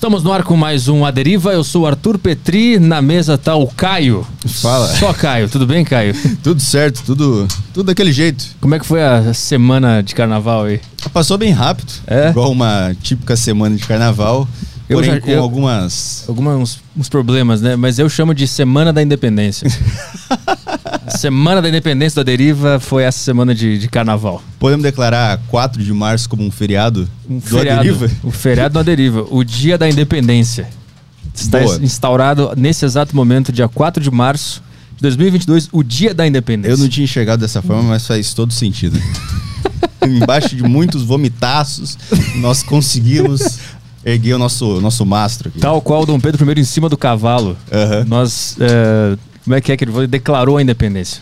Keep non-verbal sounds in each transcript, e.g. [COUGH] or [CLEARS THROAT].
Estamos no ar com mais um A Deriva. Eu sou o Arthur Petri, na mesa tá o Caio. Fala. Só Caio, tudo bem, Caio? [LAUGHS] Tudo certo, tudo, tudo daquele jeito. Como é que foi a semana de carnaval aí? Passou bem rápido, É? igual uma típica semana de carnaval, Eu porém já- com eu- algumas... Alguns uns problemas, né? Mas eu chamo de Semana da Independência. [LAUGHS] Semana da Independência da Deriva foi essa semana de, de carnaval. Podemos declarar 4 de março como um feriado Um do feriado. Aderiva? O feriado da Deriva. O dia da Independência. Está Boa. instaurado nesse exato momento, dia 4 de março de 2022, o dia da Independência. Eu não tinha enxergado dessa forma, mas faz todo sentido. [LAUGHS] Embaixo de muitos vomitaços, nós conseguimos erguer o nosso, nosso mastro aqui. Tal qual Dom Pedro I em cima do cavalo. Aham. Nós. é, como é que é que ele declarou a independência?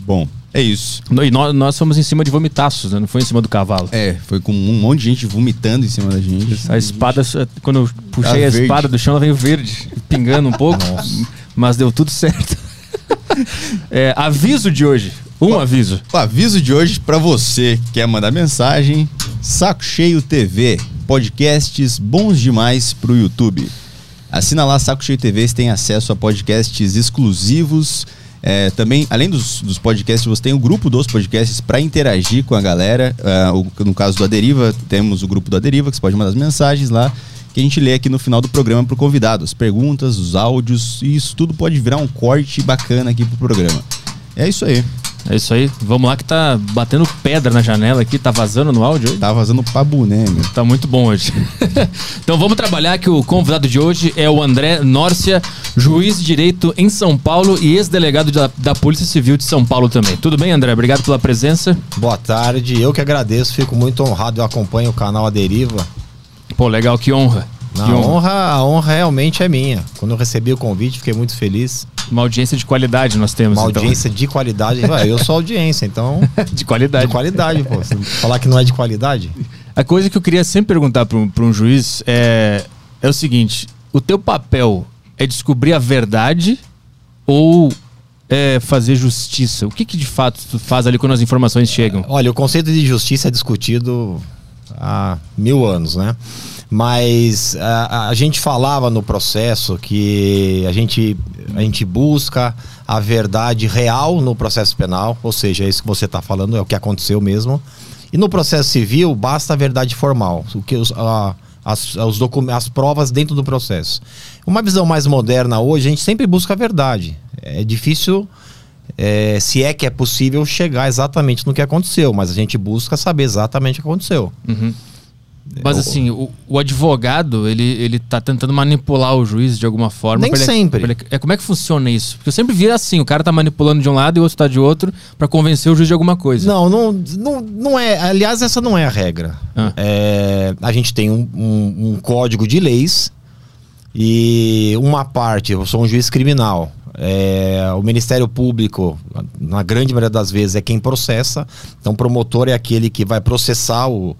Bom, é isso. E nós, nós fomos em cima de vomitaços, né? Não foi em cima do cavalo. É, foi com um monte de gente vomitando em cima da gente. A espada, quando eu puxei Tá a verde. espada do chão, ela veio verde, pingando um pouco. Mas deu tudo certo. É, aviso de hoje. Um aviso. O aviso de hoje pra você que quer mandar mensagem: Saco Cheio TV, podcasts bons demais pro YouTube. Assina lá Saco Cheio TV, você tem acesso a podcasts exclusivos. É, também, além dos, dos podcasts, você tem o grupo dos podcasts para interagir com a galera. É, o- no caso do Aderiva, temos o grupo do Aderiva, que você pode mandar as mensagens lá, que a gente lê aqui no final do programa pro convidado. As perguntas, os áudios, e isso tudo pode virar um corte bacana aqui pro programa. É isso aí. É isso aí. Vamos lá que tá batendo pedra na janela aqui, tá vazando no áudio hoje. Tá vazando pra boné, meu. Tá muito bom hoje. [LAUGHS] então vamos trabalhar que o convidado de hoje é o André Nórcia, juiz de direito em São Paulo e ex-delegado da, da Polícia Civil de São Paulo também. Tudo bem, André? Obrigado pela presença. Boa tarde, eu que agradeço, fico muito honrado, eu acompanho o canal A Deriva. Pô, legal, que honra. A Que honra. honra, a honra realmente é minha. Quando eu recebi o convite, fiquei muito feliz. Uma audiência de qualidade nós temos. Uma então. audiência de qualidade. Ué, eu sou audiência, então. [LAUGHS] de qualidade. De qualidade, pô. Falar que não é de qualidade. A coisa que eu queria sempre perguntar para um, um juiz é, é o seguinte: o teu papel é descobrir a verdade ou é fazer justiça? O que, que de fato tu faz ali quando as informações chegam? Olha, o conceito de justiça é discutido há mil anos, né? Mas a, a gente falava no processo que a gente, a gente busca a verdade real no processo penal, ou seja, é isso que você está falando, é o que aconteceu mesmo. E no processo civil, basta a verdade formal, o que os, a- as, os as provas dentro do processo. Uma visão mais moderna hoje, a gente sempre busca a verdade. É difícil é, se é que é possível chegar exatamente no que aconteceu, mas a gente busca saber exatamente o que aconteceu. Uhum. Mas assim, o, o advogado, ele, ele tá tentando manipular o juiz de alguma forma. Nem ele- sempre. ele- é, como é que funciona isso? Porque eu sempre vi assim, o cara tá manipulando de um lado e o outro tá de outro pra convencer o juiz de alguma coisa. Não, não, não, não é. Aliás, essa não é a regra. Ah. É, a gente tem um, um- um código de leis e uma parte, eu sou um juiz criminal. é, o Ministério Público, na grande maioria das vezes, é quem processa. Então, o promotor é aquele que vai processar o,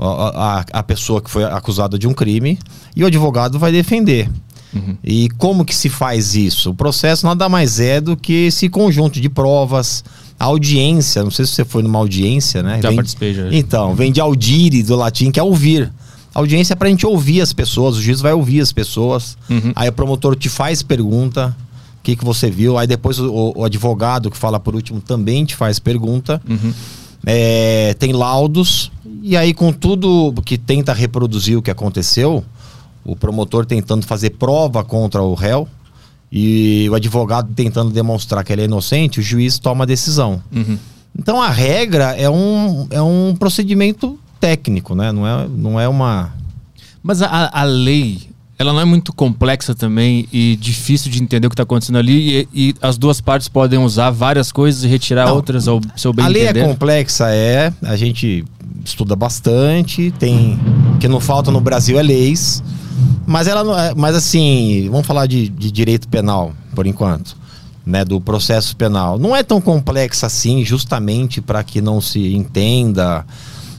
a, a- a pessoa que foi acusada de um crime e o advogado vai defender. Uhum. E como que se faz isso? O processo nada mais é do que esse conjunto de provas, a audiência. Não sei se você foi numa audiência, né? Já Vem- participei, já. Então, vem de audire, do latim, que é ouvir. Audiência é pra gente ouvir as pessoas, o juiz vai ouvir as pessoas. Uhum. Aí o promotor te faz pergunta, o que, que você viu. Aí depois o, o advogado, que fala por último, também te faz pergunta. Uhum. É, tem laudos, e aí com tudo que tenta reproduzir o que aconteceu, o promotor tentando fazer prova contra o réu e o advogado tentando demonstrar que ele é inocente, o juiz toma a decisão. Uhum. Então a regra é um, é um procedimento técnico, né? Não é, não é uma. Mas a, a lei, ela não é muito complexa também e difícil de entender o que está acontecendo ali e, e as duas partes podem usar várias coisas e retirar Não, outras ao seu bem a lei entender? é complexa, é. A gente estuda bastante, tem. O que não falta no Brasil é leis. Mas ela não é. Mas assim, vamos falar de, de direito penal, por enquanto. Né, do processo penal. Não é tão complexa assim, justamente para que não se entenda.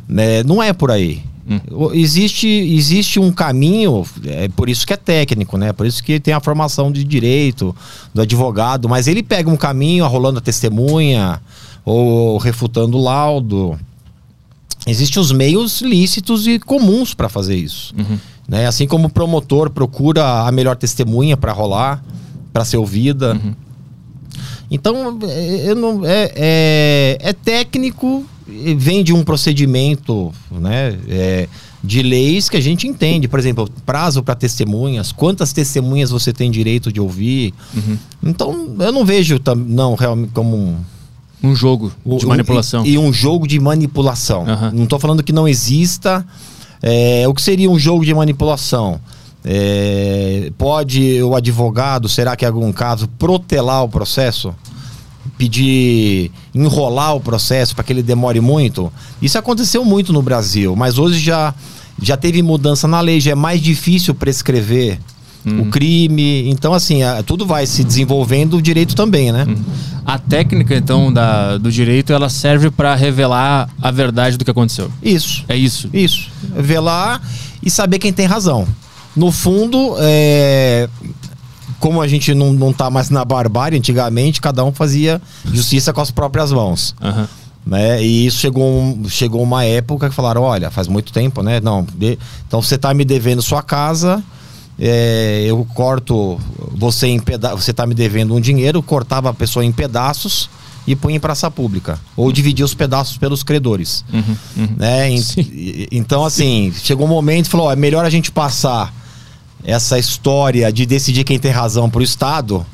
Né, não é por aí. Hum. Existe, existe um caminho, é por isso que é técnico, né? Por isso que tem a formação de direito do advogado, mas ele pega um caminho arrolando a testemunha ou refutando o laudo. Existem os meios lícitos e comuns para fazer isso. Uhum. Né? Assim como o promotor procura a melhor testemunha para rolar, para ser ouvida. Uhum. Então, é, eu não, é, é, é técnico, vem de um procedimento né, é, de leis que a gente entende. Por exemplo, prazo para testemunhas, quantas testemunhas você tem direito de ouvir. Uhum. Então, eu não vejo não realmente como um, Um jogo de um- manipulação. E, e um jogo de manipulação. Aham. Não estou falando que não exista. é, o que seria um jogo de manipulação? É, pode o advogado, será que em algum caso, protelar o processo? Pedir, enrolar o processo para que ele demore muito? Isso aconteceu muito no Brasil, mas hoje já, já teve mudança na lei, já é mais difícil prescrever o crime. Então, assim, a- tudo vai se desenvolvendo o direito também, né? A técnica, então, da, do direito, ela serve para revelar a verdade do que aconteceu. Isso. É isso. Isso. Velar e saber quem tem razão. No fundo, é, como a gente não, não tá mais na barbárie, antigamente cada um fazia justiça com as próprias mãos. Aham. Né? E isso chegou, chegou uma época que falaram: olha, faz muito tempo, né? Não, de- então você tá me devendo sua casa. é, eu corto você em peda você tá me devendo um dinheiro, cortava a pessoa em pedaços e punha em praça pública. Ou dividia os pedaços pelos credores Uhum, uhum. né? Sim. Então, assim, chegou um momento e falou: ó, é melhor a gente passar essa história de decidir quem tem razão pro Estado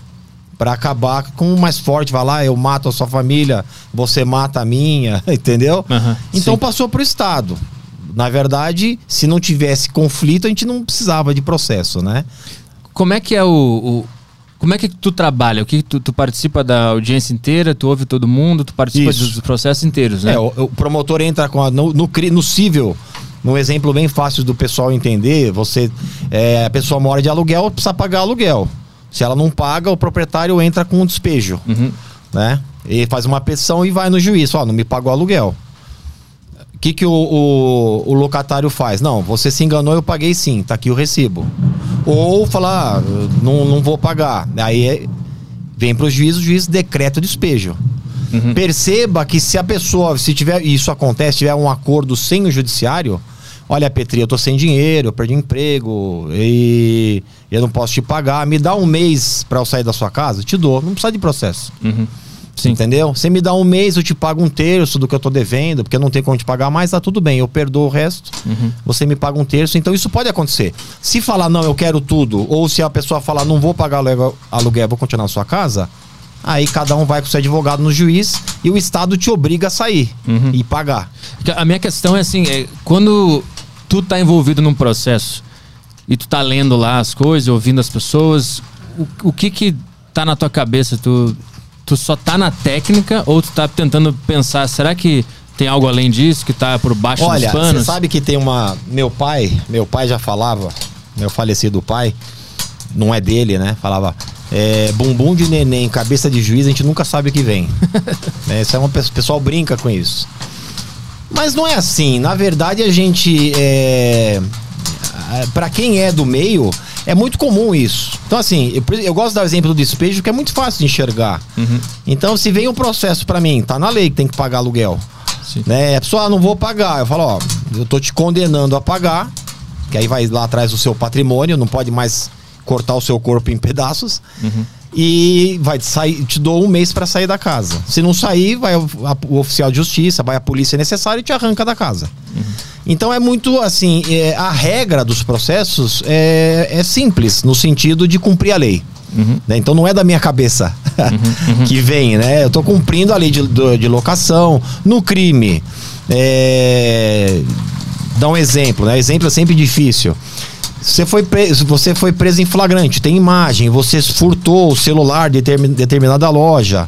para acabar com o mais forte. Vai lá, eu mato a sua família, você mata a minha, [LAUGHS] entendeu? Aham, Então sim. passou pro Estado. Na verdade, se não tivesse conflito, a gente não precisava de processo, né? Como é que é o, o- Como é que tu trabalha? O que tu, tu participa da audiência inteira, tu ouve todo mundo, tu participa Isso. dos processos inteiros, né? É, o, o promotor entra com a, no, no, no cível. Um exemplo bem fácil do pessoal entender, você é, a pessoa mora de aluguel, precisa pagar aluguel. Se ela não paga, o proprietário entra com um despejo, Uhum. né? E faz uma petição e vai no juiz, ó, não me pagou aluguel. O que, que o, o, o locatário faz? Não, você se enganou, eu paguei sim, tá aqui o recibo. Ou falar, ah, não, não vou pagar. Aí é- vem para o juiz, o juiz decreta o despejo. Uhum. Perceba que se a pessoa, se tiver, e isso acontece, tiver um acordo sem o judiciário, olha, Petri, eu tô sem dinheiro, eu perdi emprego e eu não posso te pagar, me dá um mês para eu sair da sua casa, te dou, não precisa de processo. Uhum. Sim. Entendeu? Você me dá um mês, eu te pago um terço do que eu tô devendo, porque eu não tenho como te pagar mais, tá tudo bem, eu perdoo o resto, Uhum. você me paga um terço, então isso pode acontecer. Se falar, não, eu quero tudo, ou se a pessoa falar, não vou pagar aluguel vou continuar na sua casa, aí cada um vai com seu advogado no juiz e o Estado te obriga a sair Uhum. e pagar. A minha questão é assim, é, quando tu tá envolvido num processo e tu tá lendo lá as coisas, ouvindo as pessoas, o, o que que tá na tua cabeça? Tu, tu só tá na técnica ou tu tá tentando pensar, será que tem algo além disso que tá por baixo Olha, dos você panos? sabe que tem uma. Meu pai, meu pai já falava, meu falecido pai, não é dele, né? Falava. É, bumbum de neném, cabeça de juiz, a gente nunca sabe o que vem. [LAUGHS] né? Isso é uma, o pessoal brinca com isso. Mas não é assim. Na verdade, a gente. É, para quem é do meio, é muito comum isso. Então, assim, eu, eu gosto de dar o exemplo do despejo, que é muito fácil de enxergar. Uhum. Então, se vem um processo pra mim, tá na lei que tem que pagar aluguel. Sim. Né? A pessoa, ah, não vou pagar. Eu falo, ó, eu tô te condenando a pagar, que aí vai lá atrás do seu patrimônio, não pode mais cortar o seu corpo em pedaços. E vai sair, te dou um mês pra sair da casa. Se não sair, vai o, a- o oficial de justiça, vai a polícia necessária e te arranca da casa. Então é muito assim, é, a regra dos processos é, é simples, no sentido de cumprir a lei. né? Então não é da minha cabeça [LAUGHS] que vem, né? Eu tô cumprindo a lei de, de locação. No crime, é, dá um exemplo, né? Exemplo é sempre difícil. Você foi, preso, você foi preso em flagrante, tem imagem. Você furtou o celular de determin- determinada loja,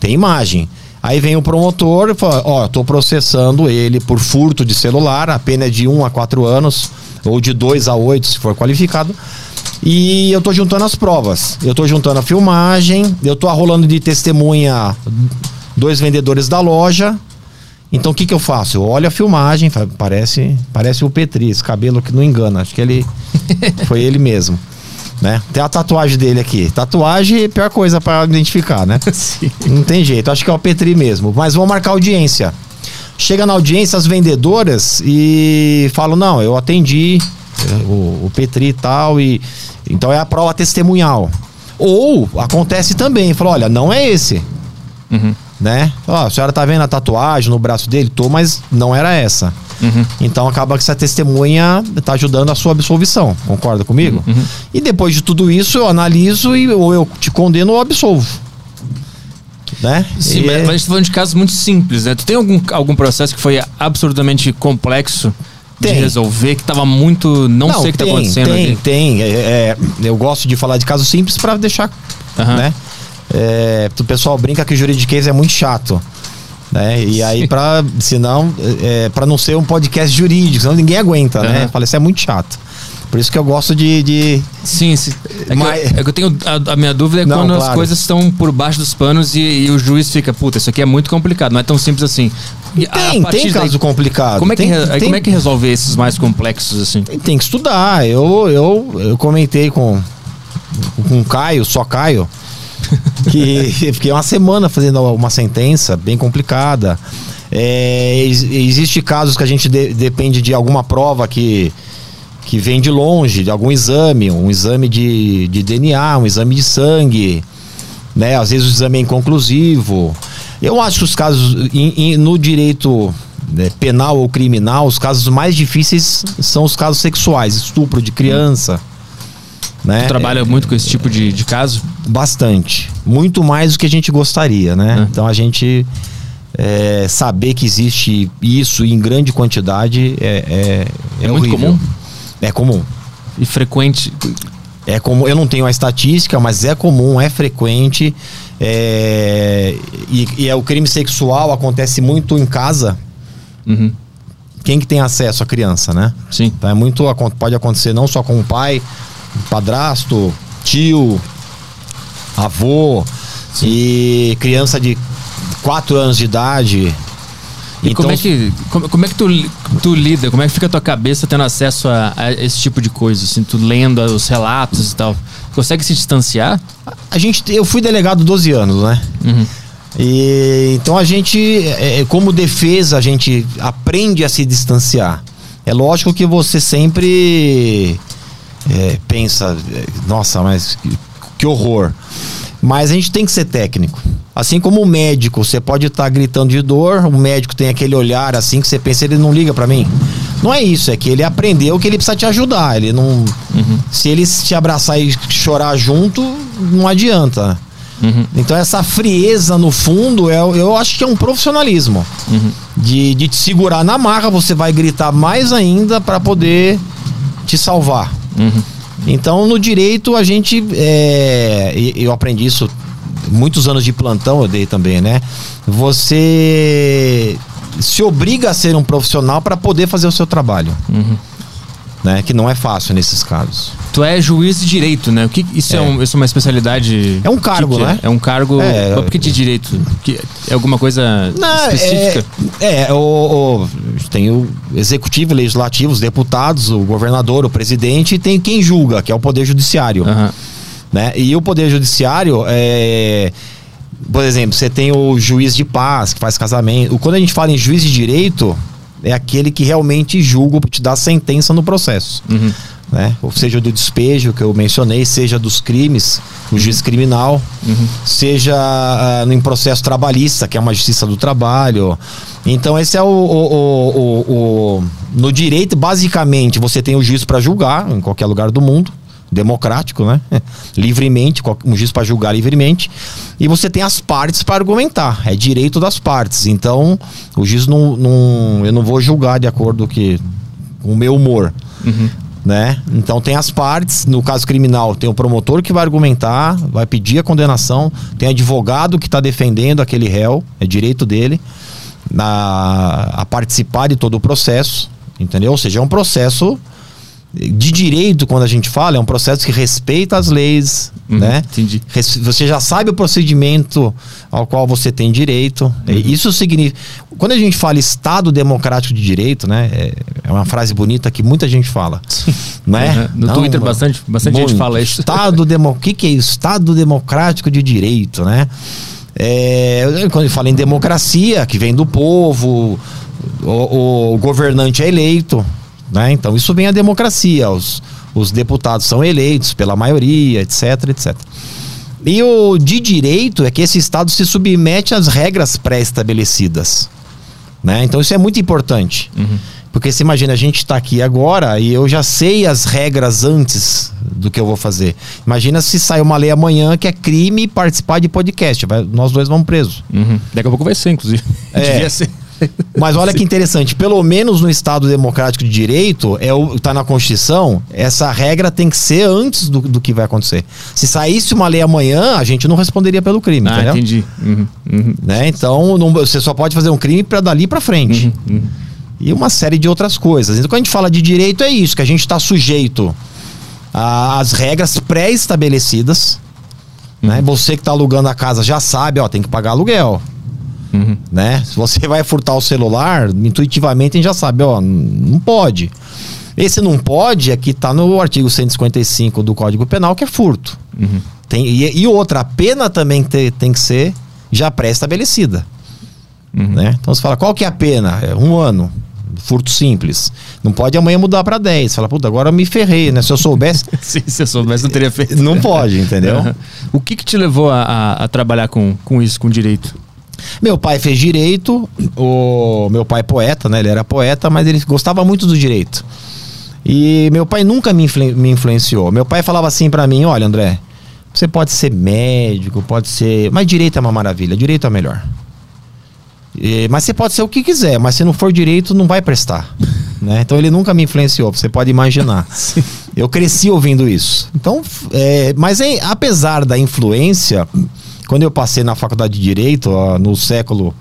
tem imagem. Aí vem o promotor e fala: Ó, tô processando ele por furto de celular, a pena é de 1 a 4 anos, ou de 2 a 8, se for qualificado. E eu tô juntando as provas. Eu tô juntando a filmagem, eu tô arrolando de testemunha dois vendedores da loja. Então o que que eu faço? Eu olho a filmagem, parece, parece o Petri, esse cabelo que não engana, acho que ele [LAUGHS] foi ele mesmo, né? Tem a tatuagem dele aqui. Tatuagem é pior coisa para identificar, né? [LAUGHS] Sim. Não tem jeito, acho que é o Petri mesmo. Mas vou marcar audiência. Chega na audiência as vendedoras e falam: não, eu atendi o, o Petri e tal, e então é a prova testemunhal. Ou acontece também, falou, olha, não é esse, Uhum. Né? Ó, a senhora tá vendo a tatuagem no braço dele? Tô, mas não era essa. Uhum. Então acaba que essa testemunha tá ajudando a sua absolvição, concorda comigo? Uhum. E depois de tudo isso eu analiso e ou eu te condeno ou absolvo. Né? Sim, E mas, mas a gente tá falando de casos muito simples, né? Tu tem algum, algum processo que foi absurdamente complexo de Tem. resolver, que tava muito. Não, sei o que tem, tá acontecendo Tem, tem. É, é, eu gosto de falar de casos simples para deixar, Aham. né? É, o pessoal brinca que o juridiquês é muito chato. Né? E aí, pra, senão, é, para não ser um podcast jurídico, senão ninguém aguenta, né? Aham. Fala, isso é muito chato. Por isso que eu gosto de. de- Sim, sim. É, Mas- que, eu, é que eu tenho. A, a minha dúvida é Não, quando as claro. coisas estão por baixo dos panos e, e o juiz fica, puta, isso aqui é muito complicado, não é tão simples assim. E Tem, tem daí, caso complicado. Como é, que, tem, como é que resolve esses mais complexos assim? tem, tem que estudar. Eu, eu, eu comentei com, com o Caio, só Caio, que fiquei uma semana fazendo uma sentença bem complicada. É, ex- existe casos que a gente de- depende de alguma prova que, que vem de longe, de algum exame, um exame de, de DNA, um exame de sangue, né? Às vezes o exame é inconclusivo. Eu acho que os casos em- em- no direito né, penal ou criminal, os casos mais difíceis são os casos sexuais, estupro de criança. Né? Tu trabalha muito com esse tipo de, de caso? Bastante. Muito mais do que a gente gostaria, né? É. Então a gente é, saber que existe isso em grande quantidade é, é, É muito horrível. comum? É comum. E frequente. É comum. Eu não tenho a estatística, mas é comum, é frequente. é, e, e é o crime sexual acontece muito em casa. Uhum. Quem que tem acesso à criança, né? Sim. Então é muito pode acontecer não só com o pai, padrasto, tio, avô e criança de 4 anos de idade. E Então, como é que, como, como é que tu, tu lida? Como é que fica a tua cabeça tendo acesso a, a esse tipo de coisa? Assim, tu lendo os relatos e tal. Consegue se distanciar? a gente eu fui delegado 12 anos, né? Uhum. E, então a gente, é, é, como defesa, a gente aprende a se distanciar. É lógico que você sempre é, pensa, é, nossa, mas que, que horror. Mas a gente tem que ser técnico. Assim como o médico, você pode estar gritando de dor, o médico tem aquele olhar assim que você pensa, ele não liga pra mim. Não é isso, é que ele aprendeu que ele precisa te ajudar. Ele não. Se ele te abraçar e chorar junto, não adianta. Uhum. Então essa frieza no fundo, é, eu acho que é um profissionalismo. Uhum. De, de te segurar na marra, você vai gritar mais ainda para poder te salvar. Uhum. Então no direito a gente, é, eu aprendi isso muitos anos de plantão eu dei também, né? Você se obriga a ser um profissional para poder fazer o seu trabalho, Uhum. Né? Que não é fácil nesses casos. Tu é juiz de direito, né? O que, isso, é. É. um- isso é uma especialidade. É um cargo, que que é? né? É um cargo. É. Por que de direito? Que, é alguma coisa Não, específica? É, é, o, o- tem o executivo, legislativo, os deputados, o governador, o presidente e tem quem julga, que é o poder judiciário. Aham. Né? E o poder judiciário é. Por exemplo, você tem o juiz de paz que faz casamento. Quando a gente fala em juiz de direito, é aquele que realmente julga, te dá sentença no processo. Uhum. Né? Ou seja do despejo que eu mencionei, seja dos crimes, o juiz criminal, seja ah, em processo trabalhista, que é uma justiça do trabalho. Então, esse é o. o- o- o- o- no direito, basicamente, você tem o juiz para julgar em qualquer lugar do mundo. Democrático, né? [LAUGHS] livremente, um juiz para julgar livremente. E você tem as partes para argumentar. É direito das partes. Então, o juiz não, não. Eu não vou julgar de acordo que, com o meu humor Uhum. né? Então tem as partes, no caso criminal, tem o promotor que vai argumentar, vai pedir a condenação, tem advogado que está defendendo aquele réu, é direito dele na, a participar de todo o processo, entendeu? Ou seja, é um processo de direito, quando a gente fala, é um processo que respeita as leis, Uhum, né? Entendi. Você já sabe o procedimento ao qual você tem direito. E Isso significa. Quando a gente fala Estado Democrático de Direito, né? É, é uma frase bonita que muita gente fala. [LAUGHS] Né? Uhum. No Twitter, bastante- bastante gente fala isso. Estado demo, O que, que é isso? Estado Democrático de Direito, né? É, quando eu falo em democracia, que vem do povo, o, o governante é eleito. Né? Então isso vem a democracia, os, os deputados são eleitos pela maioria, etc, etc. E o de direito é que esse Estado se submete às regras pré-estabelecidas. Né? Então isso é muito importante. Uhum. Porque você imagina, a gente está aqui agora e eu já sei as regras antes do que eu vou fazer. Imagina se sai uma lei amanhã que é crime participar de podcast. Vai- nós dois vamos presos. Uhum. Daqui a pouco vai ser, inclusive. [LAUGHS] É. Devia ser. Mas olha que interessante, pelo menos no Estado Democrático de Direito, é o, tá na Constituição, essa regra tem que ser antes do, do que vai acontecer. Se saísse uma lei amanhã, a gente não responderia pelo crime, Ah, entendeu? entendi. Uhum. Uhum. Né? Então, não- você só pode fazer um crime para dali para frente. Uhum. E uma série de outras coisas. Então, quando a gente fala de direito, é isso, que a gente está sujeito às regras pré-estabelecidas. Né? Você que está alugando a casa já sabe, ó, tem que pagar aluguel. Uhum. Né? Se você vai furtar o celular, intuitivamente a gente já sabe, ó, não pode. Esse não pode é que tá no artigo 155 do Código Penal, que é furto. Uhum. Tem, e, e outra, a pena também te- tem que ser já pré-estabelecida. Uhum. Né? Então você fala, qual que é a pena? É um ano. Furto simples. Não pode amanhã mudar para 10. Fala, puta, agora eu me ferrei, né? Se eu soubesse. [LAUGHS] Se, se eu soubesse, [LAUGHS] não teria feito. não pode, entendeu? Uhum. [LAUGHS] O que que te levou a, a- a trabalhar com, com isso, com direito? Meu pai fez direito, o meu pai é poeta, né? Ele era poeta, mas ele gostava muito do direito. E meu pai nunca me, influ- me influenciou. Meu pai falava assim pra mim: olha, André, você pode ser médico, pode ser. Mas direito é uma maravilha, direito é melhor. E- mas você pode ser o que quiser, mas se não for direito, não vai prestar. Né? Então ele nunca me influenciou, você pode imaginar. [LAUGHS] Eu cresci ouvindo isso. Então, é, mas é, apesar da influência, quando eu passei na faculdade de Direito, ó, no século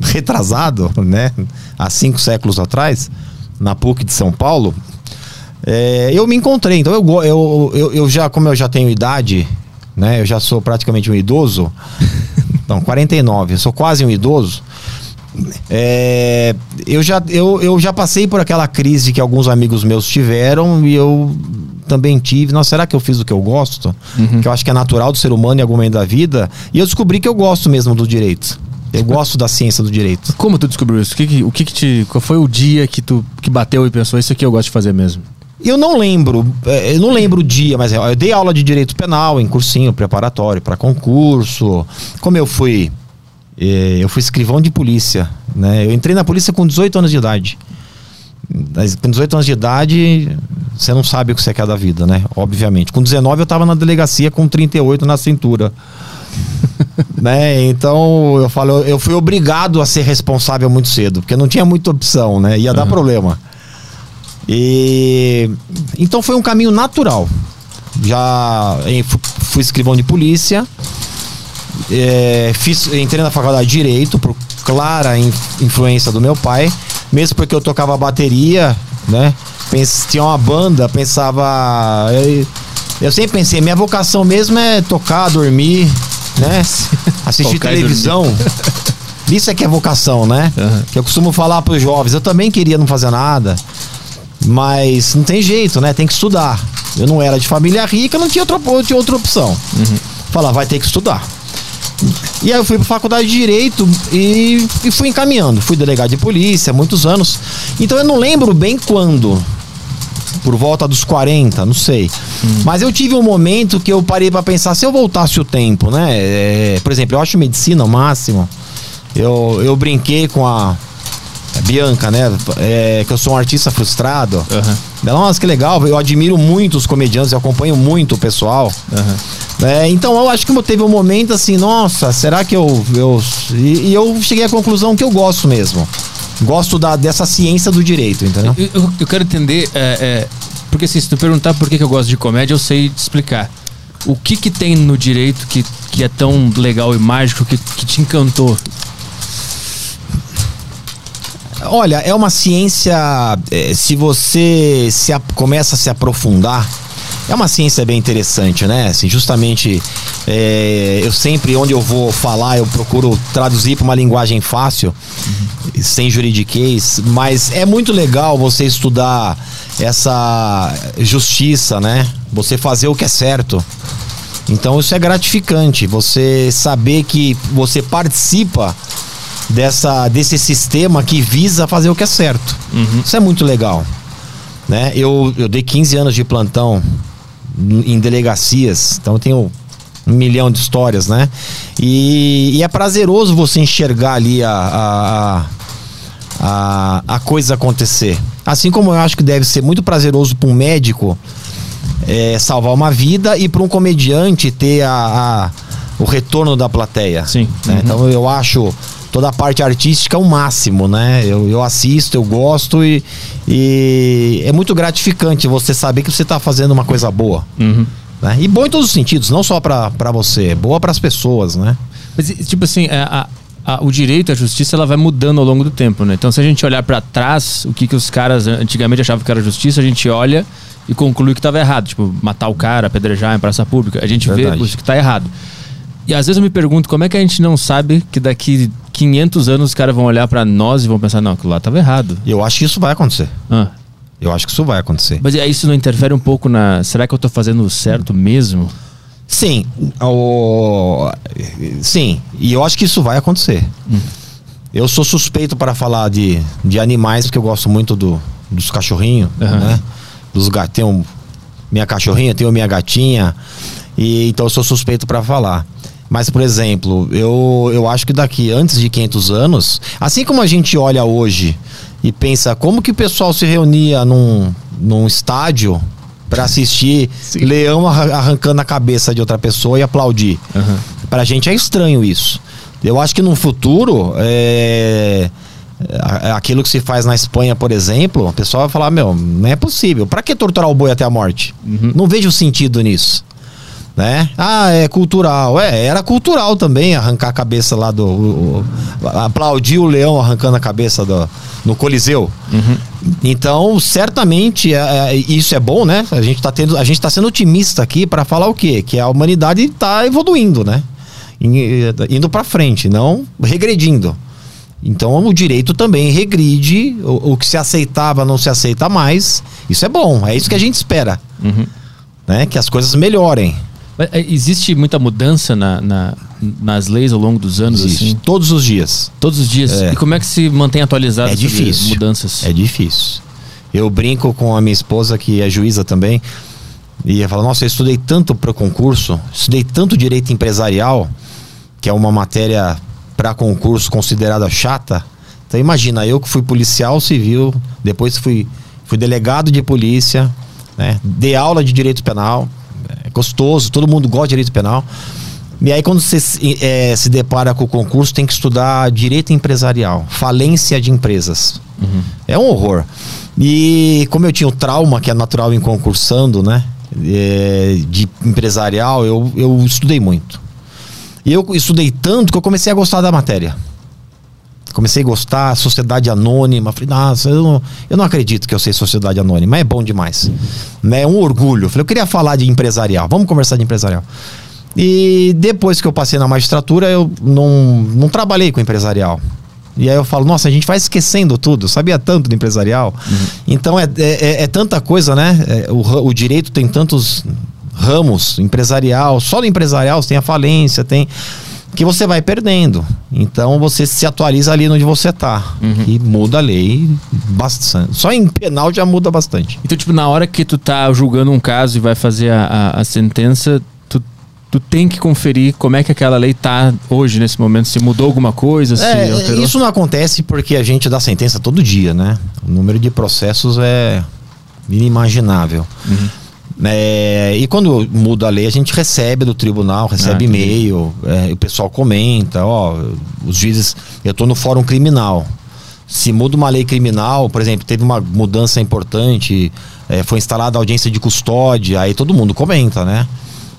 retrasado, né? Há cinco séculos atrás, na PUC de São Paulo, é, eu me encontrei. Então eu, eu, eu, eu já, como eu já tenho idade, né? Eu já sou praticamente um idoso. [LAUGHS] Não, 49, eu sou quase um idoso. É, eu, já, eu, eu já passei por aquela crise que alguns amigos meus tiveram e eu também tive. Nossa, será que eu fiz o que eu gosto? Uhum. Que eu acho que é natural do ser humano em algum momento da vida. E eu descobri que eu gosto mesmo do direito. Eu [LAUGHS] gosto da ciência do direito. Como tu descobriu isso? O que, que- o que, que te. Qual foi o dia que tu que bateu e pensou, isso aqui eu gosto de fazer mesmo? Eu não lembro, eh, eu não lembro o dia, mas eu dei aula de direito penal em cursinho preparatório para concurso. Como eu fui, eh, eu fui escrivão de polícia, né? Eu entrei na polícia com 18 anos de idade. Com 18 anos de idade, você não sabe o que você quer da vida, né? Obviamente. Com 19 eu tava na delegacia com 38 na cintura. [LAUGHS] né? Então, eu falo, eu fui obrigado a ser responsável muito cedo, porque não tinha muita opção, né? Ia dar problema. E então foi um caminho natural. Já fu- fui escrivão de polícia, eh, fiz, entrei na faculdade de direito por clara in- influência do meu pai, mesmo porque eu tocava bateria, né? Pens, tinha uma banda, pensava. Eu, eu sempre pensei, minha vocação mesmo é tocar, dormir, né? [LAUGHS] Assistir televisão. [LAUGHS] Isso é que é vocação, né? Aham. Que eu costumo falar para os jovens. Eu também queria não fazer nada, mas não tem jeito, né? Tem que estudar. Eu não era de família rica, não tinha outra, tinha outra opção. Falar, vai ter que estudar. E aí eu fui para faculdade de direito e, e fui encaminhando. Fui delegado de polícia há muitos anos. Então eu não lembro bem quando. Por volta dos 40, não sei. Mas eu tive um momento que eu parei para pensar, se eu voltasse o tempo, né? É, por exemplo, eu acho medicina o máximo. Eu, eu brinquei com a Bianca, né? É, que eu sou um artista frustrado. Ela, nossa, que legal. Eu admiro muito os comediantes, eu acompanho muito o pessoal. Aham. É, então eu acho que teve um momento assim, nossa, será que eu. eu e, e eu cheguei à conclusão que eu gosto mesmo. Gosto da, dessa ciência do direito, entendeu? Eu, eu- eu quero entender, é, é, porque assim, se tu perguntar por que, que eu gosto de comédia, eu sei te explicar. O que que tem no direito que, que é tão legal e mágico que, que te encantou? Olha, é uma ciência. eh, se você se ap- começa a se aprofundar, é uma ciência bem interessante, né? Assim, justamente, eh, eu sempre, onde eu vou falar, eu procuro traduzir para uma linguagem fácil, sem juridiquês, mas é muito legal você estudar essa justiça, né? Você fazer o que é certo. Então isso é gratificante, você saber que você participa dessa, desse sistema que visa fazer o que é certo. Isso é muito legal. Né? Eu, eu dei 15 anos de plantão em delegacias, então eu tenho um milhão de histórias, né? E, e é prazeroso você enxergar ali a, a, a, a, coisa acontecer. Assim como eu acho que deve ser muito prazeroso para um médico é, salvar uma vida e para um comediante ter a, a, o retorno da plateia. Sim. Né? Uhum. Então eu acho toda a parte artística o máximo, né? Eu, eu assisto, eu gosto e, e é muito gratificante você saber que você está fazendo uma coisa boa. Uhum. Né? E bom em todos os sentidos, não só para você, boa para as pessoas, né? Mas, tipo assim, é, a, a, o direito, a justiça, ela vai mudando ao longo do tempo, né? Então, se a gente olhar para trás, o que, que os caras antigamente achavam que era justiça, a gente olha e conclui que estava errado. Tipo, matar o cara, apedrejar em praça pública. A gente Verdade. vê o que está errado. E às vezes eu me pergunto como é que a gente não sabe que daqui 500 anos os caras vão olhar para nós e vão pensar, não, aquilo lá estava errado. Eu acho que isso vai acontecer. Ah. Eu acho que isso vai acontecer. Mas isso não interfere um pouco na. Será que eu estou fazendo certo mesmo? Sim. O... Sim. E eu acho que isso vai acontecer. Hum. Eu sou suspeito para falar de, de animais, porque eu gosto muito do, dos cachorrinhos, uhum. né? Dos gatos. Tenho minha cachorrinha, tenho minha gatinha. E, então eu sou suspeito para falar. Mas, por exemplo, eu, eu acho que daqui, antes de 500 anos, assim como a gente olha hoje e pensa como que o pessoal se reunia num, num estádio para assistir Sim. leão arrancando a cabeça de outra pessoa e aplaudir. Uhum. Pra gente é estranho isso. Eu acho que no futuro, é, aquilo que se faz na Espanha, por exemplo, o pessoal vai falar: meu, não é possível. Para que torturar o boi até a morte? Uhum. Não vejo sentido nisso né? Ah, é cultural. É, era cultural também arrancar a cabeça lá do. O, o, aplaudir o leão arrancando a cabeça do, no Coliseu. Uhum. Então, certamente, é, é, isso é bom, né? A gente está tendo, a gente tá sendo otimista aqui para falar o quê? Que a humanidade está evoluindo, né? Indo para frente, não regredindo. Então o direito também regride, o, o, que se aceitava não se aceita mais. Isso é bom, é isso que a gente espera. Uhum. Né? Que as coisas melhorem. É, existe muita mudança na, na, nas leis ao longo dos anos? Existe. Assim? Todos os dias. Todos os dias. É. E como é que se mantém atualizado é difícil. mudanças? É difícil. Eu brinco com a minha esposa, que é juíza também, e ela fala: Nossa, eu estudei tanto para concurso, estudei tanto direito empresarial, que é uma matéria para concurso considerada chata. Então, imagina, eu que fui policial civil, depois fui, fui delegado de polícia, né, dei aula de direito penal é gostoso, todo mundo gosta de direito penal. E aí, quando você é, se depara com o concurso, tem que estudar direito empresarial, falência de empresas. Uhum. É um horror. E como eu tinha o trauma, que é natural em concursando, né? É, de empresarial, eu, eu estudei muito. E eu estudei tanto que eu comecei a gostar da matéria. Comecei a gostar, sociedade anônima. Falei, nossa, eu não, eu não acredito que eu sei sociedade anônima, é bom demais. Né? É um orgulho. Falei, eu queria falar de empresarial, vamos conversar de empresarial. E depois que eu passei na magistratura, eu não, não trabalhei com empresarial. E aí eu falo, nossa, a gente vai esquecendo tudo, sabia tanto do empresarial. Uhum. Então é, é, é, é, tanta coisa, né? É, o, o direito tem tantos ramos, empresarial, só no empresarial você tem a falência, tem que você vai perdendo. Então você se atualiza ali onde você tá. Uhum. E muda a lei bastante. Só em penal já muda bastante. Então, tipo, na hora que tu tá julgando um caso e vai fazer a, a, a sentença, tu, tu tem que conferir como é que aquela lei tá hoje, nesse momento, se mudou alguma coisa, se é, Isso não acontece porque a gente dá sentença todo dia, né? O número de processos é inimaginável. Uhum. É, e quando muda a lei, a gente recebe do tribunal, recebe ah, e-mail, é, o pessoal comenta, ó, os juízes, eu estou no fórum criminal. Se muda uma lei criminal, por exemplo, teve uma mudança importante, é, foi instalada a audiência de custódia, aí todo mundo comenta, né?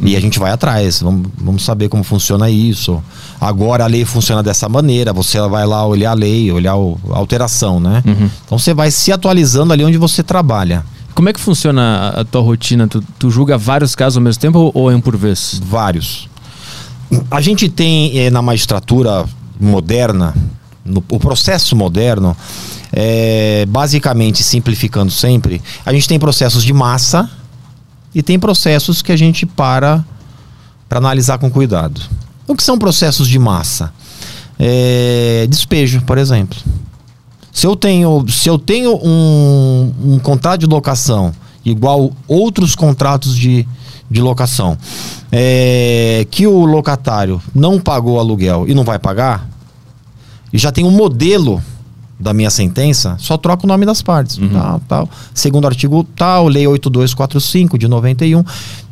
E a gente vai atrás, vamos, vamos saber como funciona isso. Agora a lei funciona dessa maneira, você vai lá olhar a lei, olhar o, a alteração, né? Uhum. Então você vai se atualizando ali onde você trabalha. Como é que funciona a, tua rotina? Tu, tu julga vários casos ao mesmo tempo ou é um por vez? Vários. A gente tem eh, na magistratura moderna, no, o processo moderno, é, basicamente simplificando sempre, a gente tem processos de massa e tem processos que a gente para para analisar com cuidado. O que são processos de massa? É, despejo, por exemplo. Se eu tenho, se eu tenho um, um contrato de locação igual outros contratos de, de locação, é, que o locatário não pagou aluguel e não vai pagar, e já tem um modelo da minha sentença, só troca o nome das partes. Uhum. Tal, tal. Segundo artigo tal, lei 8245 de 91,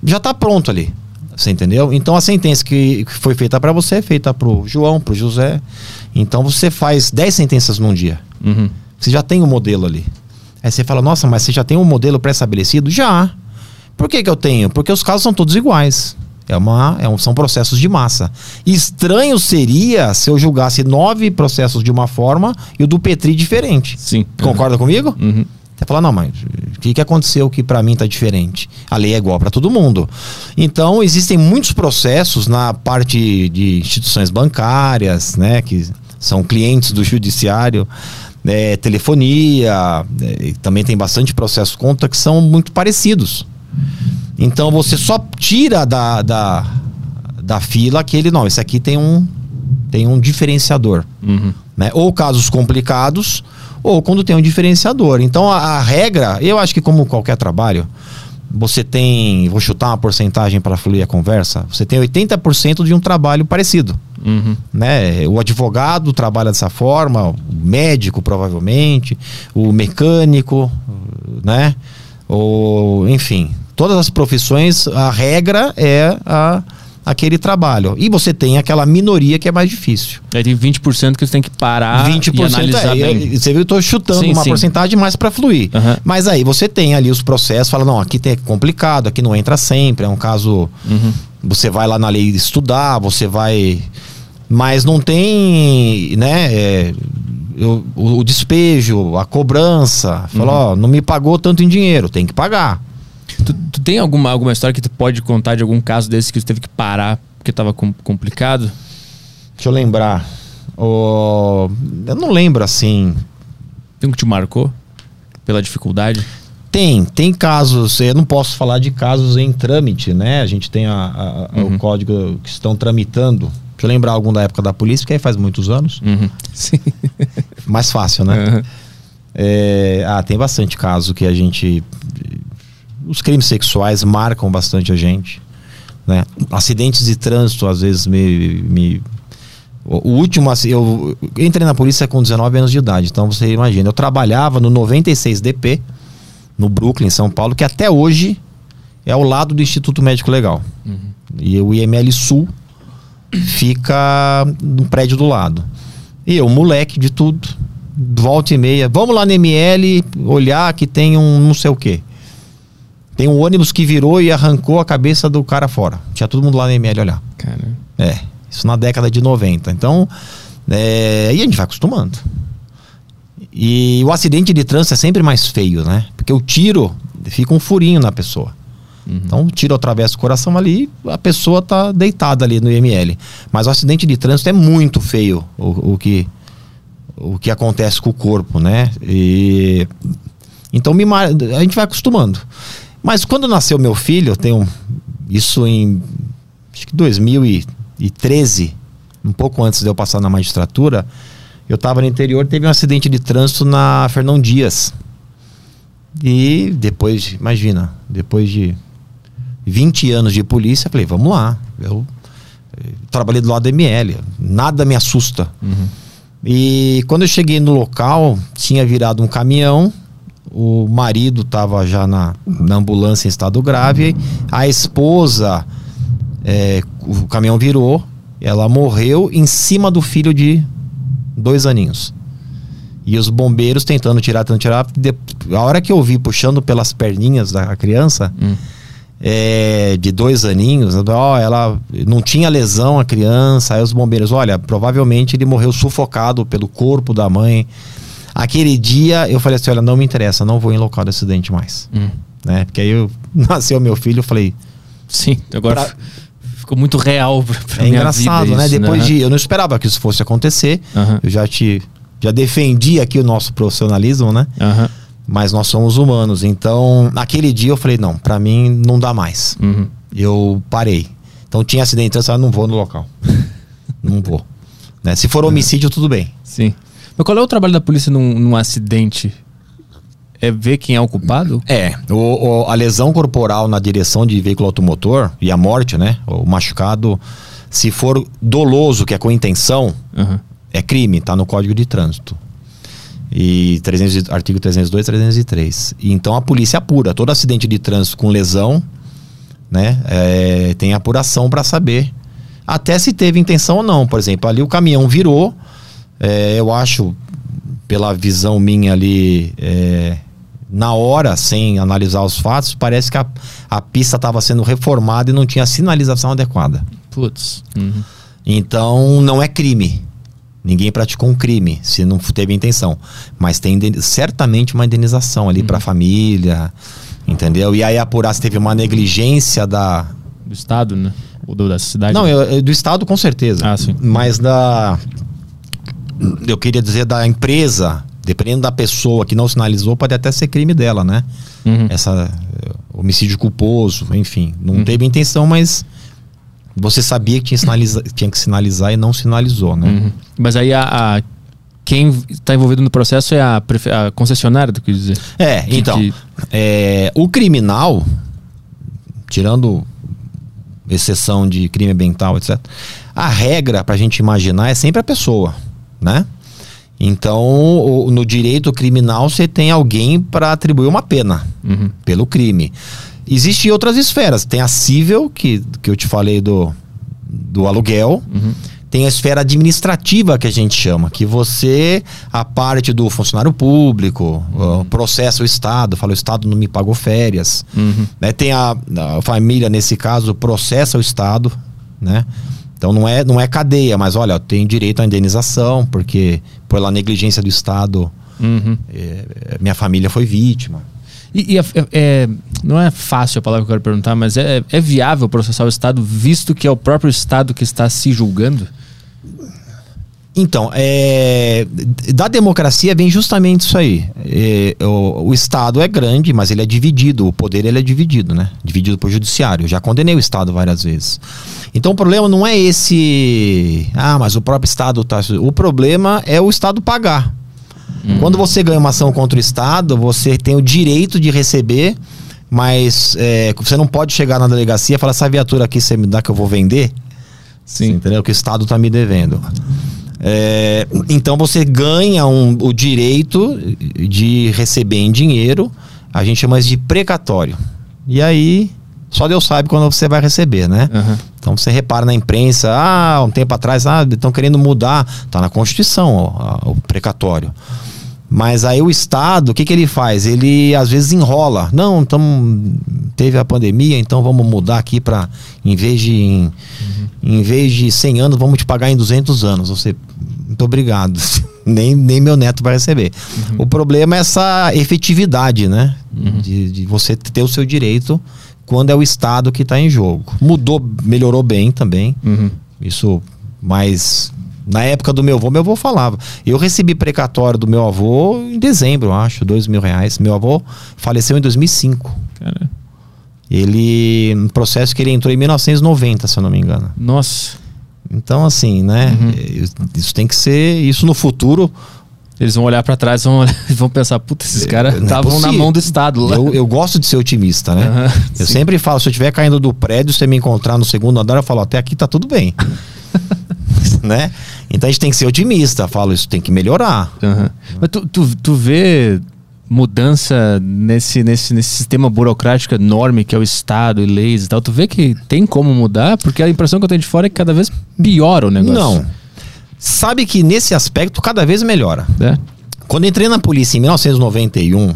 já está pronto ali. Você entendeu? Então a sentença que foi feita para você é feita pro João, pro José. Então você faz 10 sentenças num dia. Uhum. Você já tem o modelo ali. Aí você fala, nossa, mas você já tem um modelo pré-estabelecido? Já. Por que, que eu tenho? Porque os casos são todos iguais. É uma, é um, são processos de massa. Estranho seria se eu julgasse nove processos de uma forma e o do Petri diferente. Sim. Concorda comigo? Uhum. Você fala, não, mas o que, que aconteceu que para mim tá diferente? A lei é igual para todo mundo. Então, existem muitos processos na parte de instituições bancárias, né, que são clientes do judiciário, né, telefonia, e também tem bastante processos contra que são muito parecidos. Então, você só tira da, da, da fila aquele, não, esse aqui tem um, tem um diferenciador Uhum. né? Ou casos complicados, ou quando tem um diferenciador. Então a, a regra, eu acho que como qualquer trabalho, você tem, vou chutar uma porcentagem para fluir a conversa, você tem 80% de um trabalho parecido. Uhum. Né? O advogado trabalha dessa forma, o médico provavelmente, o mecânico, né? Ou, enfim, todas as profissões, a regra é a, aquele trabalho. E você tem aquela minoria que é mais difícil. Aí tem 20% que você tem que parar 20% e analisar é, bem. é, Você viu, eu tô chutando Sim, uma sim. porcentagem mais para fluir. Aham. Mas aí você tem ali os processos, fala, não, aqui tem é complicado, aqui não entra sempre, é um caso. Uhum. Você vai lá na lei estudar, você vai. Mas não tem, né? é, eu- o, o despejo, a cobrança. Uhum. ó, não me pagou tanto em dinheiro, tem que pagar. Tu, tu tem alguma, alguma história que tu pode contar de algum caso desse que tu teve que parar porque tava com- complicado? Deixa eu lembrar. Ó, eu não lembro assim. Tem um que te marcou? Pela dificuldade? Tem, tem casos, eu não posso falar de casos em trâmite, né? A gente tem a- a- a- Uhum. o código que estão tramitando. Deixa eu lembrar algum da época da polícia, que aí faz muitos anos. Uhum. Sim. Mais fácil, né? Uhum. É, ah, tem bastante caso que a gente. Os crimes sexuais marcam bastante a gente. Né? Acidentes de trânsito, às vezes, me. me- o último, assim, eu entrei na polícia com 19 anos de idade, então você imagina. Eu trabalhava no 96 DP, no Brooklyn, São Paulo, que até hoje é ao lado do Instituto Médico Legal. E o IML Sul fica no prédio do lado. E eu, moleque de tudo, volta e meia, vamos lá no ML olhar que tem um não sei o quê. Tem um ônibus que virou e arrancou a cabeça do cara fora. Tinha todo mundo lá no ML olhar. Cara. É, isso na década de 90. Então, é, e a gente vai acostumando. E o acidente de trânsito é sempre mais feio, né? Porque o tiro fica um furinho na pessoa. Então, o tiro atravessa o coração ali, a pessoa tá deitada ali no IML. Mas o acidente de trânsito é muito feio o, o que o que acontece com o corpo, né? E então me a gente vai acostumando. Mas quando nasceu meu filho, eu tenho isso em acho que 2013, um pouco antes de eu passar na magistratura, eu estava no interior, teve um acidente de trânsito na Fernão Dias. E depois, de- imagina, depois de 20 anos de polícia, eu falei, vamos lá. Eu trabalhei do lado do ML, nada me assusta. E quando eu cheguei no local, tinha virado um caminhão, o marido estava já na, na ambulância em estado grave, a esposa, eh, o caminhão virou, ela morreu em cima do filho de dois aninhos. E os bombeiros tentando tirar, tentando tirar. De- a hora que eu vi puxando pelas perninhas da criança, Hum. é, de dois aninhos, ó, ela não tinha lesão a criança, aí os bombeiros, olha, provavelmente ele morreu sufocado pelo corpo da mãe. Aquele dia eu falei assim, olha, não me interessa, não vou em local de acidente mais, Hum. né? Porque aí eu, [LAUGHS] nasceu meu filho, eu falei, Sim, agora Pra- ficou muito real pra, pra é minha engraçado, vida né? isso, Depois de, eu não esperava que isso fosse acontecer, Aham. eu já te, já defendi aqui o nosso profissionalismo, né? Aham. Mas nós somos humanos, então naquele dia eu falei, não, pra mim não dá mais. Uhum. eu parei. Então tinha acidente, eu falei, não vou no local. [LAUGHS] não vou. Né? Se for homicídio, tudo bem. Sim. Mas qual é o trabalho da polícia num, num acidente? É ver quem é o culpado? É, o, o- a lesão corporal na direção de veículo automotor e a morte, né? O machucado, se for doloso, que é com intenção, Aham. é crime, tá no Código de Trânsito. E 300, e- artigo 302, 303. E Então a polícia apura todo acidente de trânsito com lesão, né? é, tem apuração para saber até se teve intenção ou não. Por exemplo, ali o caminhão virou, é, eu acho, pela visão minha ali, é, na hora, sem analisar os fatos, parece que a, a pista estava sendo reformada e não tinha sinalização adequada. Putz. Uhum. Então não é crime. Ninguém praticou um crime se não teve intenção. Mas tem certamente uma indenização ali para a família, entendeu? E aí apurar se teve uma negligência da. Do estado, né? Ou do- da cidade? Não, eu- do Estado com certeza. Ah, sim. Mas da. Eu queria dizer da empresa, dependendo da pessoa que não sinalizou, pode até ser crime dela, né? Uhum. Essa. eh, Homicídio culposo, enfim. Não Uhum. teve intenção, mas. Você sabia que tinha, sinaliza- [LAUGHS] tinha que sinalizar e não sinalizou, né? Uhum. Mas aí a, a- quem está envolvido no processo é a, a concessionária, tu quer dizer? É, Que- então, que- é, o criminal, tirando exceção de crime ambiental, etc., a regra pra gente imaginar é sempre a pessoa, né? Então, no direito criminal, você tem alguém para atribuir uma pena Uhum. pelo crime. Existem outras esferas. Tem a civil, que, que eu te falei do, do aluguel. Uhum. Tem a esfera administrativa que a gente chama, que você, a parte do funcionário público, ó, processa o Estado, fala o Estado não me pagou férias. Uhum. Né? Tem a, a família, nesse caso, processa o Estado, né? Então não é, não é cadeia, mas olha, tem direito à indenização, porque pela negligência do Estado, Uhum. eh, minha família foi vítima. E, e é- é- é- não é fácil a palavra que eu quero perguntar, mas é, é viável processar o Estado, visto que é o próprio Estado que está se julgando? Então, é, da democracia vem justamente isso aí. É, o, o Estado é grande, mas ele é dividido. O poder ele é dividido, né? Dividido por judiciário. Eu já condenei o Estado várias vezes. Então o problema não é esse. Ah, mas o próprio Estado tá. O problema é o Estado pagar. Quando você ganha uma ação contra o Estado, você tem o direito de receber, mas é, você não pode chegar na delegacia e falar: essa viatura aqui você me dá que eu vou vender. Sim. Entendeu? Que o Estado está me devendo. É, então você ganha um- o direito de receber em dinheiro, a gente chama isso de precatório. E aí, só Deus sabe quando você vai receber, né? Aham. Então você repara na imprensa, ah, um tempo atrás, ah, estão querendo mudar, tá na Constituição ó, o precatório. Mas aí o Estado, o que, que ele faz? Ele às vezes enrola. Não, tamo, teve a pandemia, então vamos mudar aqui para em vez de em, em vez de 100 anos, vamos te pagar em 200 anos. Você, muito obrigado. [LAUGHS] nem, nem meu neto vai receber. O problema é essa efetividade, né? De, de você ter o seu direito quando é o Estado que está em jogo. Mudou, melhorou bem também. Uhum. Isso, mas na época do meu avô, meu avô falava. Eu recebi precatório do meu avô em dezembro, acho, dois mil reais. Meu avô faleceu em 2005. Cara, Ele, um processo que ele entrou em 1990, se eu não me engano. nossa. Então, assim, né? eh, Isso tem que ser, isso no futuro. Eles vão olhar pra trás e vão, [LAUGHS] vão pensar, puta, esses caras não é estavam na mão do Estado lá. Eu, eu gosto de ser otimista, né? Aham, eu sim. sempre falo, se eu estiver caindo do prédio, você me encontrar no segundo andar, eu falo, até aqui tá tudo bem. [LAUGHS] [LAUGHS] né? Então a gente tem que ser otimista. Falo, isso tem que melhorar. Aham. Mas tu, tu, tu vê mudança nesse, nesse, nesse sistema burocrático enorme que é o Estado e leis e tal. Tu vê que tem como mudar? Porque a impressão que eu tenho de fora é que cada vez piora o negócio. Não. Sabe que nesse aspecto cada vez melhora. É? Quando entrei na polícia em 1991,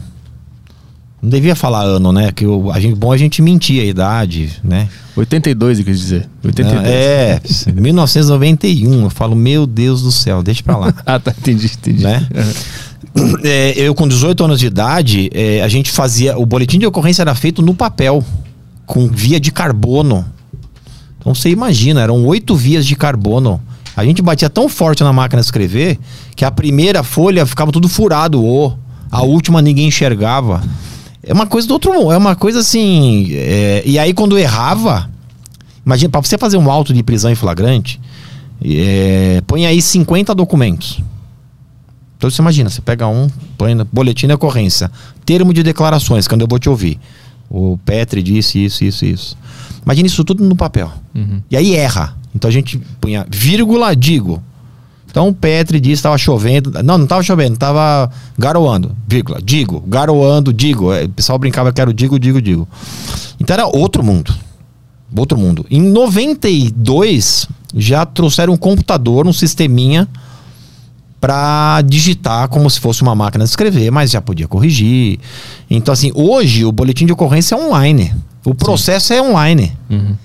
não devia falar ano, né? Que eu, a gente, bom a gente mentir a idade, né? 82, eu quis dizer. 82. É, [LAUGHS] 1991. Eu falo, meu Deus do céu, deixa pra lá. [LAUGHS] Ah, tá, entendi, entendi. Né? É, eu com 18 anos de idade, é, a gente fazia. O boletim de ocorrência era feito no papel, com via de carbono. Então você imagina, eram oito vias de carbono. A gente batia tão forte na máquina de escrever que a primeira folha ficava tudo furado, o a última ninguém enxergava. É uma coisa do outro mundo, é uma coisa assim. é, e aí quando errava, imagina, para você fazer um auto de prisão em flagrante, é, põe aí 50 documentos. Então você imagina, você pega um, põe no boletim de ocorrência, termo de declarações, quando eu vou te ouvir. O Petri disse isso, isso, isso. Imagina isso tudo no papel. Uhum. E aí erra. Então a gente punha vírgula, digo. Então o Petri disse que estava chovendo. Não, não estava chovendo, estava garoando. Vírgula, digo, garoando, digo. É, O pessoal brincava que era o digo, digo, digo. Então era outro mundo. Outro mundo. Em 92, já trouxeram um computador, um sisteminha para digitar como se fosse uma máquina de escrever, mas já podia corrigir. Então, assim, hoje o boletim de ocorrência é online. O processo é online. Uhum.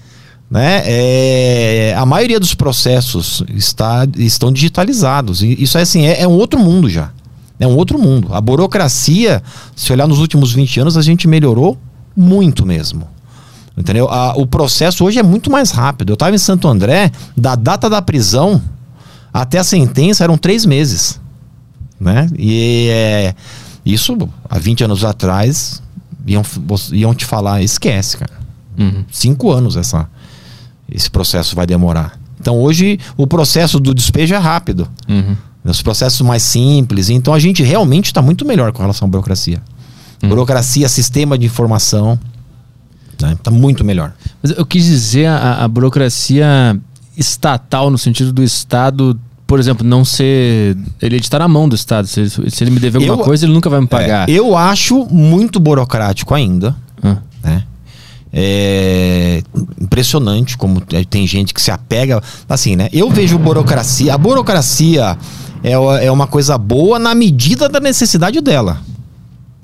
Né? É, a maioria dos processos está, estão digitalizados. E isso é assim, é, é um outro mundo já. É um outro mundo. A burocracia, se olhar nos últimos 20 anos, a gente melhorou muito mesmo. Entendeu? A- o processo hoje é muito mais rápido. Eu estava em Santo André, da data da prisão até a sentença eram três meses. Né? E é, isso, há 20 anos atrás, iam, iam te falar, esquece, cara. Uhum. Cinco anos essa, esse processo vai demorar. Então hoje o processo do despejo é rápido. Uhum. Os processos mais simples. Então a gente realmente está muito melhor com relação à burocracia. Burocracia, sistema de informação. Está muito melhor. Mas eu quis dizer a, a burocracia estatal, no sentido do Estado, por exemplo, não ser. Ele está na mão do Estado. Se, se ele me dever alguma Eu- coisa, ele nunca vai me pagar. É, eu acho muito burocrático ainda. Né? É impressionante como tem gente que se apega. Assim, né? Eu vejo burocracia. A burocracia é, é uma coisa boa na medida da necessidade dela.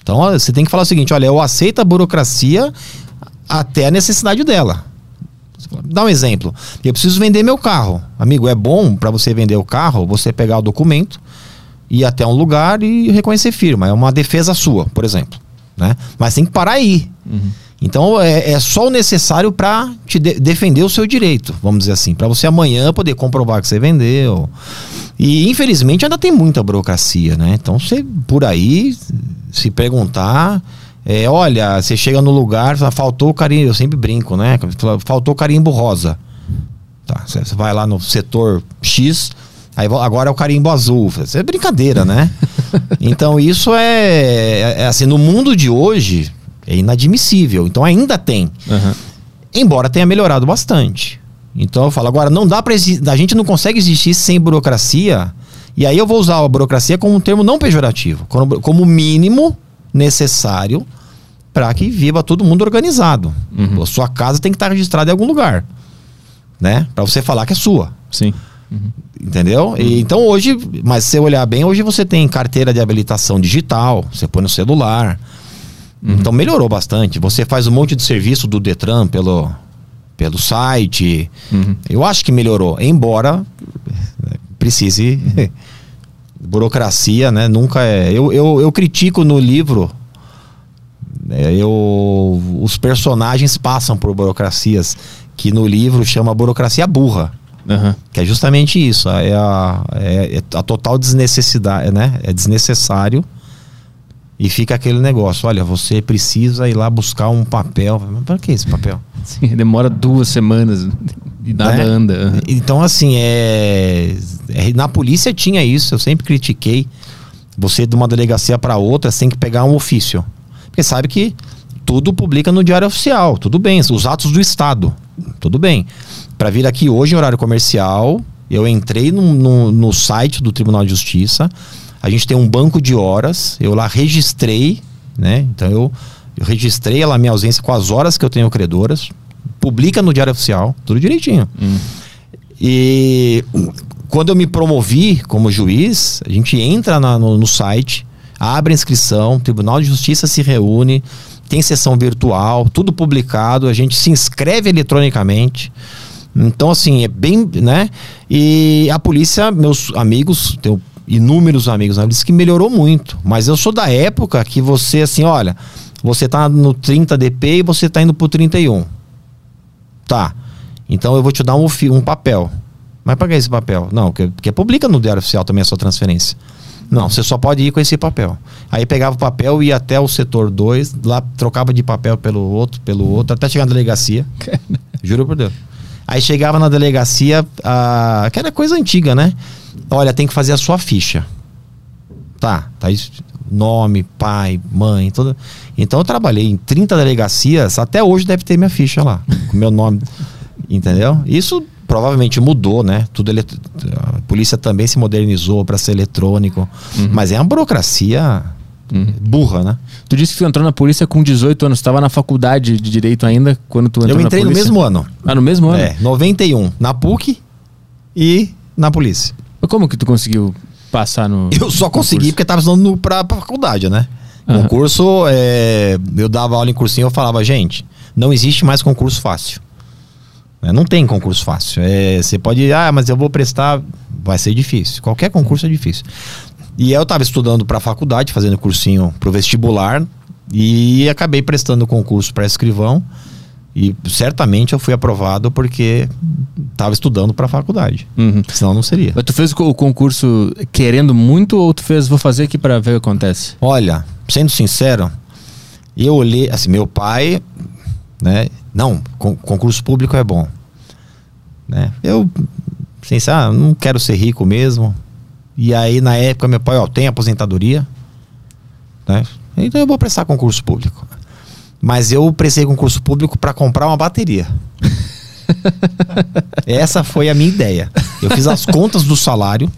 Então você tem que falar o seguinte: olha, eu aceito a burocracia até a necessidade dela. Dá um exemplo. Eu preciso vender meu carro. Amigo, é bom para você vender o carro você pegar o documento, ir até um lugar e reconhecer firma. É uma defesa sua, por exemplo. Né? Mas tem que parar aí. Então é, é só o necessário para te de- defender o seu direito, vamos dizer assim, para você amanhã poder comprovar que você vendeu. E infelizmente ainda tem muita burocracia, né? Então você por aí se perguntar, é, olha, você chega no lugar, faltou o carimbo, eu sempre brinco, né? Faltou o carimbo rosa. Tá, você vai lá no setor X, aí agora é o carimbo azul. Isso é brincadeira, né? [LAUGHS] então isso é, é- é assim, no mundo de hoje é inadmissível. Então ainda tem, Aham. embora tenha melhorado bastante. Então eu falo, agora não dá para a gente não consegue existir sem burocracia. E aí eu vou usar a burocracia como um termo não pejorativo, como, o mínimo necessário para que viva todo mundo organizado. A sua casa tem que estar registrada em algum lugar, né? Para você falar que é sua. Sim. Entendeu? E, então hoje, mas se você olhar bem, hoje você tem carteira de habilitação digital, você põe no celular. Então melhorou bastante. Você faz um monte de serviço do Detran pelo, pelo site. Uhum. Eu acho que melhorou, embora precise. [LAUGHS] burocracia, né? Nunca é. Eu, eu, eu critico no livro. né, eu, os personagens passam por burocracias que no livro chama burocracia burra. Aham. Que é justamente isso. É a, é, é a total desnecessidade, né? É desnecessário. E fica aquele negócio: olha, você precisa ir lá buscar um papel. Mas pra que esse papel? Sim, demora duas semanas e nada Né? anda. Então, assim, é, é- Na polícia tinha isso, eu sempre critiquei. Você de uma delegacia para outra, você tem que pegar um ofício. Porque sabe que tudo publica no Diário Oficial, tudo bem. Os atos do Estado, tudo bem. Para vir aqui hoje em horário comercial, eu entrei no, no, no site do Tribunal de Justiça. A gente tem um banco de horas, eu lá registrei, né? Então eu, eu registrei lá a minha ausência com as horas que eu tenho credoras, publica no Diário Oficial, tudo direitinho. E quando eu me promovi como juiz, a gente entra na- no, no site, abre a inscrição, o Tribunal de Justiça se reúne, tem sessão virtual, tudo publicado, a gente se inscreve eletronicamente. Então, assim, é bem, né? E a polícia, meus amigos, tenho inúmeros amigos, né, disse que melhorou muito. Mas eu sou da época que você, assim, olha, você tá no 30 DP e você tá indo pro 31. Tá. Então eu vou te dar um, um papel. Mas pra que esse papel? Não, porque, porque publica no Diário Oficial também a sua transferência. Não, você só pode ir com esse papel. Aí pegava o papel e ia até o setor 2, lá trocava de papel pelo outro, pelo outro, até chegar na delegacia. Juro por Deus. Aí chegava na delegacia, ah, que era coisa antiga, né? Olha, tem que fazer a sua ficha. Tá, tá isso, nome, pai, mãe, tudo. Então eu trabalhei em 30 delegacias, até hoje deve ter minha ficha lá, com meu nome. [LAUGHS] Entendeu? Isso provavelmente mudou, né? Tudo ele, a polícia também se modernizou para ser eletrônico, mas é uma burocracia burra, né? Tu disse que tu entrou na polícia com 18 anos. Tu tava na faculdade de Direito ainda quando tu entrou Eu entrei no mesmo ano. Ah, no mesmo ano? É, 91, na PUC e na polícia. Mas como que tu conseguiu passar no... Eu só consegui porque tava estudando no- pra, pra faculdade, né? Aham. Concurso, é, eu dava aula em cursinho, eu falava, gente, não existe mais concurso fácil. Né? Não tem concurso fácil. É, você pode, ah, mas eu vou prestar, vai ser difícil. Qualquer concurso é difícil. E eu tava estudando pra faculdade, fazendo cursinho pro vestibular e acabei prestando concurso para escrivão. E certamente eu fui aprovado porque tava estudando pra faculdade. Uhum. Senão não seria. Mas tu fez o co- o concurso querendo muito ou tu fez, vou fazer aqui pra ver o que acontece? Olha, sendo sincero, eu olhei, assim, meu pai, né? Não, con- concurso público é bom. Né? Eu, sincero, ah, não quero ser rico mesmo. E aí, na época, meu pai, ó, tem aposentadoria, né? Então eu vou prestar concurso público. Mas eu prestei concurso público para comprar uma bateria. [LAUGHS] Essa foi a minha ideia. Eu fiz as contas do salário.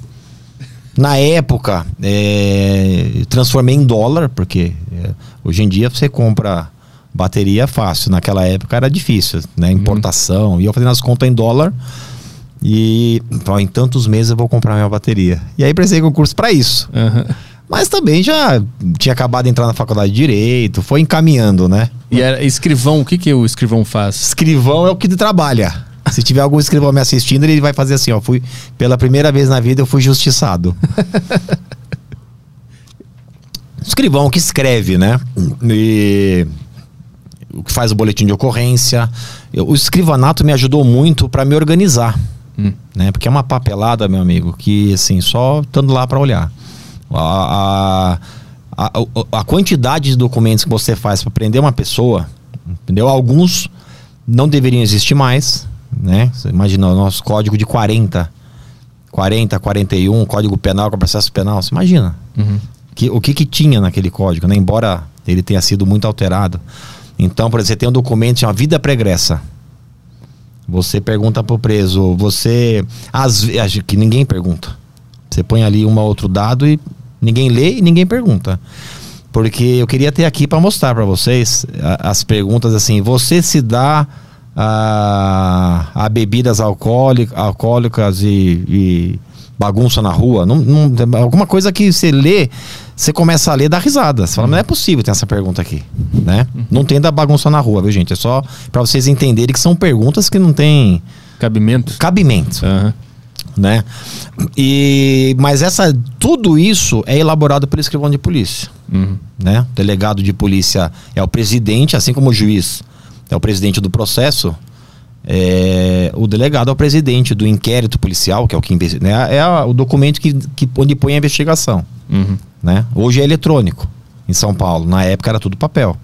Na época, é, transformei em dólar, porque é, hoje em dia você compra bateria fácil. Naquela época era difícil, né? Importação. E eu fazendo as contas em dólar. E ó, em tantos meses eu vou comprar minha bateria. E aí prestei concurso para isso. Aham. Mas também já tinha acabado de entrar na faculdade de Direito, foi encaminhando, né? E era escrivão, o que que o escrivão faz? Escrivão é o que trabalha. Se tiver algum escrivão me assistindo, ele vai fazer assim, ó. Fui, pela primeira vez na vida eu fui justiçado. [LAUGHS] escrivão que escreve, né? E o que faz o boletim de ocorrência. Eu- o escrivanato me ajudou muito para me organizar, Hum. né? Porque é uma papelada, meu amigo, que assim, só estando lá para olhar. A, a, a, a quantidade de documentos que você faz para prender uma pessoa, entendeu? Alguns não deveriam existir mais, né? Você imagina o nosso código de 40, 40, 41, código penal com processo penal, você imagina Uhum. que, o que, que tinha naquele código, né? embora ele tenha sido muito alterado. Então, por exemplo, você tem um documento chama vida pregressa. Você pergunta pro preso, você. Às vezes, que ninguém pergunta. Você põe ali um ou outro dado e ninguém lê e ninguém pergunta. Porque eu queria ter aqui para mostrar para vocês as perguntas assim: você se dá a, a bebidas alcoólicas, alcoólicas e, e bagunça na rua? Não, não- alguma coisa que você lê, você começa a ler e dá risada. Você fala, não é possível ter essa pergunta aqui, né? Não tem da bagunça na rua, viu, gente? É só para vocês entenderem que são perguntas que não têm Cabimento? cabimento Aham. Né? E mas essa tudo isso é elaborado pelo escrivão de polícia, Uhum. né? O delegado de polícia é o presidente, assim como o juiz é o presidente do processo. é, o delegado é o presidente do inquérito policial, que é o que né? É o documento que, que onde põe a investigação, Uhum. né? Hoje é eletrônico em São Paulo, na época era tudo papel.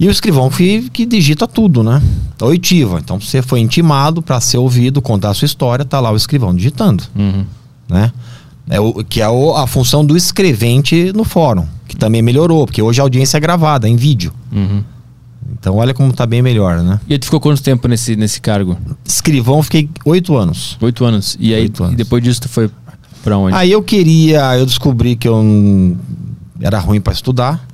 E o escrivão que, que digita tudo, né? Oitiva. Então você foi intimado para ser ouvido, contar a sua história, tá lá o escrivão digitando, Uhum. né? É o, que é o- a função do escrevente no fórum, que também melhorou, porque hoje a audiência é gravada, em vídeo. Uhum. Então olha como tá bem melhor, né? E aí tu ficou quanto tempo nesse, nesse cargo? Escrivão fiquei oito anos. Oito anos. E aí, Oito anos. e depois disso tu foi pra onde? Aí eu queria, eu descobri que eu era ruim para estudar,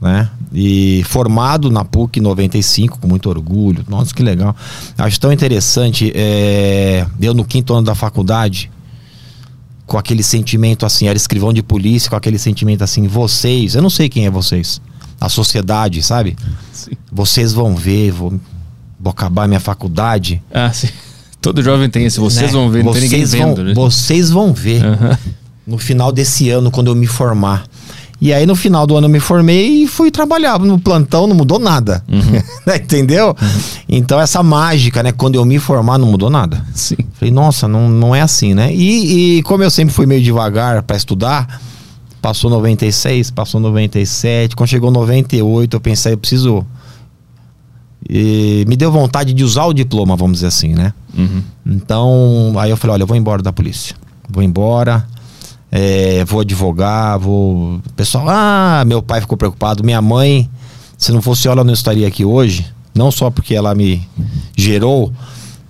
né? E formado na PUC em 95, com muito orgulho. Nossa, que legal. Acho tão interessante. é, eu no quinto ano da faculdade, com aquele sentimento assim, era escrivão de polícia, com aquele sentimento assim, vocês, eu não sei quem é vocês, a sociedade, sabe? Sim. Vocês vão ver, vou, vou acabar minha faculdade. Ah, sim. [LAUGHS] Todo jovem tem esse. Vocês né? vão ver, não tem ninguém Vocês vão- vendo, né? Vocês vão ver Aham. no final desse ano, quando eu me formar. E aí, no final do ano, eu me formei e fui trabalhar no plantão, não mudou nada. [LAUGHS] Né? Entendeu? Então, essa mágica, né? Quando eu me formar, não mudou nada. Sim. Falei, nossa, não, não é assim, né? E, e como eu sempre fui meio devagar para estudar, passou 96, passou 97. Quando chegou 98, eu pensei, eu preciso. E me deu vontade de usar o diploma, vamos dizer assim, né? Uhum. Então, aí eu falei, olha, eu vou embora da polícia. Vou embora. É, vou advogar, vou. Pessoal, ah, meu pai ficou preocupado, minha mãe, se não fosse ela, não estaria aqui hoje. Não só porque ela me gerou,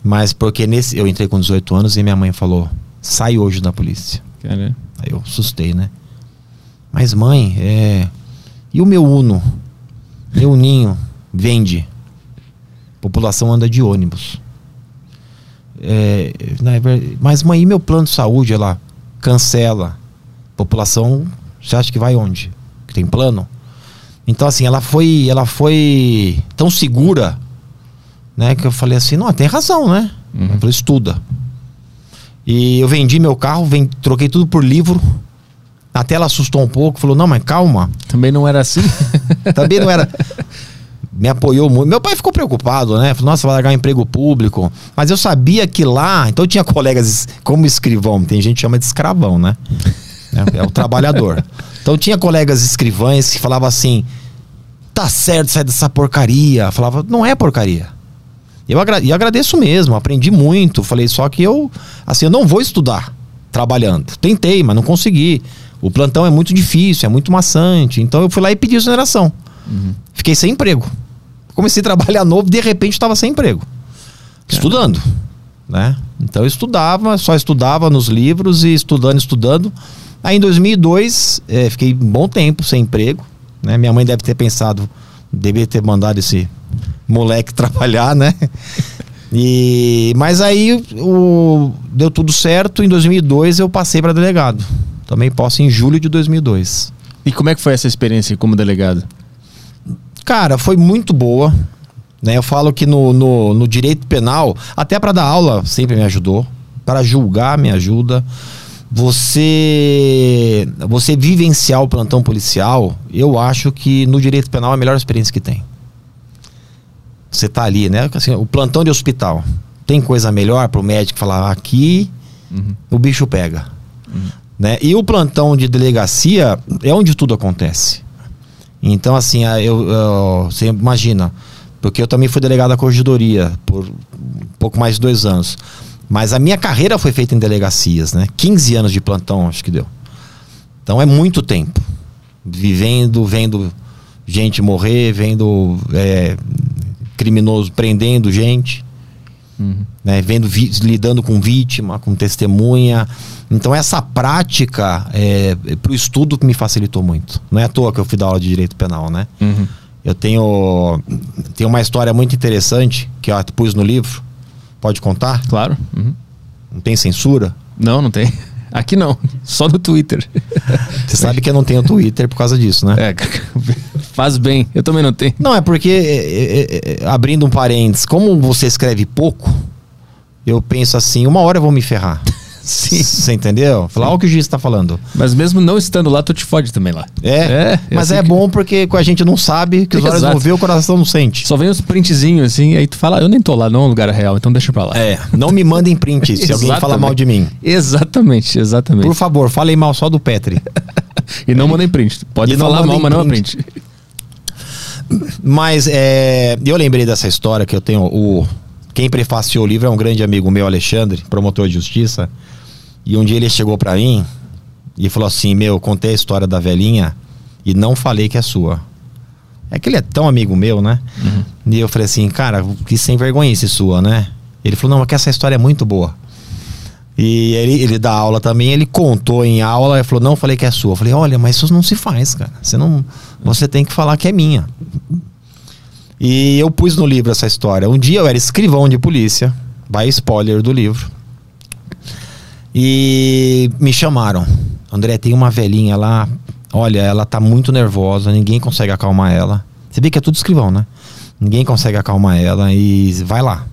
mas porque nesse. Eu entrei com 18 anos e minha mãe falou: sai hoje da polícia. Aí eu assustei, né? Mas mãe, é. E o meu Uno? Meu Ninho vende. População anda de ônibus. É, mas mãe, e meu plano de saúde? Ela cancela. População, você acha que vai onde? Que tem plano? Então assim, ela foi, ela foi tão segura, né, que eu falei assim, não, tem razão, né? Uhum. Eu falei, estuda. E eu vendi meu carro, troquei tudo por livro. Até ela assustou um pouco, falou: Não, mas calma. também não era assim? Também não era. [LAUGHS] Me apoiou muito. Meu pai ficou preocupado, né? Falou: Nossa, vai largar um emprego público. Mas eu sabia que lá. Então eu tinha colegas como escrivão. Tem gente que chama de escravão, né? É, é o trabalhador. [LAUGHS] Então eu tinha colegas escrivães que falavam assim: Tá certo, sai dessa porcaria. Eu falava: Não é porcaria. Eu agra e agradeço mesmo, aprendi muito. Falei, só que eu, assim, eu não vou estudar trabalhando. Tentei, mas não consegui. O plantão é muito difícil, é muito maçante. Então eu fui lá e pedi exoneração. Fiquei sem emprego. Comecei a trabalhar [LAUGHS] novo, de repente estava sem emprego. Estudando, né? Então eu estudava, só estudava nos livros e estudando, estudando. Aí em 2002, eh, fiquei um bom tempo sem emprego, né? Minha mãe deve ter pensado, deveria ter mandado esse moleque [LAUGHS] trabalhar, né? E mas aí o, deu tudo certo. Em 2002 eu passei para delegado. Tomei posse em julho de 2002. E como é que foi essa experiência como delegado? Cara, foi muito boa. Né? Eu falo que no, no, no direito penal, até para dar aula, sempre me ajudou. Para julgar, me ajuda. Você, você vivenciar o plantão policial, eu acho que no direito penal é a melhor experiência que tem. Você tá ali, né? Assim, o plantão de hospital. Tem coisa melhor para o médico falar aqui Uhum. o bicho pega. Né? E o plantão de delegacia é onde tudo acontece. Então, assim, a- eu, eu- você imagina, porque eu também fui delegado da corregedoria por um pouco mais de dois anos. Mas a minha carreira foi feita em delegacias, né? 15 anos de plantão, acho que deu. Então é muito tempo. Vivendo, vendo gente morrer, vendo é, criminoso prendendo gente Uhum. né, vendo lidando com vítima, com testemunha. Então essa prática é, para o estudo me facilitou muito. Não é à toa que eu fui dar aula de direito penal, né? Uhum. Eu tenho tenho uma história muito interessante que eu pus no livro. Pode contar? Claro. Uhum. Não tem censura? Não, não tem. Aqui não. Só no Twitter. Você sabe que eu não tenho Twitter por causa disso, né? É, faz bem. Eu também não tenho. Não, é porque, é, é, é, abrindo um parênteses, como você escreve pouco, eu penso assim, uma hora eu vou me ferrar. Sim. Você entendeu? Falar, olha o que o juiz está falando. Mas mesmo não estando lá, tu te fode também lá. É, mas assim é que- bom porque a gente não sabe, que os olhos não vê, o coração não sente. Só vem uns printzinhos assim, aí tu fala, eu nem tô lá, não é um lugar real, então deixa pra lá. É, não me mandem print se alguém fala Exatamente. mal de mim. [LAUGHS] Exatamente, exatamente. Por favor, falem mal só do Petri. [LAUGHS] E não mandem print. Pode E falar mal, mas não é print. print. Mas é, eu lembrei dessa história que eu tenho. O, quem prefaciou o livro é um grande amigo meu, Alexandre, promotor de justiça. E um dia ele chegou pra mim e falou assim: Meu, contei a história da velhinha e não falei que é sua. É que ele é tão amigo meu, né? E eu falei assim: Cara, que sem vergonhice sua, né? Ele falou: Não, mas que essa história é muito boa. E ele, ele dá aula também, ele contou em aula e falou: Não, falei que é sua. Eu falei: Olha, mas isso não se faz, cara. Você não. Você tem que falar que é minha. E eu pus no livro essa história. Um dia eu era escrivão de polícia, vai spoiler do livro. E me chamaram. André, tem uma velhinha lá. Olha, ela tá muito nervosa, ninguém consegue acalmar ela. Você vê que é tudo escrivão, né? Ninguém consegue acalmar ela e vai lá.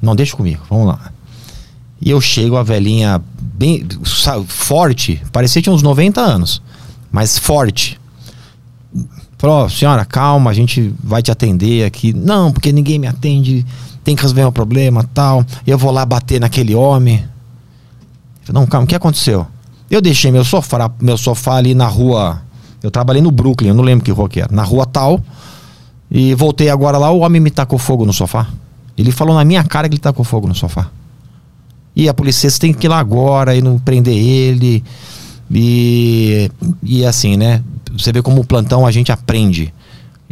Não, deixa comigo, vamos lá. E eu chego, a velhinha bem forte, parecia que tinha uns 90 anos, mas forte. Falou, "Ó, senhora, calma, a gente vai te atender aqui. Não, porque ninguém me atende, tem que resolver um problema tal. Eu vou lá bater naquele homem. Falei, não, calma, o que aconteceu? Eu deixei meu sofá, meu sofá ali na rua. Eu trabalhei no Brooklyn, eu não lembro que rua que era. Na rua tal. E voltei agora lá, o homem me tacou fogo no sofá. Ele falou na minha cara que ele tacou fogo no sofá. E a polícia tem que ir lá agora e não prender ele. E, e assim, né? Você vê como o plantão a gente aprende.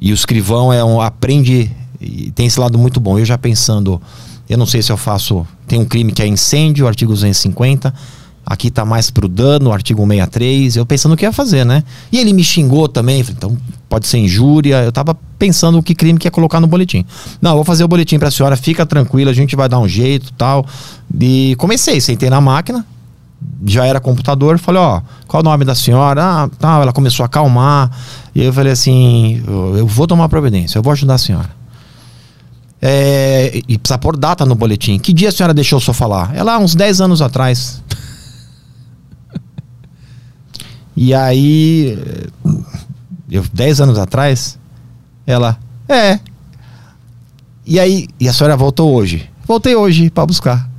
E o escrivão é um aprende e tem esse lado muito bom. Eu já pensando, eu não sei se eu faço, tem um crime que é incêndio, artigo 250. Aqui tá mais pro dano, artigo 163. Eu pensando o que ia fazer, né? E ele me xingou também. Falei, então pode ser injúria. Eu tava pensando o que crime que ia colocar no boletim. Não, vou fazer o boletim pra senhora, fica tranquila, a gente vai dar um jeito tal. E comecei, sentei na máquina, já era computador, falei, ó, qual o nome da senhora? Ah, ela começou a acalmar. E eu falei assim, eu vou tomar providência, eu vou ajudar a senhora. É, e precisa pôr data no boletim. Que dia a senhora deixou o sofá lá? Ela, uns 10 anos atrás. [LAUGHS] E aí, eu, 10 anos atrás, ela, é. E aí, e a senhora voltou hoje? Voltei hoje para buscar. [LAUGHS]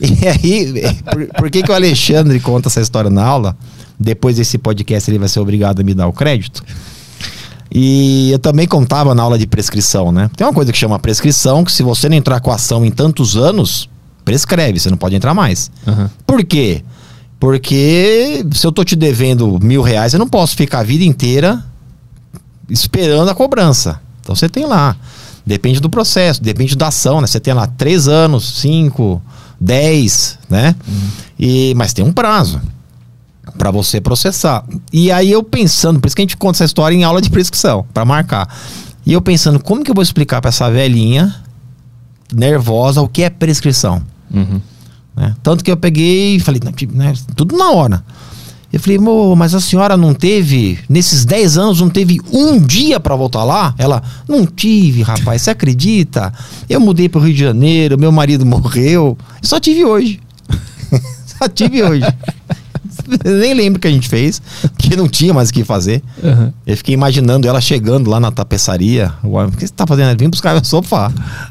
E aí, por, por, que, que o Alexandre conta essa história na aula? Depois desse podcast ele vai ser obrigado a me dar o crédito. E eu também contava na aula de prescrição, né? Tem uma coisa que chama prescrição, que se você não entrar com a ação em tantos anos, prescreve, você não pode entrar mais. Uhum. Por quê? Porque se eu tô te devendo mil reais, eu não posso ficar a vida inteira esperando a cobrança. Então você tem lá. Depende do processo, depende da ação, né? Você tem lá três anos, cinco, 10, né? Uhum. E, mas tem um prazo para você processar. E aí eu pensando, por isso que a gente conta essa história em aula de prescrição, para marcar. E eu pensando, como que eu vou explicar para essa velhinha nervosa o que é prescrição? Uhum. Né? Tanto que eu peguei e falei, né, tudo na hora. Eu falei, mas a senhora não teve, nesses 10 anos, não teve um dia para voltar lá? Ela, não tive, rapaz, você acredita? Eu mudei para o Rio de Janeiro, meu marido morreu, só tive hoje. [LAUGHS] só tive hoje. [LAUGHS] nem lembro o que a gente fez, porque não tinha mais o que fazer. Uhum. Eu fiquei imaginando ela chegando lá na tapeçaria. O que você tá fazendo? Vim buscar o sofá.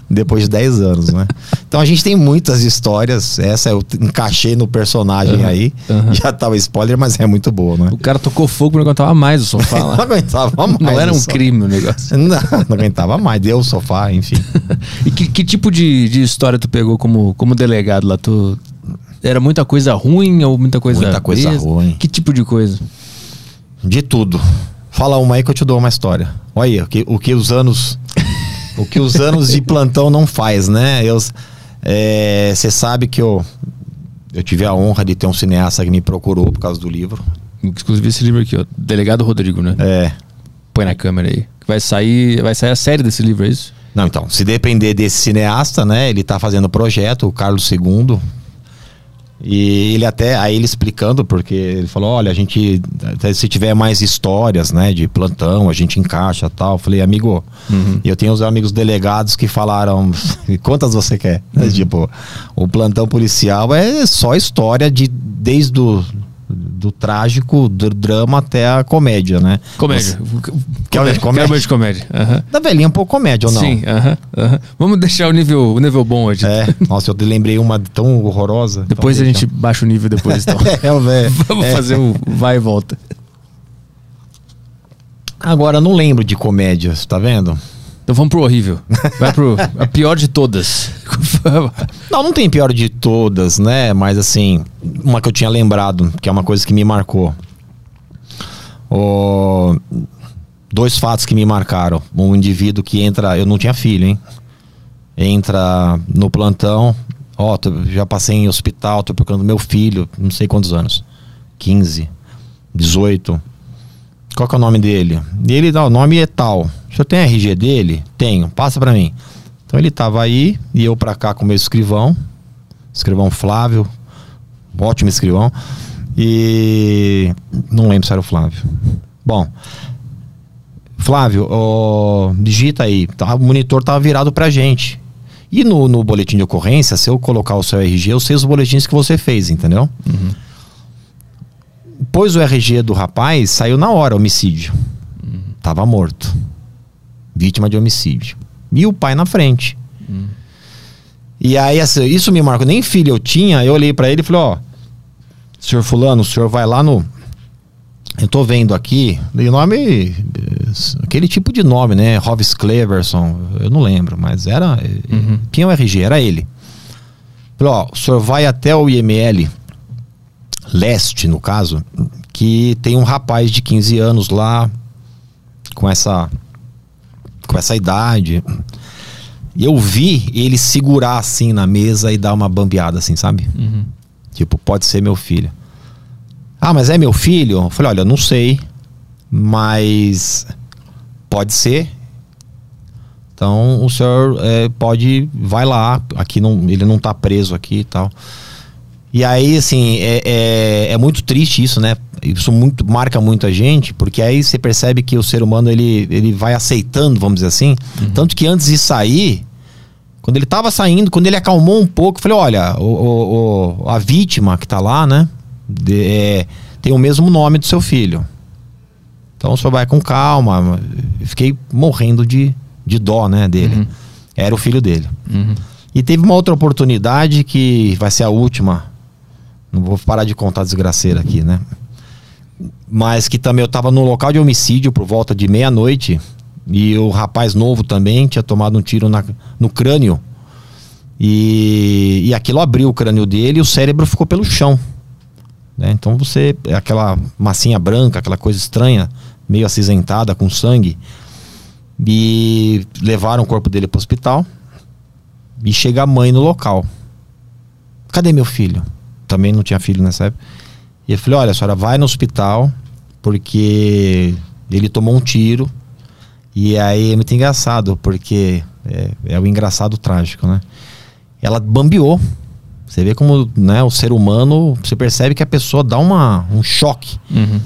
Depois de 10 anos, né? [LAUGHS] Então a gente tem muitas histórias. Essa eu encaixei no personagem uhum. aí. Uhum. Já tava spoiler, mas é muito boa, né? O cara tocou fogo, não aguentava mais o sofá [LAUGHS] lá. não aguentava mais. Não era um crime o negócio. Não, não aguentava mais. Deu o sofá, enfim. e que, que tipo de, de história tu pegou como, como delegado lá? Tu era muita coisa ruim ou muita coisa Muita coisa ruim. Que tipo de coisa? De tudo. Fala uma aí que eu te dou uma história. Olha aí, o que, o que os anos. o que os anos de plantão não faz, né? Você é, sabe que eu, eu tive a honra de ter um cineasta que me procurou por causa do livro. Inclusive esse livro aqui, ó. Delegado Rodrigo, né? É. Põe na câmera aí. Vai sair, vai sair a série desse livro, é isso? Não, então, se depender desse cineasta, né? Ele tá fazendo o projeto, o Carlos II, e ele até, aí ele explicando, porque ele falou, olha, a gente, se tiver mais histórias, né, de plantão, a gente encaixa tal. Eu falei, amigo, uhum. eu tenho os amigos delegados que falaram, [LAUGHS] quantas você quer? Uhum. Tipo, o plantão policial é só história de, desde o do trágico, do drama até a comédia, né? Comédia. Quer comédia, comédia? de comédia. Uhum. Da velhinha um pouco comédia ou não? Sim, uhum. Vamos deixar o nível, o nível bom hoje. É. Nossa, eu lembrei uma tão horrorosa. Depois então, a gente baixa o nível depois, então. [LAUGHS] é. Vamos é. fazer um vai e volta. Agora, não lembro de comédia, tá vendo? Então vamos pro horrível. Vai pro a pior de todas. [LAUGHS] não, não tem pior de todas, né? Mas assim, uma que eu tinha lembrado, que é uma coisa que me marcou. O... Dois fatos que me marcaram. Um indivíduo que entra. Eu não tinha filho, hein? Entra no plantão. Ó, oh, já passei em hospital, tô procurando meu filho, não sei quantos anos. 15, 18. Qual que é o nome dele? E ele dá, o nome é tal. O senhor tem RG dele? Tenho, passa para mim. Então ele tava aí e eu para cá com o meu escrivão, escrivão Flávio, ótimo escrivão. E não lembro se era o Flávio. Bom, Flávio, ó, digita aí. Tá, o monitor tava virado pra gente. E no, no boletim de ocorrência, se eu colocar o seu RG, eu sei os boletins que você fez, entendeu? Uhum. Pois o RG do rapaz saiu na hora, homicídio. Uhum. Tava morto vítima de homicídio. E o pai na frente. Hum. E aí, assim, isso me marcou. Nem filho eu tinha, eu olhei para ele e falei: Ó, senhor Fulano, o senhor vai lá no. Eu tô vendo aqui, o nome. Aquele tipo de nome, né? Rovis Cleverson, eu não lembro, mas era. Uhum. Tinha o RG, era ele. Falei, ó, o senhor vai até o IML leste, no caso, que tem um rapaz de 15 anos lá com essa com essa idade. E eu vi ele segurar assim na mesa e dar uma bambeada assim, sabe? Uhum. Tipo, pode ser meu filho. Ah, mas é meu filho? Eu falei, olha, não sei, mas pode ser. Então o senhor é, pode, vai lá, aqui não, ele não tá preso aqui e tal. E aí, assim, é, é, é, muito triste isso, né? Isso muito, marca muita gente, porque aí você percebe que o ser humano ele, ele vai aceitando, vamos dizer assim. Uhum. Tanto que antes de sair, quando ele tava saindo, quando ele acalmou um pouco, eu falei: olha, o, o, o a vítima que tá lá, né? De, é, tem o mesmo nome do seu filho. Então o senhor vai com calma. Eu fiquei morrendo de, de dó, né, dele. Uhum. Era o filho dele. Uhum. E teve uma outra oportunidade que vai ser a última. Não vou parar de contar desgraceira aqui, né? Mas que também eu tava no local de homicídio por volta de meia-noite. E o rapaz novo também tinha tomado um tiro na, no crânio. E, e aquilo abriu o crânio dele e o cérebro ficou pelo chão. Né? Então você. É aquela massinha branca, aquela coisa estranha, meio acinzentada, com sangue. E levaram o corpo dele para hospital. E chega a mãe no local. Cadê meu filho? Também não tinha filho nessa época. E eu falei: olha, a senhora vai no hospital, porque ele tomou um tiro. E aí é muito engraçado, porque é, é o engraçado trágico, né? Ela bambeou. Você vê como né, o ser humano, você percebe que a pessoa dá uma, um choque. Uhum.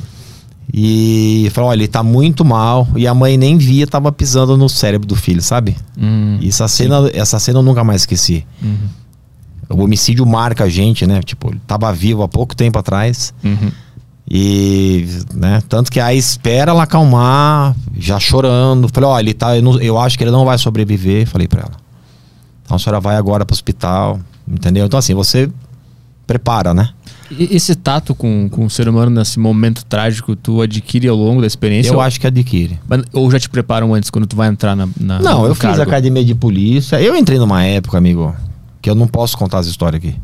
E falou: olha, ele tá muito mal. E a mãe nem via, tava pisando no cérebro do filho, sabe? Uhum. E essa cena, essa cena eu nunca mais esqueci. Uhum. O homicídio marca a gente, né? Tipo, ele tava vivo há pouco tempo atrás. Uhum. E, né? Tanto que aí espera ela acalmar, já chorando. Falei, ó, ele tá. Eu, não, eu, acho que ele não vai sobreviver. Falei pra ela. Então a senhora vai agora pro hospital. Entendeu? Então, assim, você prepara, né? E esse tato com, com o ser humano nesse momento trágico, tu adquire ao longo da experiência? Eu ou, acho que adquire. Ou já te preparam antes, quando tu vai entrar na. na não, eu cargo? fiz academia de polícia. Eu entrei numa época, amigo, que eu não posso contar as histórias aqui.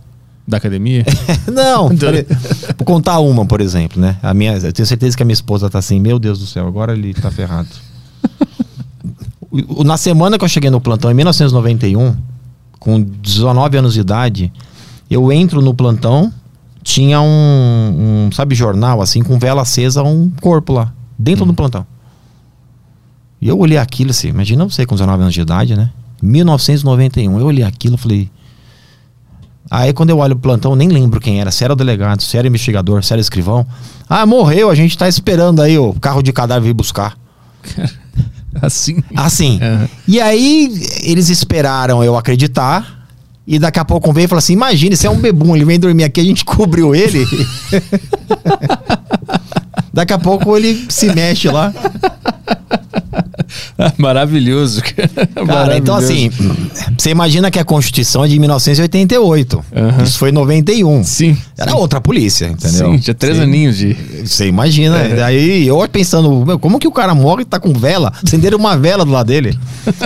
Da academia? [LAUGHS] não, [LAUGHS] vou contar uma, por exemplo, né? A minha, eu tenho certeza que a minha esposa tá assim, meu Deus do céu, agora ele tá ferrado. [LAUGHS] Na semana que eu cheguei no plantão, em 1991, com 19 anos de idade, eu entro no plantão, tinha um, um sabe, jornal assim, com vela acesa, um corpo lá, dentro hum. do plantão. E eu olhei aquilo assim, imagina você com 19 anos de idade, né? 1991, eu olhei aquilo e falei. Aí quando eu olho o plantão, nem lembro quem era, se era o delegado, se era o investigador, se era o escrivão. Ah, morreu, a gente tá esperando aí o carro de cadáver vir buscar. [LAUGHS] Assim. Assim. Uhum. E aí eles esperaram eu acreditar. E daqui a pouco veio e falou assim: imagine, se é um bebum, ele vem dormir aqui, a gente [LAUGHS] cobriu ele. [LAUGHS] daqui a pouco ele se mexe lá. [LAUGHS] Maravilhoso. Cara, Maravilhoso. então assim, você imagina que a Constituição é de 1988. Uhum. Isso foi em 91. Sim. Era sim. outra polícia, entendeu? Sim, tinha três sim. aninhos de. Você imagina. É. Daí eu pensando, meu, como que o cara morre e tá com vela? Acenderam uma vela do lado dele.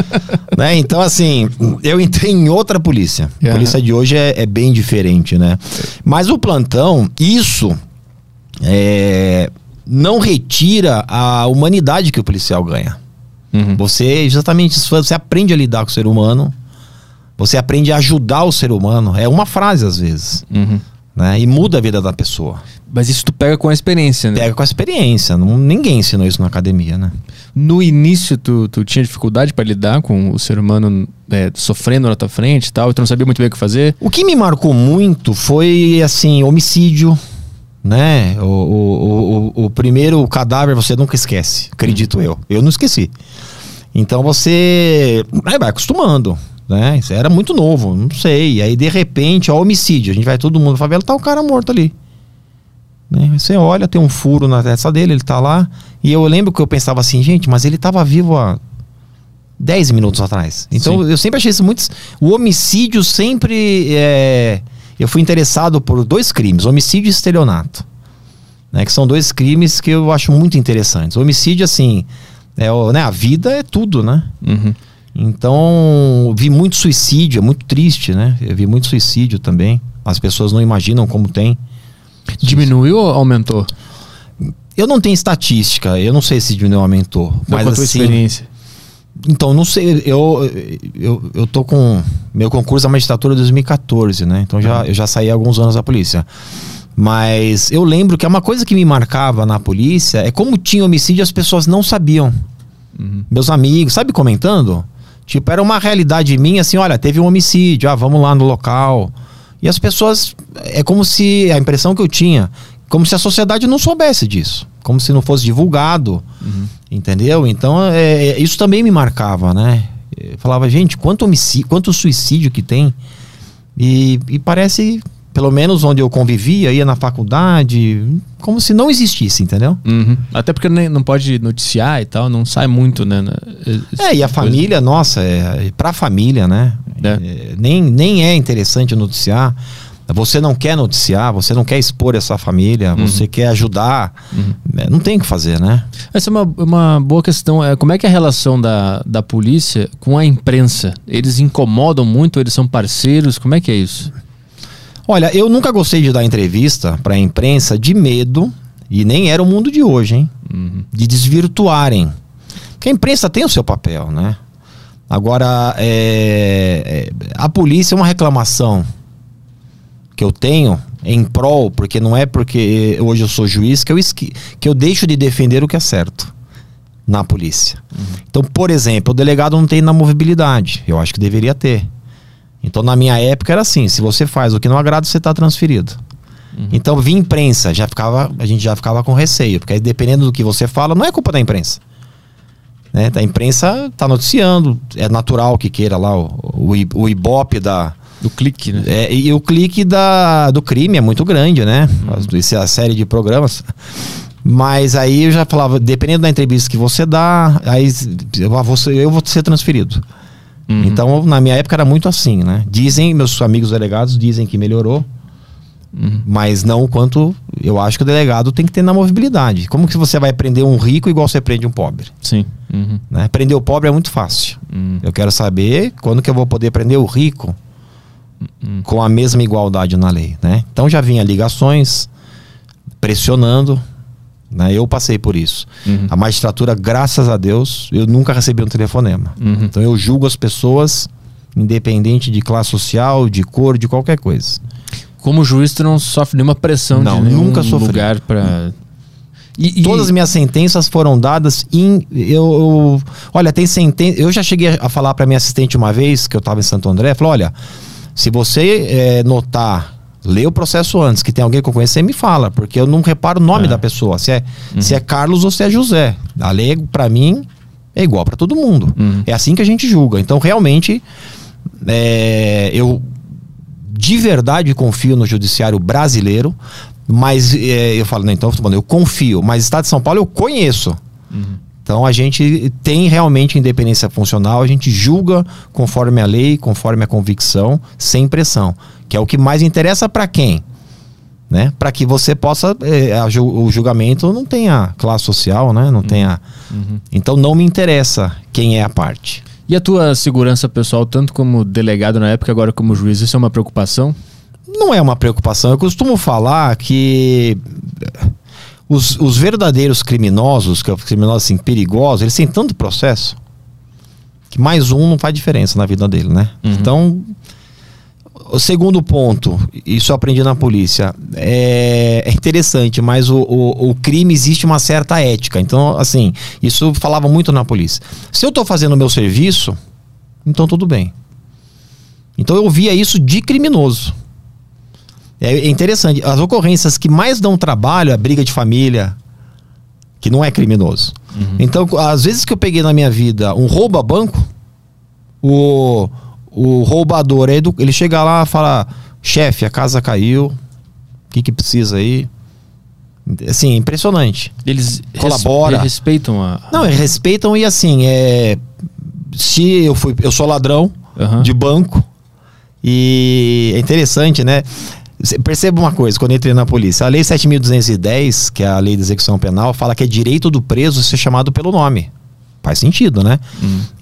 [LAUGHS] né? Então, assim, eu entrei em outra polícia. A uhum. polícia de hoje é, é bem diferente, né? Mas o plantão, isso. É, não retira a humanidade que o policial ganha. Uhum. Você, exatamente isso, você aprende a lidar com o ser humano, você aprende a ajudar o ser humano. É uma frase às vezes. Uhum. Né? E muda a vida da pessoa. Mas isso tu pega com a experiência, né? Pega com a experiência. Não, ninguém ensinou isso na academia, né? No início, tu, tu tinha dificuldade para lidar com o ser humano é, sofrendo na tua frente e tal, tu não sabia muito bem o que fazer? O que me marcou muito foi, assim, homicídio, né? O, o, o, o primeiro cadáver você nunca esquece, acredito eu. Eu não esqueci. Então você aí vai acostumando, né? Isso era muito novo, não sei. E aí de repente, ó, homicídio, a gente vai todo mundo na favela, tá o cara morto ali. Né? Você olha, tem um furo na testa dele, ele tá lá. E eu lembro que eu pensava assim, gente, mas ele tava vivo há 10 minutos atrás. Então Sim. eu sempre achei isso muito. O homicídio sempre. É... Eu fui interessado por dois crimes: homicídio e estelionato. Né? Que são dois crimes que eu acho muito interessantes. O homicídio, assim, é, né, a vida é tudo, né? Uhum. Então, vi muito suicídio, é muito triste, né? Eu vi muito suicídio também. As pessoas não imaginam como tem. Diminuiu ou aumentou? Eu não tenho estatística, eu não sei se diminuiu ou aumentou. Mas mas com a assim, experiência. Então, não sei, eu, eu, eu tô com meu concurso da magistratura 2014, né? Então já, eu já saí há alguns anos da polícia. Mas eu lembro que é uma coisa que me marcava na polícia é como tinha homicídio as pessoas não sabiam. Meus amigos, sabe, comentando? Tipo, era uma realidade minha assim, olha, teve um homicídio, ah, vamos lá no local. E as pessoas, é como se, a impressão que eu tinha, como se a sociedade não soubesse disso. Como se não fosse divulgado. Entendeu? Então, é, isso também me marcava, né? Eu falava, gente, quanto homicídio, quanto suicídio que tem. E, e parece, pelo menos onde eu convivia, ia na faculdade, como se não existisse, entendeu? Uhum. Até porque nem, não pode noticiar e tal, não sai muito, né? na- esse É, e a tipo de coisa. família, nossa, é, pra família, né? É. É, nem, nem é interessante noticiar. Você não quer noticiar, você não quer expor essa família, Uhum. você quer ajudar. É, não tem o que fazer, né? Essa é uma, uma boa questão. É, como é que é a relação da, da polícia com a imprensa? Eles incomodam muito? Eles são parceiros? Como é que é isso? Olha, eu nunca gostei de dar entrevista pra imprensa de medo, e nem era o mundo de hoje, hein? De desvirtuarem. Porque a imprensa tem o seu papel, né? Agora, é, é, a polícia é uma reclamação que eu tenho em prol, porque não é porque hoje eu sou juiz que eu, esqui, que eu deixo de defender o que é certo na polícia. Então, por exemplo, o delegado não tem inamovibilidade. Eu acho que deveria ter. Então, na minha época era assim: se você faz o que não agrada, você está transferido. Então, vi imprensa, já ficava, a gente já ficava com receio, porque aí, dependendo do que você fala, não é culpa da imprensa. Né? A imprensa está noticiando, é natural que queira lá o, o, o ibope da. Do clique, né? é, e o clique da, do crime é muito grande, né? Isso é a série de programas. Mas aí eu já falava, dependendo da entrevista que você dá, aí eu vou ser, eu vou ser transferido. Uhum. Então, na minha época era muito assim, né? Dizem, meus amigos delegados dizem que melhorou, Uhum. mas não o quanto eu acho que o delegado tem que ter na movibilidade. Como que você vai prender um rico igual você prende um pobre? Sim. Uhum. Né? Prender o pobre é muito fácil. Uhum. Eu quero saber quando que eu vou poder prender o rico Uhum. Com a mesma igualdade na lei, né? Então já vinha ligações pressionando, né? Eu passei por isso. Uhum. A magistratura, graças a Deus, eu nunca recebi um telefonema. Uhum. Então eu julgo as pessoas independente de classe social, de cor, de qualquer coisa. Como juiz, tu não sofre nenhuma pressão Não, de nenhum nunca sofri. lugar pra... E, e- Todas as minhas sentenças foram dadas em. Eu, eu- olha, tem sentença. Eu já cheguei a falar para minha assistente uma vez, que eu estava em Santo André, falou: olha, se você eh, notar, lê o processo antes, que tem alguém que eu conhecer, me fala, porque eu não reparo o nome É. da pessoa, se é, se é Carlos ou se é José. A lei, para mim, é igual para todo mundo. Uhum. É assim que a gente julga. Então, realmente, eh, eu de verdade confio no judiciário brasileiro, mas é, eu falo, não, então eu confio, mas Estado de São Paulo eu conheço. Então a gente tem realmente independência funcional, a gente julga conforme a lei, conforme a convicção, sem pressão, que é o que mais interessa para quem? Né? Para que você possa é, a o julgamento não tenha classe social, né? Não tenha. Então não me interessa quem é a parte. E a tua segurança pessoal, tanto como delegado na época, agora como juiz, isso é uma preocupação? não é uma preocupação. Eu costumo falar que eh, os, os verdadeiros criminosos, que é os criminosos assim, perigosos, eles têm tanto processo que mais um não faz diferença na vida dele, né? Uhum. Então, o segundo ponto, isso eu aprendi na polícia, é, é interessante, mas o, o, o crime existe uma certa ética. Então, assim, isso falava muito na polícia. Se eu estou fazendo o meu serviço, então tudo bem. Então eu via isso de criminoso. É interessante. As ocorrências que mais dão trabalho é a briga de família, que não é criminoso. Então, às vezes que eu peguei na minha vida um roubo a banco, o, o roubador, é ele chega lá e fala: chefe, a casa caiu, o que, que precisa aí? Assim, impressionante. Eles res- Colabora. respeitam a... Não, eles respeitam e assim, é. Se eu fui. Eu sou ladrão Aham. de banco. E é interessante, né? Perceba uma coisa, quando entrei na polícia, a lei 7.210, que é a lei de execução penal, fala que é direito do preso ser chamado pelo nome. Faz sentido, né?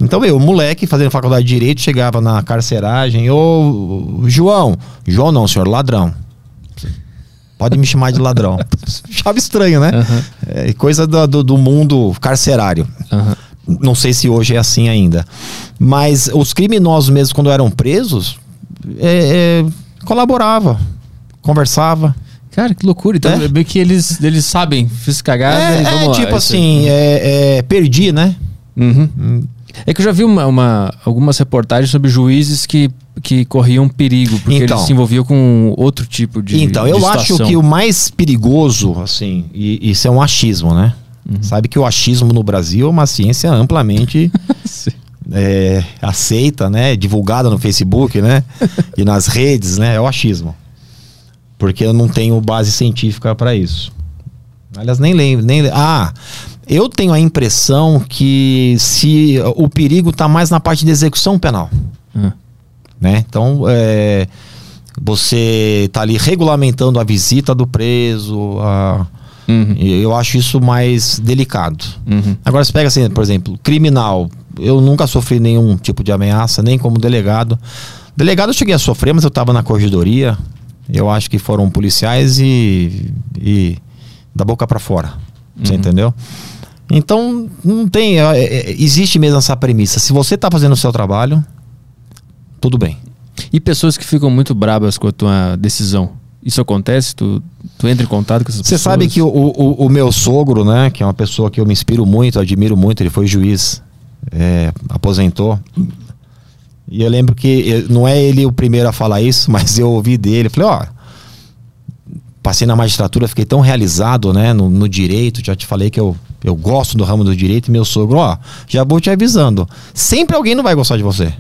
Então eu, moleque, fazendo faculdade de Direito, chegava na carceragem, ô João, João não, senhor, ladrão. Pode me chamar de ladrão. [LAUGHS] Achava estranho, né? Aham. É coisa do, do- do mundo carcerário. Aham. Não sei se hoje é assim ainda. Mas os criminosos mesmo, quando eram presos, é, é, colaborava, conversava. Cara, que loucura. Então, É? meio que eles, eles sabem, fiz cagada É, e vamos é, lá. tipo aí. assim, é, é, perdi, né? Uhum. É que eu já vi uma, uma- algumas reportagens sobre juízes que, que corriam perigo, porque Então. eles se envolviam com outro tipo de então, eu de acho que o mais perigoso, assim, e isso é um achismo, né? Uhum. Sabe que o achismo no Brasil é uma ciência amplamente [LAUGHS] é, aceita, né? Divulgada no Facebook, né? e nas redes, né? É o achismo. Porque eu não tenho base científica para isso. Aliás, nem lembro. Nem, le- ah, eu tenho a impressão que se o perigo está mais na parte de execução penal. Ah. Né? Então, é, você está ali regulamentando a visita do preso. a- Uhum. eu acho isso mais delicado. Uhum. Agora você pega assim, por exemplo, criminal. Eu nunca sofri nenhum tipo de ameaça, nem como delegado. Delegado eu cheguei a sofrer, mas eu estava na corregedoria. Eu acho que foram policiais e, e da boca para fora. Você Uhum. entendeu? Então, não tem. é, é, existe mesmo essa premissa. Se você está fazendo o seu trabalho, tudo bem. E pessoas que ficam muito brabas com a tua decisão. Isso acontece? Tu, tu entra em contato com essas Você pessoas? sabe que o, o, o meu sogro, né, que é uma pessoa que eu me inspiro muito, admiro muito, ele foi juiz, é, aposentou. E eu lembro que não é ele o primeiro a falar isso, [LAUGHS] mas eu ouvi dele. Falei, ó, passei na magistratura, fiquei tão realizado, né, no, no direito. Já te falei que eu, eu gosto do ramo do direito. E meu sogro, ó, já vou te avisando. Sempre alguém não vai gostar de você.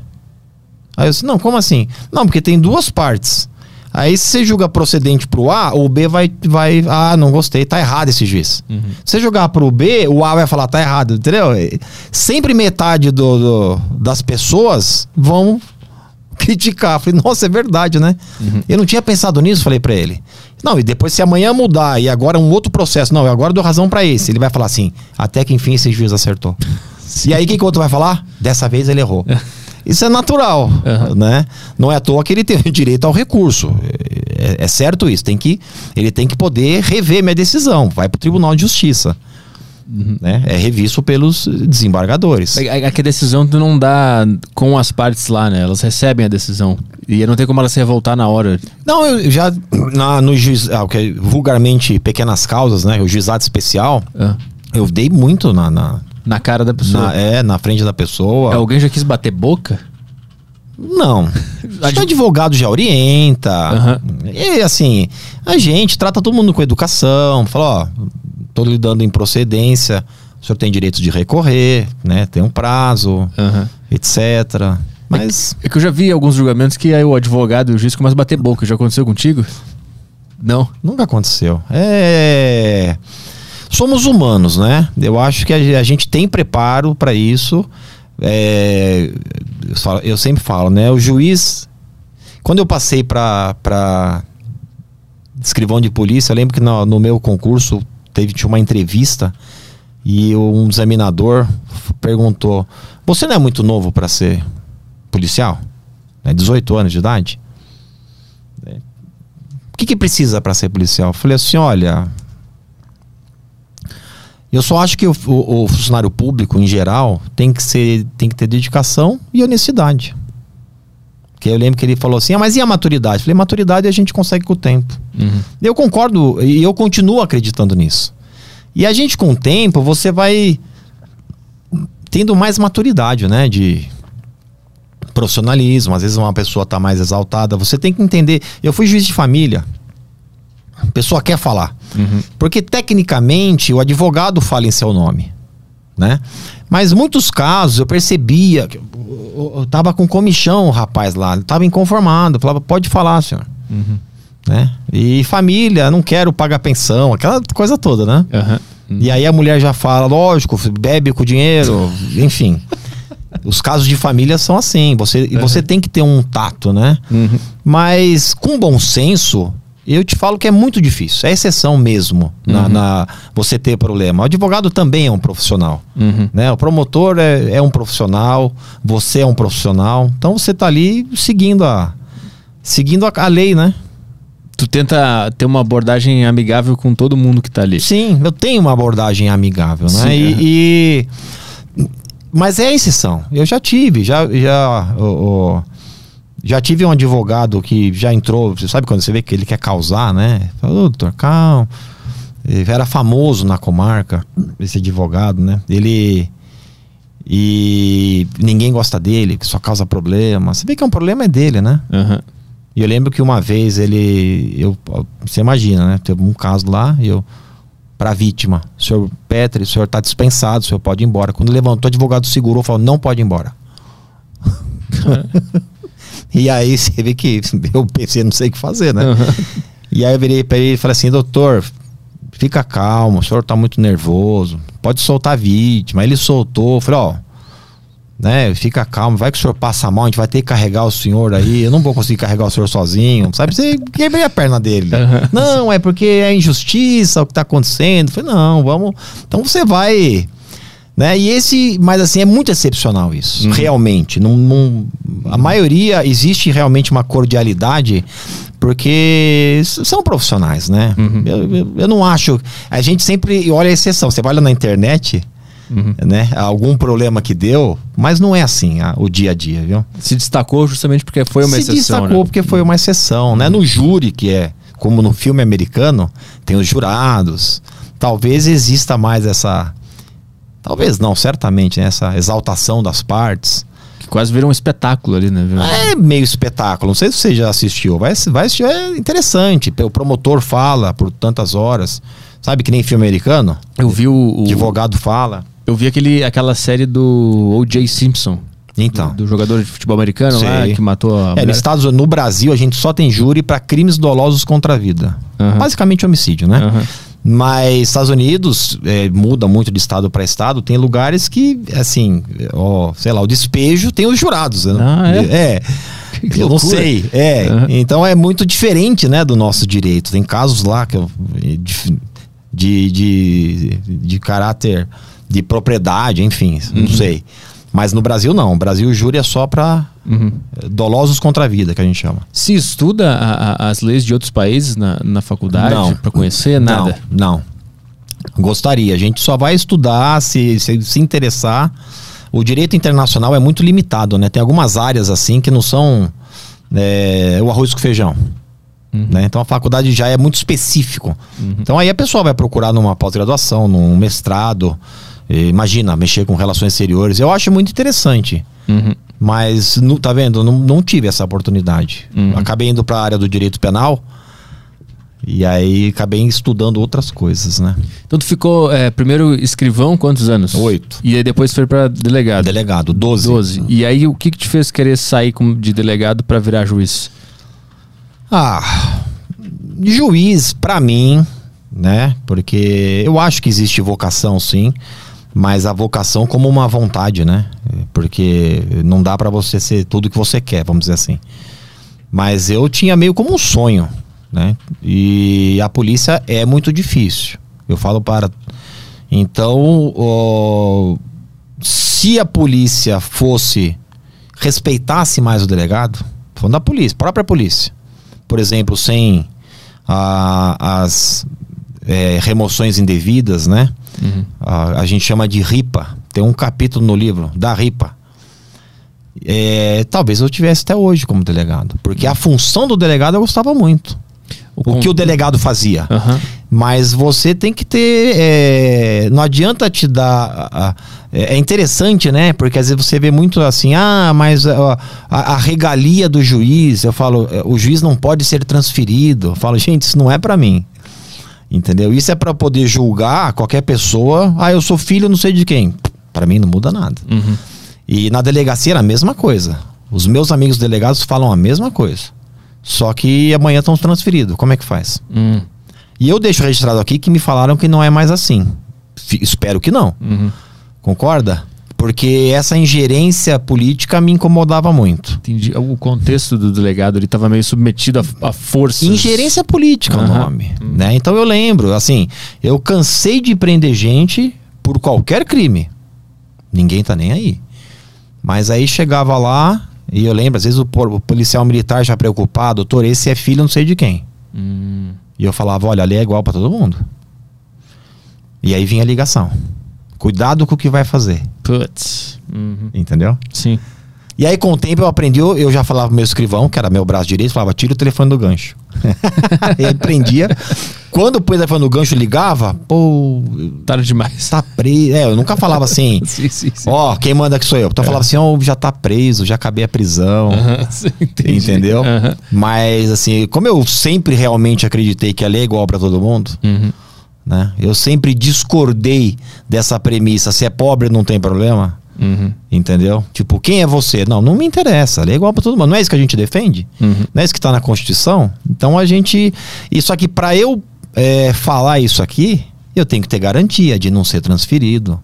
Aí eu disse, não, como assim? Não, porque tem duas partes. Aí se você julga procedente pro A, o B vai, vai. Ah, não gostei, tá errado esse juiz. Uhum. Se você jogar pro B, o A vai falar, tá errado, entendeu? Sempre metade do, do- das pessoas vão criticar. Eu Falei, nossa, é verdade, né? Eu não tinha pensado nisso, falei pra ele. Não, e depois se amanhã mudar e agora um outro processo, não, eu agora dou razão pra esse. Ele vai falar assim, até que enfim esse juiz acertou. [LAUGHS] E aí o que, que o outro vai falar? Dessa vez ele errou. [LAUGHS] Isso é natural, Uhum. né? Não é à toa que ele tem [LAUGHS] direito ao recurso. É, é certo isso. Tem que, ele tem que poder rever minha decisão. Vai para o Tribunal de Justiça. Né? É revisto pelos desembargadores. É, é que a decisão tu não dá com as partes lá, né? Elas recebem a decisão. E não tem como elas se revoltar na hora. Não, eu já na, no juiz, ah, é vulgarmente pequenas causas, né? O juizado especial, Ah, eu dei muito na, na, na cara da pessoa. na- é, na frente da pessoa. É, Alguém já quis bater boca? Não. [LAUGHS] Que o advogado já orienta. Aham. E assim, a gente trata todo mundo com educação. Fala, ó, tô lidando em procedência. O senhor tem direito de recorrer, né? Tem um prazo, Aham. etc. Mas É que eu já vi alguns julgamentos que aí o advogado e o juiz começam a bater boca. Já aconteceu contigo? Não. nunca aconteceu. É. Somos humanos, né? Eu acho que a, gente tem preparo para isso. É, eu, sempre falo, né? O juiz. Quando eu passei para escrivão de polícia, eu lembro que no, no meu concurso teve tinha uma entrevista e um examinador perguntou: Você não é muito novo para ser policial? É 18 anos de idade? É. O que, que precisa para ser policial? Eu falei assim: Olha. Eu só acho que o, o- o funcionário público, em geral, tem que, ser, tem que ter dedicação e honestidade. Porque eu lembro que ele falou assim: ah, mas e a maturidade? Eu falei: maturidade a gente consegue com o tempo. Uhum. Eu concordo e eu continuo acreditando nisso. E a gente, com o tempo, você vai tendo mais maturidade, né? De profissionalismo. Às vezes uma pessoa tá mais exaltada. Você tem que entender. Eu fui juiz de família. A pessoa quer falar. Uhum. Porque tecnicamente o advogado fala em seu nome, né? Mas muitos casos eu percebia que eu, eu- tava com comichão o rapaz lá, tava inconformado, falava, pode falar, senhor. Uhum. Né? E família, não quero pagar pensão, aquela coisa toda, né? Aham. E aí a mulher já fala, lógico, bebe com dinheiro, enfim. Os casos de família são assim, você, e você tem que ter um tato, né? Uhum. Mas com bom senso, Eu te falo que é muito difícil. É exceção mesmo na, Uhum. na- você ter problema. O advogado também é um profissional. Uhum. Né? O promotor é, é um profissional, você é um profissional. Então você tá ali seguindo a seguindo a, a lei, né? Tu tenta ter uma abordagem amigável com todo mundo que tá ali. Sim, eu tenho uma abordagem amigável, né? Sim, E, é. e- mas é exceção. Eu já tive, já já o- o- já tive um advogado que já entrou, você sabe quando você vê que ele quer causar, né? Falou, "Ô, doutor, calma. Ele era famoso na comarca, esse advogado, né? Ele e ninguém gosta dele, que só causa problema. Você vê que é um problema é dele, né? Aham. E eu lembro que uma vez ele. Eu, você imagina, né? Teve um caso lá, e eu. Pra vítima, senhor Petri, o senhor tá dispensado, o senhor pode ir embora. Quando levantou, o advogado segurou e falou: não pode ir embora. [LAUGHS] e aí você vê que [LAUGHS] eu pensei, não sei o que fazer, né? Aham. E aí eu virei pra ele e falei assim: doutor, fica calmo, o senhor tá muito nervoso, pode soltar a vítima. Ele soltou, eu falei: ó. Né, fica calmo, vai que o senhor passa mal, a gente vai ter que carregar o senhor aí. Eu não vou conseguir carregar o senhor sozinho, sabe? Você quebrei a perna dele. Aham. Não, é porque é injustiça o que tá acontecendo. Eu falei, não, vamos. Então você vai. Né? E esse, mas assim, é muito excepcional isso, Uhum. realmente. Não, não- a maioria existe realmente uma cordialidade, porque são profissionais, né? Uhum. Eu, eu- eu não acho. A gente sempre olha a exceção. Você vai lá na internet, Uhum. né? Algum problema que deu, mas não é assim a- o dia a dia, viu? Se destacou justamente porque foi uma Se exceção. destacou né? porque foi uma exceção, né? No júri, que é como no filme americano, tem os jurados. Talvez exista mais essa. Talvez não, certamente, né? essa exaltação das partes. Que quase virou um espetáculo ali, né? É meio espetáculo. Não sei se você já assistiu. Vai, vai assistir, é interessante. O promotor fala por tantas horas. Sabe que nem filme americano? Eu vi o, O advogado fala. eu vi aquele, aquela série do O.J. Simpson. Então. Do, do jogador de futebol americano lá que matou a É, Estados Unidos, no Brasil, a gente só tem júri para crimes dolosos contra a vida. Aham. Basicamente homicídio, né? Aham. Mas Estados Unidos é, muda muito de estado para estado. Tem lugares que, assim, ó, sei lá, o despejo tem os jurados. né? Ah, é? é. [LAUGHS] Que Eu não sei. É. Aham. Então é muito diferente, né, do nosso direito. Tem casos lá que eu- de, de, de caráter de propriedade, enfim, não sei. Mas no Brasil não. O Brasil o júri é só para Uhum. dolosos contra a vida, que a gente chama. Se estuda a- a- as leis de outros países na, na faculdade Não. pra conhecer? Nada. Não, não. Gostaria. A gente só vai estudar, se, se, se interessar. O direito internacional é muito limitado, né? Tem algumas áreas assim que não são é, o arroz com feijão. né? Então a faculdade já é muito específico. Então aí a pessoa vai procurar numa pós-graduação, num mestrado. Imagina, mexer com relações exteriores. Eu acho muito interessante. Uhum. Mas, não, tá vendo? Não, não tive essa oportunidade. Uhum. Acabei indo para a área do direito penal. E aí acabei estudando outras coisas, né? Então tu ficou é, primeiro escrivão quantos anos? Oito. E aí depois foi pra delegado. Delegado, 12. 12. E aí o que que te fez querer sair como de delegado pra virar juiz? Ah, juiz, pra mim, né? Porque eu acho que existe vocação, sim. Mas a vocação como uma vontade, né? Porque não dá pra você ser tudo que você quer, vamos dizer assim. Mas eu tinha meio como um sonho, né? E a polícia é muito difícil. Eu falo para. Então, se a polícia fosse respeitasse mais o delegado, falando da polícia, própria polícia, por exemplo, sem as é, remoções indevidas, né? Uhum. A, a gente chama de RIPA. Tem um capítulo no livro da RIPA. É, talvez eu tivesse até hoje como delegado, porque a função do delegado eu gostava muito. O, con- que o delegado fazia. Aham. Mas você tem que ter. é, não adianta te dar. a- a- é é interessante, né? Porque às vezes você vê muito assim, ah, mas a, a regalia do juiz, eu falo, é, o juiz não pode ser transferido. Eu falo, gente, isso não é pra mim. Entendeu? Isso é pra poder julgar qualquer pessoa. Ah, eu sou filho não sei de quem. Pra mim não muda nada. Uhum. E na delegacia era a mesma coisa. Os meus amigos delegados falam a mesma coisa. Só que amanhã estão transferidos. Como é que faz? Uhum. E eu deixo registrado aqui que me falaram que não é mais assim. Fi- espero que não. Uhum. Concorda? Porque essa ingerência política me incomodava muito. Entendi. O contexto do delegado ele estava meio submetido a, a forças. Ingerência política é o nome. Né? Então eu lembro, assim, eu cansei de prender gente por qualquer crime. Ninguém tá nem aí. Mas aí chegava lá, e eu lembro, às vezes o, o policial militar já preocupado, doutor, esse é filho não sei de quem. Hum, E eu falava, olha, a lei é igual pra todo mundo. E aí vinha a ligação. Cuidado com o que vai fazer, putz. Uhum. entendeu? Sim. E aí, com o tempo, eu aprendi, eu já falava pro meu escrivão, que era meu braço direito, falava, tira o telefone do gancho. [LAUGHS] ele prendia. Quando o telefone do gancho ligava, pô, Tarde demais. tá preso. É, eu nunca falava assim, [LAUGHS] Sim, sim, sim. ó, quem manda que sou eu. Então eu falava assim, ó, já tá preso, já acabei a prisão. [LAUGHS] Sim, entendi. Entendeu? Aham. Mas, assim, como eu sempre realmente acreditei que a lei é igual pra todo mundo, Uhum. Né? Eu sempre discordei dessa premissa, se é pobre não tem problema. Uhum. Entendeu? Tipo, quem é você? Não, não me interessa. É igual pra todo mundo. Não é isso que a gente defende? Uhum. Não é isso que tá na Constituição? Então a gente. Isso aqui, pra eu é, falar isso aqui, eu tenho que ter garantia de não ser transferido.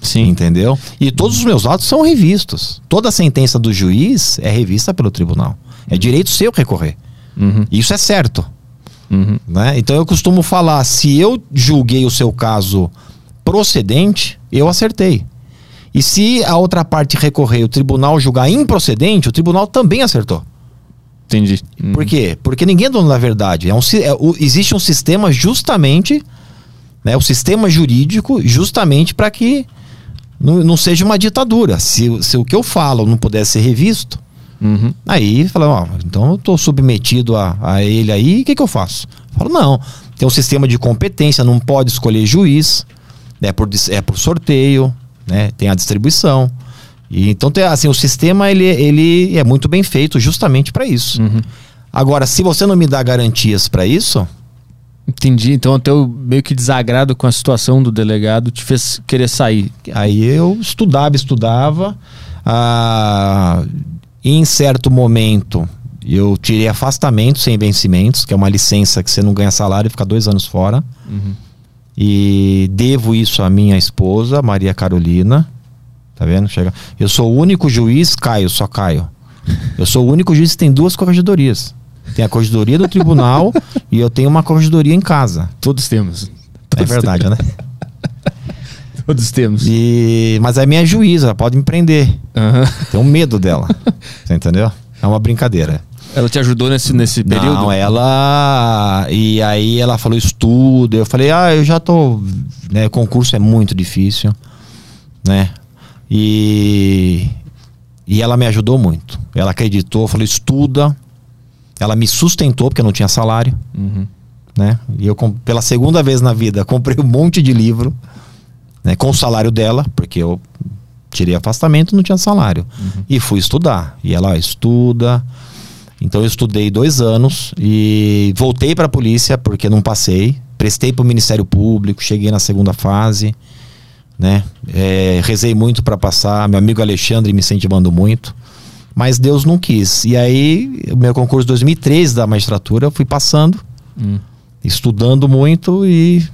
Sim. Entendeu? E todos os meus atos são revistos. Toda a sentença do juiz é revista pelo tribunal. É direito seu recorrer. Uhum. Isso é certo. Uhum. Né? Então eu costumo falar: se eu julguei o seu caso procedente, eu acertei. E se a outra parte recorrer e o tribunal julgar improcedente, o tribunal também acertou. Entendi. Uhum. Por quê? Porque ninguém é dono da verdade. É um, é, o- existe um sistema justamente, né, o sistema jurídico, justamente para que não, não seja uma ditadura. Se, se o que eu falo não puder ser revisto, Uhum. Aí fala, ó, então eu tô submetido a, a ele aí, o que, que eu faço? Eu falo, não, tem um sistema de competência, não pode escolher juiz, é por, é por sorteio, né? Tem a distribuição. E, então, tem, assim, o sistema ele, ele é muito bem feito justamente para isso. Uhum. Agora, se você não me dá garantias para isso, Entendi. Então, o teu meio que desagrado com a situação do delegado te fez querer sair. Aí eu estudava, estudava. Ah, em certo momento, eu tirei afastamento sem vencimentos, que é uma licença que você não ganha salário e fica dois anos fora. Uhum. E devo isso à minha esposa, Maria Carolina. Tá vendo? Chega. Eu sou o único juiz, Caio, só Caio. Eu sou o único juiz que tem duas corregedorias. Tem a corregedoria do tribunal [LAUGHS] e eu tenho uma corregedoria em casa. Todos temos. É Todos verdade, né? Todos temos. E, mas a minha juíza pode me prender. Aham. Tenho medo dela. [LAUGHS] Você entendeu? É uma brincadeira. Ela te ajudou nesse, nesse período? Não, ela. E aí ela falou estudo. Eu falei, ah, eu já tô. Né, concurso é muito difícil. Né? E. E ela me ajudou muito. Ela acreditou, falou, estuda. Ela me sustentou, porque eu não tinha salário. Uhum. Né? E eu, pela segunda vez na vida, [LAUGHS] comprei um monte de livro. Né, com o salário dela, porque eu tirei afastamento não tinha salário. E fui estudar. E ela ó, estuda. Então eu estudei dois anos e voltei para a polícia porque não passei. Prestei para o Ministério Público, cheguei na segunda fase, né? É, rezei muito para passar. Meu amigo Alexandre me incentivando muito, mas Deus não quis. E aí o meu concurso 2013 da magistratura eu fui passando, Hum. estudando muito e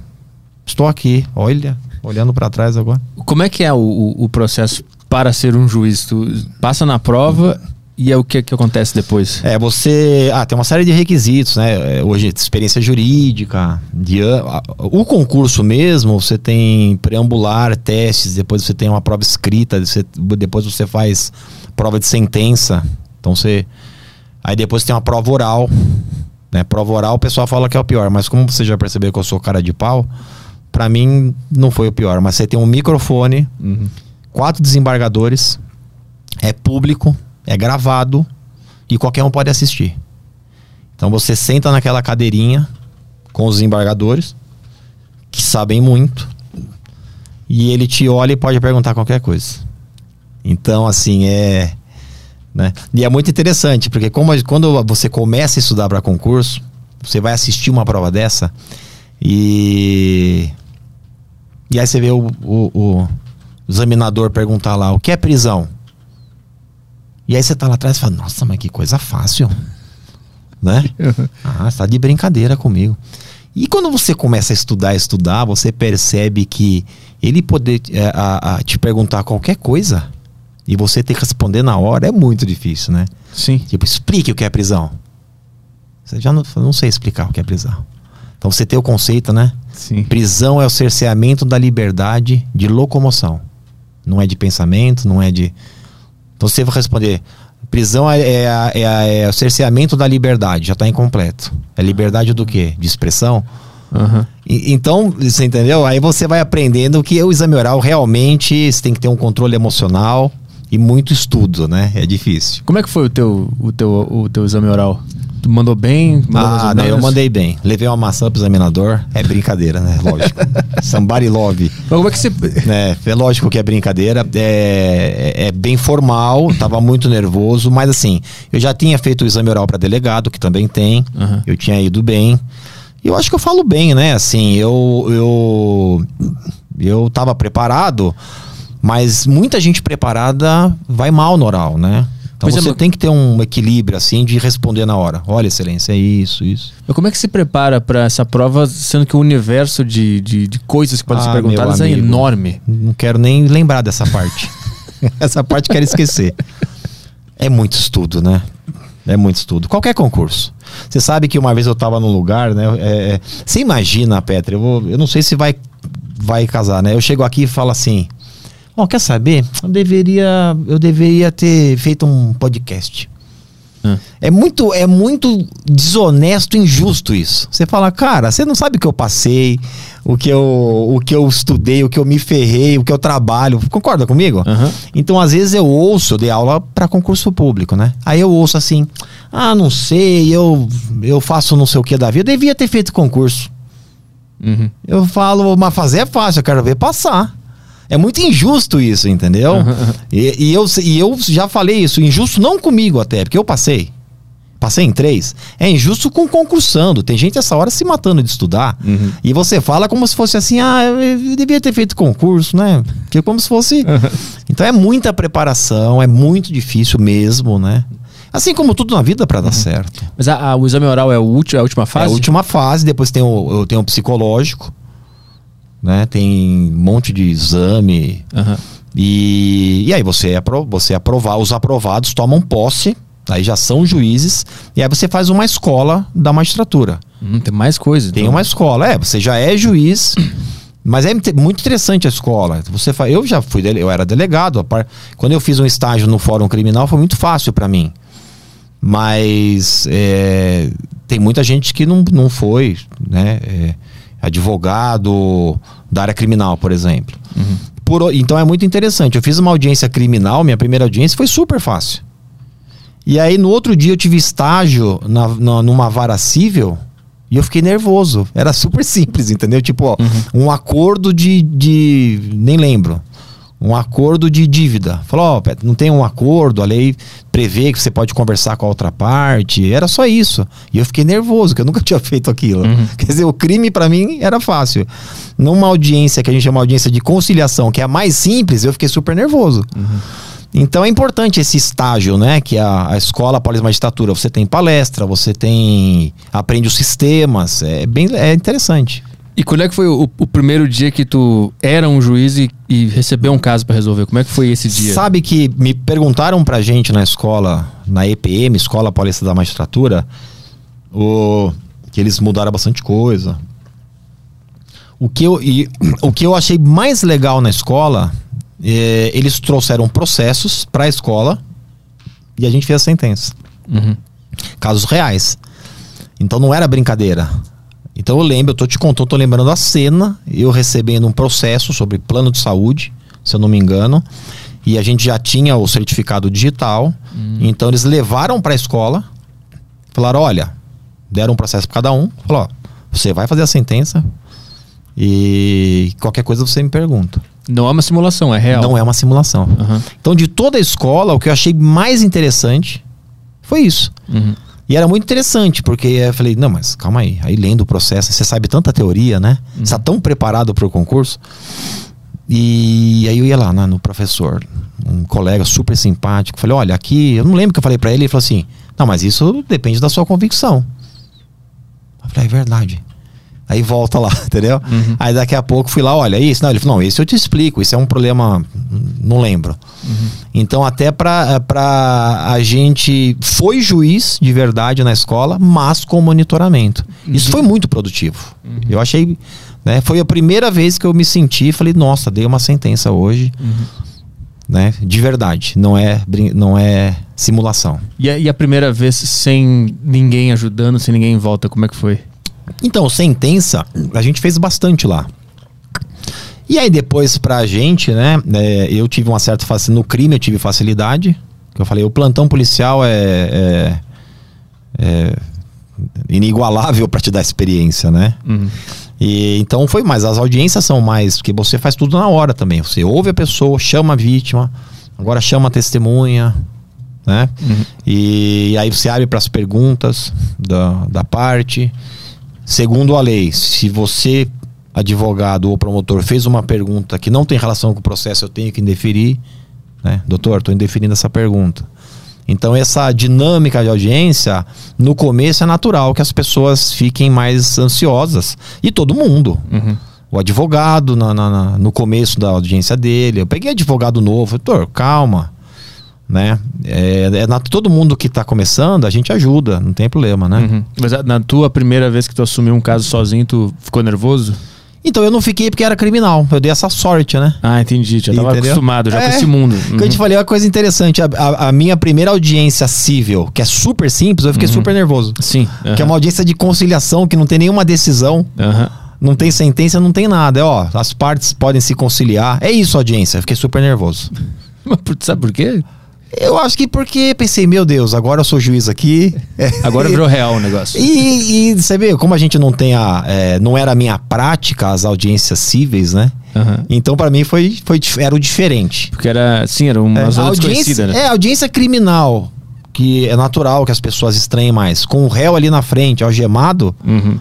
estou aqui. Olha, olhando para trás agora. Como é que é o, o, o processo para ser um juiz? Tu passa na prova e é o que, que acontece depois? É, você. Ah, tem uma série de requisitos, né? É, Hoje, experiência jurídica. De, o concurso mesmo, você tem preambular, testes, depois você tem uma prova escrita, você- depois você faz prova de sentença. Então você. Aí depois tem uma prova oral. Né? Prova oral, o pessoal fala que é o pior, mas como você já percebeu que eu sou cara de pau, pra mim não foi o pior. Mas você tem um microfone, Uhum. quatro desembargadores, é público, é gravado e qualquer um pode assistir. Então você senta naquela cadeirinha com os desembargadores, que sabem muito, e ele te olha e pode perguntar qualquer coisa. Então, assim, é. Né? E é muito interessante, porque como, quando você começa a estudar para concurso, você vai assistir uma prova dessa e. E aí você vê o, o- o examinador perguntar lá: o que é prisão? E aí você tá lá atrás e fala: nossa, mas que coisa fácil. [LAUGHS] Né? [LAUGHS] Ah, você tá de brincadeira comigo. E quando você começa a estudar, estudar, você percebe que ele poder é, a, a te perguntar qualquer coisa e você ter que responder na hora é muito difícil, né? Sim. Tipo, explique o que é prisão. Você já não, não sei explicar o que é prisão. Então você tem o conceito, né? Sim. Prisão é o cerceamento da liberdade de locomoção. Não é de pensamento, não é de. Então você vai responder. Prisão é, é, é é o cerceamento da liberdade, já está incompleto. É liberdade do quê? De expressão? Aham. E- então, você entendeu? Aí você vai aprendendo que o exame oral realmente você tem que ter um controle emocional e muito estudo, né? É difícil. Como é que foi o teu, o teu, o teu exame oral? Tu mandou bem? Mandou Ah, não, eu mandei bem. Levei uma maçã pro examinador. É brincadeira, né? Lógico. [LAUGHS] Somebody love. Mas como é que você. É, é lógico que é brincadeira, é, é bem formal, tava muito nervoso, mas assim, eu já tinha feito o exame oral para delegado, que também tem, Aham. eu tinha ido bem. E eu acho que eu falo bem, né? Assim, eu eu eu tava preparado, mas muita gente preparada vai mal no oral, né? Então Pois é, você mas- tem que ter um equilíbrio assim de responder na hora. Olha, excelência, é isso, isso. Mas como é que se prepara pra essa prova, sendo que o universo de, de, de coisas que podem ser Ah, perguntadas meu é amigo. enorme? Não quero nem lembrar dessa parte. [LAUGHS] Essa parte quero esquecer. É muito estudo, né? É muito estudo. Qualquer concurso. Você sabe que uma vez eu estava num lugar, né? é, é, você imagina, Petra, eu, vou- eu não sei se vai, vai casar, né? Eu chego aqui e falo assim: Ó, quer saber? Eu deveria, eu deveria ter feito um podcast. Ah. É muito, é muito desonesto, injusto isso. Você fala, cara, você não sabe o que eu passei, o que eu, o que eu estudei, o que eu me ferrei, o que eu trabalho. Concorda comigo? Aham. Então, às vezes eu ouço, eu dei aula para concurso público, né? Aí eu ouço assim: "Ah, não sei, eu eu faço não sei o que da vida, eu devia ter feito concurso". Uhum. Eu falo, mas fazer é fácil, eu quero ver passar. É muito injusto isso, entendeu? E, e eu, e eu já falei isso, injusto não comigo até, porque eu passei. Passei em três. É injusto com o concursando. Tem gente essa hora se matando de estudar. Uhum. E você fala como se fosse assim, ah, eu, devia ter feito concurso, né? Que como se fosse. Então é muita preparação, é muito difícil mesmo, né? Assim como tudo na vida para dar certo. Mas a- a- o exame oral é, o último, é a última É fase? a última fase, depois tem o, eu tenho o psicológico, né? Tem um monte de exame. Aham. E, e aí você é, apro, você aprovar, os aprovados tomam posse, aí já são juízes, e aí você faz uma escola da magistratura. Hum, tem mais coisa. Tem então. uma escola, é, você já é juiz, [CLEARS THROAT] mas é muito interessante a escola. Você fa- eu já fui, eu era delegado, quando eu fiz um estágio no Fórum Criminal foi muito fácil para mim. Mas é, tem muita gente que não, não foi, né? é, advogado da área criminal, por exemplo. Por o- então é muito interessante. Eu fiz uma audiência criminal, minha primeira audiência foi super fácil. E aí no outro dia eu tive estágio na, na- numa vara civil e eu fiquei nervoso. Era [LAUGHS] super simples, entendeu? Tipo, ó, um acordo de, de. Nem lembro. Um acordo de dívida. Falou, Petro, não tem um acordo, a lei prevê que você pode conversar com a outra parte. Era só isso. E eu fiquei nervoso, que eu nunca [LAUGHS] tinha feito aquilo. Quer dizer, o crime pra mim era fácil. Numa audiência que a gente chama audiência de conciliação, que é a mais simples, eu fiquei super nervoso. Então é importante esse estágio, né? Que a, a escola pós-magistratura. Você tem palestra, você tem. aprende os sistemas. É bem é interessante. E quando é que foi o, o primeiro dia que tu era um juiz e, e recebeu um caso pra resolver? Como é que foi esse dia? Sabe que me perguntaram pra gente na escola, na EPM, Escola Paulista da Magistratura, o, que eles mudaram bastante coisa. O que eu, e, o que eu achei mais legal na escola, é, eles trouxeram processos pra escola e a gente fez a sentença. Uhum. casos reais. Então não era brincadeira. Então eu lembro, eu tô te contando, tô lembrando a cena, eu recebendo um processo sobre plano de saúde, se eu não me engano, e a gente já tinha o certificado digital. Então eles levaram para a escola, falaram: olha, deram um processo para cada um, falou: ó, você vai fazer a sentença e qualquer coisa você me pergunta. Não é uma simulação, é real. Não é uma simulação. Aham. Então de toda a escola, o que eu achei mais interessante foi isso. Uhum. E era muito interessante, porque eu falei, não, mas calma aí. Aí lendo o processo, você sabe tanta teoria, né? Você está tão preparado para o concurso. E aí eu ia lá né, no professor, um colega super simpático. Falei, olha, aqui, eu não lembro o que eu falei para ele. Ele falou assim: não, mas isso depende da sua convicção. Eu falei, é verdade. Aí volta lá, [LAUGHS] entendeu? Uhum. Aí daqui a pouco fui lá, olha, isso. Não, ele falou, não, esse eu te explico, isso é um problema, não lembro. Uhum. Então, até pra, pra a gente. Foi juiz de verdade na escola, mas com monitoramento. Isso foi muito produtivo. Eu achei. Né, foi a primeira vez que eu me senti, falei, nossa, dei uma sentença hoje. Né, de verdade, não é, não é simulação. E a, e a primeira vez sem ninguém ajudando, sem ninguém em volta, como é que foi? Então, sentença, a gente fez bastante lá. E aí depois pra gente, né, é, eu tive uma certa facilidade, no crime eu tive facilidade, que eu falei, o plantão policial é, é- é inigualável [LAUGHS] pra te dar experiência, né? Uhum. E então foi mais, as audiências são mais, porque você faz tudo na hora também. Você ouve a pessoa, chama a vítima, agora chama a testemunha, né? E, aí você abre para as perguntas da, da parte. Segundo a lei, se você, advogado ou promotor, fez uma pergunta que não tem relação com o processo, eu tenho que indeferir, né? Doutor, estou indeferindo essa pergunta. Então, essa dinâmica de audiência, no começo é natural que as pessoas fiquem mais ansiosas. E todo mundo. Uhum. O advogado, na- na- na- no começo da audiência dele. Eu peguei advogado novo. Doutor, calma. Né? É, é nat- todo mundo que está começando, a gente ajuda, não tem problema, né? Uhum. Mas a- na tua primeira vez que tu assumiu um caso sozinho, tu ficou nervoso? Então eu não fiquei porque era criminal. Eu dei essa sorte, né? Ah, entendi. Já tava Entendeu? acostumado já É, com esse mundo. Que eu te falei uma coisa interessante. A, a- a minha primeira audiência civil, que é super simples, eu fiquei super nervoso. Sim. Que é uma audiência de conciliação, que não tem nenhuma decisão, não tem sentença, não tem nada. É, ó, as partes podem se conciliar. É isso a audiência. Eu fiquei super nervoso. [LAUGHS] Mas Sabe por quê? Eu acho que porque pensei, meu Deus, agora eu sou juiz aqui. [LAUGHS] Agora virou [LAUGHS] real o negócio. E, e você vê, como a gente não tem a. é, não era a minha prática as audiências cíveis, né? Aham. Então, pra mim, foi, foi, era o diferente. Porque era, sim, era uma É, zona audiência, né? é, audiência criminal, que é natural que as pessoas estranhem mais, com o réu ali na frente, algemado, Uhum.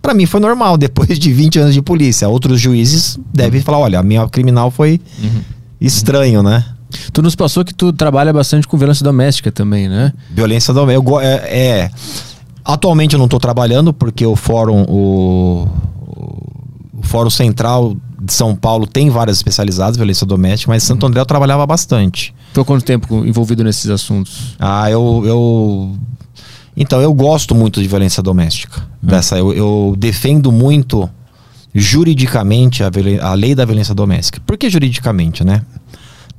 pra mim foi normal, [LAUGHS] depois de 20 anos de polícia. Outros juízes devem falar, olha, a minha criminal foi Uhum. estranho, né? Tu nos passou que tu trabalha bastante com violência doméstica também, né? Violência doméstica. É, é- atualmente eu não estou trabalhando porque o fórum, o, o Fórum Central de São Paulo tem várias especializadas em violência doméstica, mas Santo André eu trabalhava bastante. Ficou quanto tempo envolvido nesses assuntos? Ah, eu, eu. Então, eu gosto muito de violência doméstica. Dessa, eu, eu defendo muito juridicamente a, a lei da violência doméstica. Por que juridicamente, né?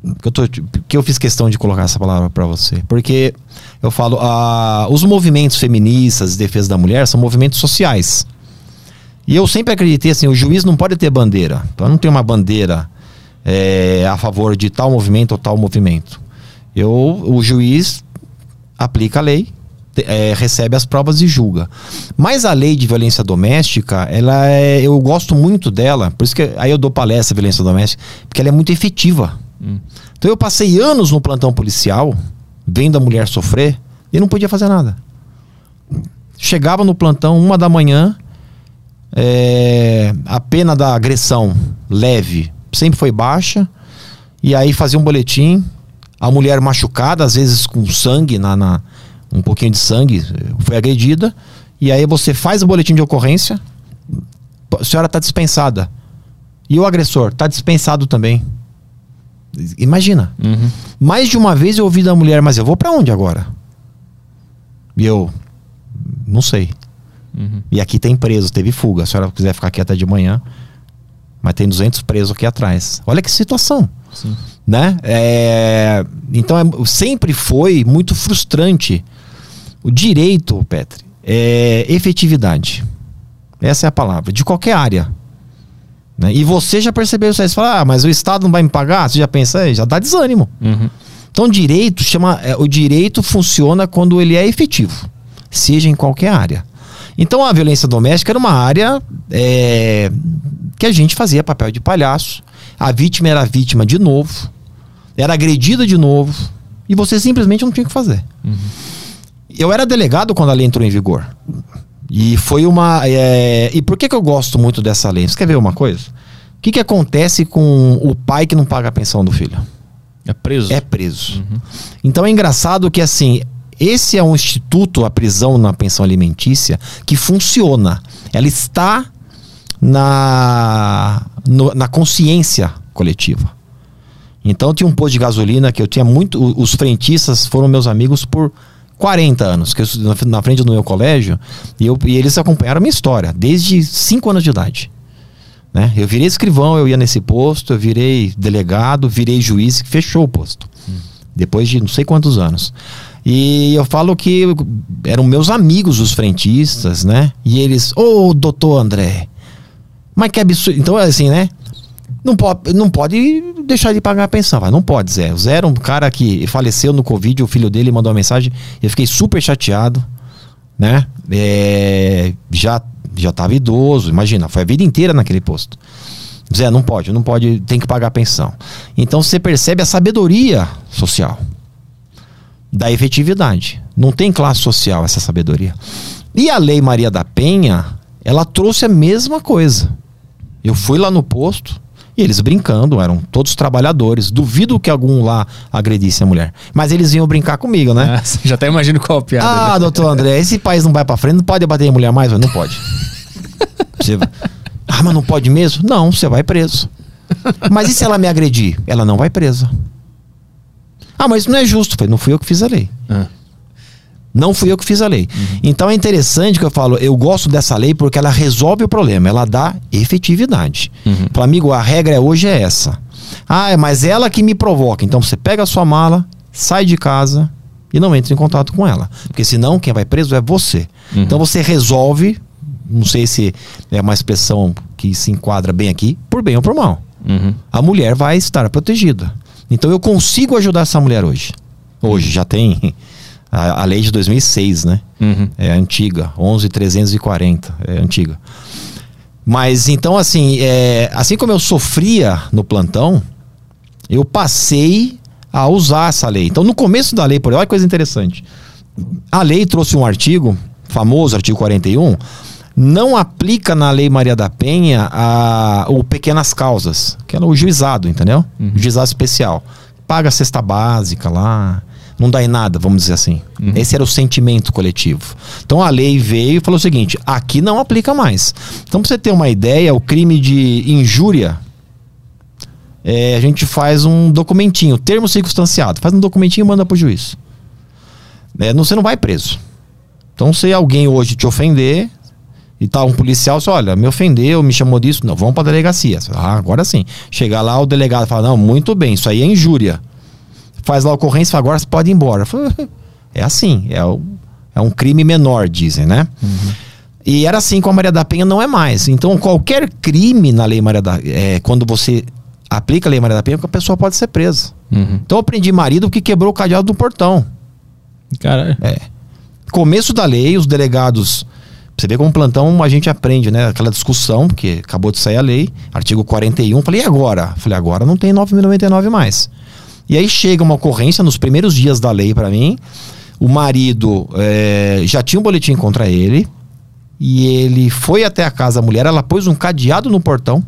Porque eu, tô, porque eu fiz questão de colocar essa palavra para você. Porque eu falo, os movimentos feministas de defesa da mulher são movimentos sociais. E eu sempre acreditei assim, o juiz não pode ter bandeira. Então não tem uma bandeira é, a favor de tal movimento ou tal movimento. Eu, o juiz aplica a lei, é, recebe as provas e julga. Mas a lei de violência doméstica, ela é, eu gosto muito dela, por isso que aí eu dou palestra violência doméstica, porque ela é muito efetiva. Então eu passei anos no plantão policial, vendo a mulher sofrer, e não podia fazer nada. Chegava no plantão, uma da manhã, é, a pena da agressão leve sempre foi baixa, e aí fazia um boletim, a mulher machucada, às vezes com sangue, na, na- um pouquinho de sangue, foi agredida, e aí você faz o boletim de ocorrência, a senhora está dispensada. E o agressor está dispensado também. Imagina. Uhum. Mais de uma vez eu ouvi da mulher, mas eu vou pra onde agora? E eu, não sei. Uhum. E aqui tem preso, teve fuga. Se a senhora quiser ficar aqui até de manhã, mas tem 200 presos aqui atrás. Olha que situação, Sim. né? É, então é- sempre foi muito frustrante. O direito, Petri, é efetividade. Essa é a palavra, de qualquer área. Né? E você já percebeu isso aí. Você fala, ah, mas o Estado não vai me pagar? Você já pensa, "É, já dá desânimo. Uhum. Então, direito chama. é, o direito funciona quando ele é efetivo, seja em qualquer área. Então, a violência doméstica era uma área é, que a gente fazia papel de palhaço. A vítima era vítima de novo, era agredida de novo, e você simplesmente não tinha o que fazer. Eu era delegado quando a lei entrou em vigor. E foi uma. é, e por que, que eu gosto muito dessa lei? Você quer ver uma coisa? O que, que acontece com o pai que não paga a pensão do filho? É preso. é preso. Então é engraçado que assim, esse é um instituto, a prisão na pensão alimentícia, que funciona. Ela está na, no- na consciência coletiva. Então tinha um posto de gasolina que eu tinha muito. Os frentistas foram meus amigos por 40 anos, que eu estudei na- frente do meu colégio, e, eu, e eles acompanharam a minha história, desde 5 anos de idade. Né? Eu virei escrivão, eu ia nesse posto, eu virei delegado, virei juiz, fechou o posto. Depois de não sei quantos anos. E eu falo que eram meus amigos os frentistas, né? E eles, ô doutor André, mas que absurdo. Então, assim, né? Não pode, não pode deixar de pagar a pensão, vai. Não pode, Zé. O Zé era um cara que faleceu no Covid, o filho dele mandou uma mensagem. Eu fiquei super chateado, né? É, já, já tava idoso, imagina, foi a vida inteira naquele posto. Zé, não pode, não pode, tem que pagar a pensão. Então você percebe a sabedoria social da efetividade. Não tem classe social essa sabedoria. E a Lei Maria da Penha, ela trouxe a mesma coisa. Eu fui lá no posto e eles brincando, eram todos trabalhadores. Duvido que algum lá agredisse a mulher. Mas eles vinham brincar comigo, né? Ah, [LAUGHS] já até imagino qual a piada. Ah, né? doutor André, esse país não vai pra frente, não pode bater em mulher mais? Não pode. Você Ah, mas não pode mesmo? Não, você vai preso. Mas e se ela me agredir? Ela não vai presa. Ah, mas isso não é justo. Falei, não fui eu que fiz a lei. Ah. Não fui eu que fiz a lei. Então é interessante que eu falo, eu gosto dessa lei porque ela resolve o problema, ela dá efetividade. Fala, amigo, a regra hoje é essa. Ah, mas ela que me provoca. Então você pega a sua mala, sai de casa e não entra em contato com ela. Porque senão quem vai preso é você. Então você resolve, não sei se é uma expressão que se enquadra bem aqui, por bem ou por mal. Uhum. A mulher vai estar protegida. Então eu consigo ajudar essa mulher hoje. Hoje já tem a, a lei de 2006, né? Uhum. É antiga, 11.340, é antiga. Mas então assim, é, assim como eu sofria no plantão, eu passei a usar essa lei. Então no começo da lei, por olha que coisa interessante. A lei trouxe um artigo, famoso artigo 41, não aplica na Lei Maria da Penha a, o pequenas causas, que era o juizado, entendeu? O juizado especial. Paga a cesta básica lá, não dá em nada, vamos dizer assim. Esse era o sentimento coletivo. Então a lei veio e falou o seguinte: aqui não aplica mais. Então, pra você ter uma ideia, o crime de injúria, é, a gente faz um documentinho, termo circunstanciado, faz um documentinho e manda pro juiz. É, não, você não vai preso. Então, se alguém hoje te ofender e tá um policial, você olha, me ofendeu, me chamou disso, não, vamos pra delegacia. Ah, agora sim. Chegar lá, o delegado fala, não, muito bem, isso aí é injúria. Faz lá a ocorrência agora você pode ir embora. [LAUGHS] É assim, é, o- é um crime menor, dizem, né? E era assim com a Maria da Penha, não é mais. Então, qualquer crime na Lei Maria da é, quando você aplica a Lei Maria da Penha, a pessoa pode ser presa. Uhum. Então, eu prendi marido que quebrou o cadeado do portão. Caralho. É. Começo da lei, os delegados. Você vê como plantão a gente aprende, né? Aquela discussão, porque acabou de sair a lei, artigo 41. Falei, e agora? Falei, agora não tem 9.099 mais. E aí chega uma ocorrência nos primeiros dias da lei para mim. O marido é, já tinha um boletim contra ele. E ele foi até a casa da mulher, ela pôs um cadeado no portão.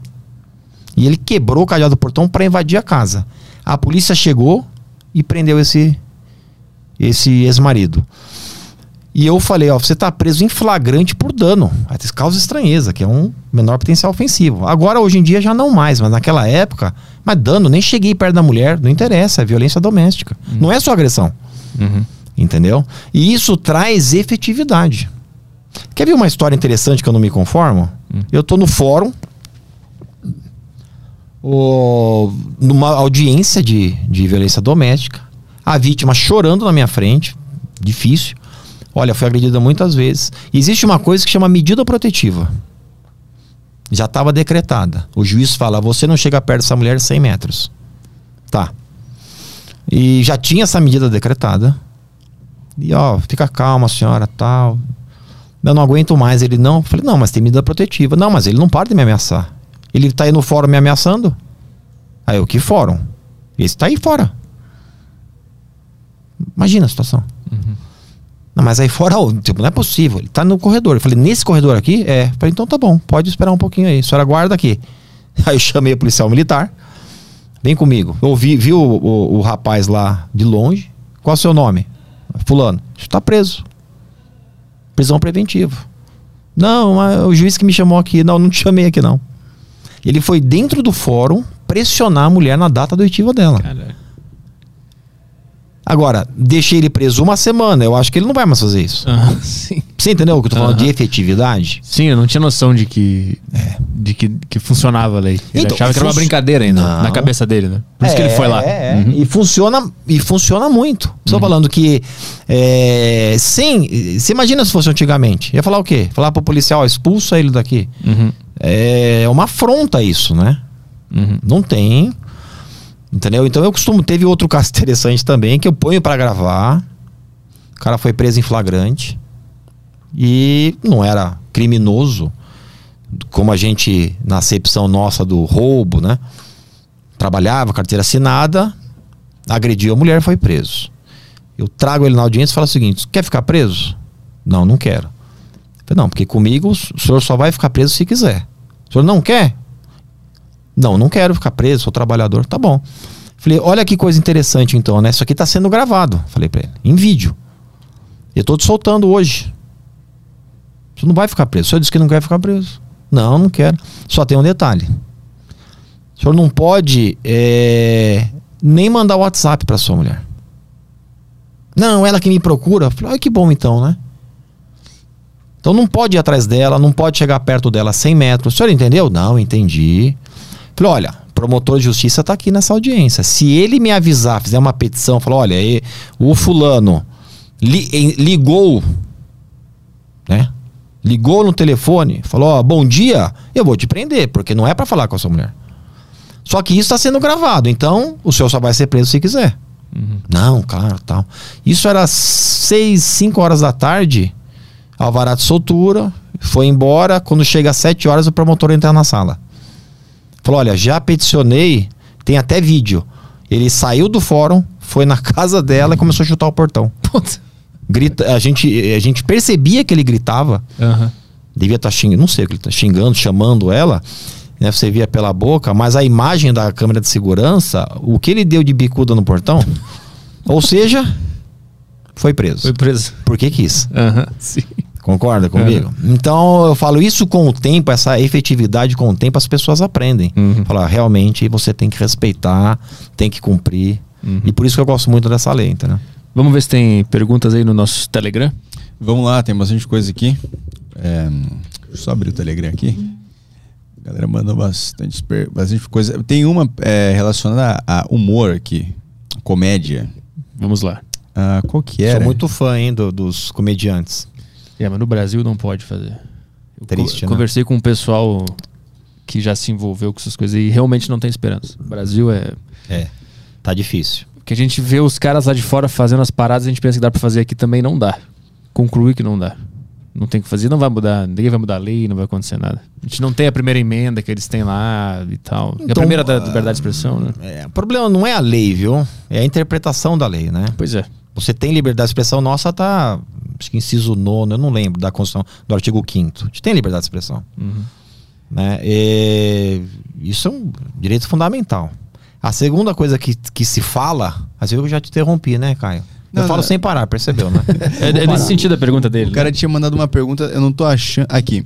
E ele quebrou o cadeado do portão para invadir a casa. A polícia chegou e prendeu esse esse ex-marido. E eu falei, ó, você tá preso em flagrante por dano. Causa estranheza, que é um menor potencial ofensivo. Agora, hoje em dia, já não mais, mas naquela época, mas dano, nem cheguei perto da mulher, não interessa, é violência doméstica. Não é só agressão. Uhum. Entendeu? E isso traz efetividade. Quer ver uma história interessante que eu não me conformo? Eu tô no fórum, o- numa audiência de, de violência doméstica, a vítima chorando na minha frente, difícil. Olha, foi agredida muitas vezes. Existe uma coisa que chama medida protetiva. Já estava decretada. O juiz fala: você não chega perto dessa mulher 100 metros. Tá. E já tinha essa medida decretada. E ó, fica calma, senhora, tal. Eu não aguento mais. Ele não. Eu falei, não, mas tem medida protetiva. Não, mas ele não para de me ameaçar. Ele tá aí no fórum me ameaçando. Aí eu, que fórum? Esse tá aí fora. Imagina a situação. Não, mas aí fora, ó, tipo, não é possível. Ele tá no corredor. Eu falei, nesse corredor aqui? É. Eu falei, então tá bom, pode esperar um pouquinho aí. A senhora guarda aqui. [LAUGHS] Aí eu chamei o policial militar. Vem comigo. Eu vi, vi o, o, o rapaz lá de longe. Qual é o seu nome? Fulano. Está preso. Prisão preventiva. Não, o juiz que me chamou aqui. Não, não te chamei aqui, não. Ele foi dentro do fórum pressionar a mulher na data do oitiva dela. Cara, Agora, deixei ele preso uma semana. Eu acho que ele não vai mais fazer isso. ah, [LAUGHS] sim. Você entendeu o que eu tô falando de efetividade? Sim, eu não tinha noção de que, de que, que funcionava a lei. Ele Então, achava que era uma brincadeira ainda, Não. na cabeça dele, né? Por isso que ele foi lá. É, é. Uhum. E funciona e funciona muito. Estou falando que é, sem. Você imagina se fosse antigamente? Ia falar o quê? Falar pro policial, ó, expulsa ele daqui. Uhum. É uma afronta isso, né? Uhum. Não tem. Entendeu? Então eu costumo. Teve outro caso [LAUGHS] interessante também que eu ponho pra gravar. O cara foi preso em flagrante. E não era criminoso, como a gente, na acepção nossa do roubo, né? Trabalhava, carteira assinada, agrediu a mulher foi preso. Eu trago ele na audiência e falo o seguinte: quer ficar preso? Não, não quero. Falei, não, porque comigo o senhor só vai ficar preso se quiser. O senhor não quer? Não, não quero ficar preso, sou trabalhador. Tá bom. Falei, olha que coisa interessante então, né? Isso aqui tá sendo gravado. Falei pra ele, em vídeo. Eu tô te soltando hoje. Você não vai ficar preso. O senhor disse que não quer ficar preso. Não, não quero. Só tem um detalhe. O senhor não pode é, nem mandar WhatsApp pra sua mulher. Não, ela que me procura. Falei, ah, que bom então, né? Então não pode ir atrás dela, não pode chegar perto dela a 100 metros. O senhor entendeu? Não, entendi. Falei, olha, promotor de justiça está aqui nessa audiência. Se ele me avisar, fizer uma petição, falar, olha, e- o fulano li- ligou, né? Ligou no telefone, falou, ó, bom dia, eu vou te prender, porque não é para falar com a sua mulher. Só que isso está sendo gravado, então o senhor só vai ser preso se quiser. Não, claro, tal. Isso era seis, cinco horas da tarde, alvará de soltura, foi embora. Quando chega às sete horas, o promotor entra na sala. Falou: olha, já peticionei, tem até vídeo. Ele saiu do fórum, foi na [LAUGHS] casa dela e começou a chutar o portão. Grita, a, gente, a gente percebia que ele gritava. Aham. Devia estar xingando, não sei xingando, chamando ela. Né, você via pela boca, mas a imagem da câmera de segurança, o que ele deu de bicuda no portão, [LAUGHS] ou seja, foi preso. Foi preso. Por que quis? Aham, sim. Concorda comigo? Então eu falo isso com o tempo, essa efetividade com o tempo, as pessoas aprendem. Uhum. Falar, realmente você tem que respeitar, tem que cumprir. Uhum. E por isso que eu gosto muito dessa lei, entendeu? Vamos ver se tem perguntas aí no nosso Telegram. Vamos lá, tem bastante coisa aqui. É, deixa eu só abrir o Telegram aqui. A galera mandou bastante, bastante coisa. Tem uma é, relacionada a humor aqui, comédia. Vamos lá. Ah, qual que era? Sou muito fã hein, do- dos comediantes. É, mas no Brasil não pode fazer. Eu Triste, co- né? Conversei com um pessoal que já se envolveu com essas coisas e realmente não tem esperança. O Brasil é. É. Tá difícil. Porque a gente vê os caras lá de fora fazendo as paradas e a gente pensa que dá pra fazer aqui também não dá. Conclui que não dá. Não tem o que fazer, não vai mudar, ninguém vai mudar a lei, não vai acontecer nada. A gente não tem a primeira emenda que eles têm lá e tal. e a Então, primeira da ah, liberdade de expressão, né? É, o problema não é a lei, viu? É a interpretação da lei, né? Pois é. Você tem liberdade de expressão, nossa tá, acho que inciso nono, eu não lembro, da Constituição, do artigo 5 A gente tem liberdade de expressão. Uhum. Né? E isso é um direito fundamental. A segunda coisa que, que se fala, às vezes eu já te interrompi, né, Caio? Não, eu falo não. sem parar, percebeu, né? [LAUGHS] É, é nesse sentido a pergunta dele. O cara tinha mandado uma pergunta, eu não tô achando. Aqui.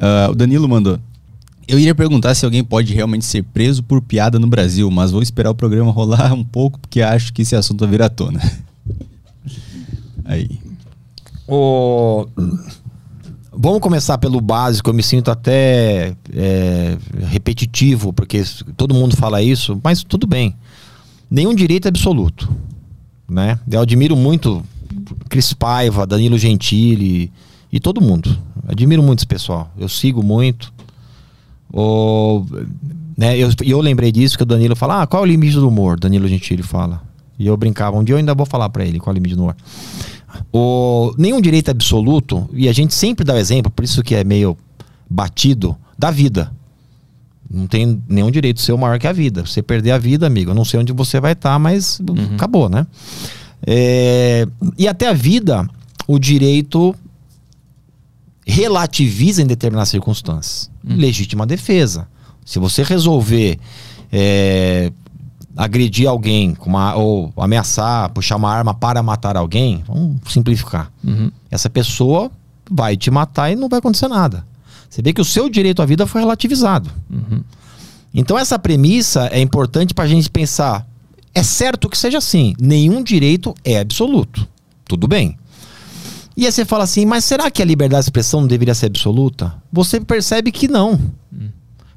Ah, o Danilo mandou. Eu iria perguntar se alguém pode realmente ser preso por piada no Brasil, mas vou esperar o programa rolar um pouco, porque acho que esse assunto vai vir à tona. [LAUGHS] Aí. O- Vamos começar pelo básico. Eu me sinto até é, repetitivo, porque todo mundo fala isso, mas tudo bem. Nenhum direito é absoluto. Né? Eu admiro muito Cris Paiva, Danilo Gentili e todo mundo. Admiro muito esse pessoal. Eu sigo muito. O, né, eu, eu lembrei disso que o Danilo fala: ah, qual é o limite do humor? Danilo Gentili fala. E eu brincava, um dia eu ainda vou falar pra ele qual é o limite do humor. O, nenhum direito absoluto, e a gente sempre dá o exemplo, por isso que é meio batido, da vida. Não tem nenhum direito seu maior que a vida. Você perder a vida, amigo, eu não sei onde você vai estar, mas acabou, né? É, e até a vida, o direito relativiza em determinadas circunstâncias. Legítima defesa. Se você resolver é, agredir alguém com uma, ou ameaçar, puxar uma arma para matar alguém, vamos simplificar. Uhum. Essa pessoa vai te matar e não vai acontecer nada. Você vê que o seu direito à vida foi relativizado. Então essa premissa é importante para a gente pensar. É certo que seja assim. Nenhum direito é absoluto. Tudo bem. E aí você fala assim, mas será que a liberdade de expressão não deveria ser absoluta? Você percebe que não.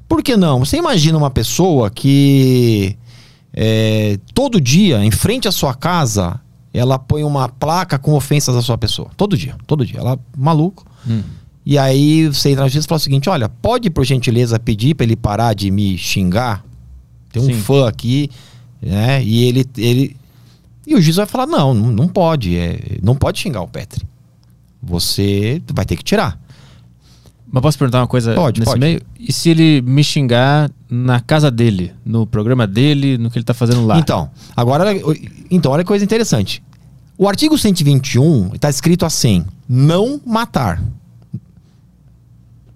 Por que não? Você imagina uma pessoa que é, todo dia, em frente à sua casa, ela põe uma placa com ofensas à sua pessoa. Todo dia, todo dia. Ela, maluco. E aí você entra na justiça e fala o seguinte: olha, pode por gentileza pedir para ele parar de me xingar? Tem um Sim. fã aqui, né? E ele, ele. E o juiz vai falar: não, não, não pode. É, não pode xingar o Petri. Você vai ter que tirar. Mas posso perguntar uma coisa Pode, nesse pode. meio? E se ele me xingar na casa dele, no programa dele, no que ele tá fazendo lá? Então, agora, então, olha que coisa interessante. O artigo 121 está escrito assim: não matar.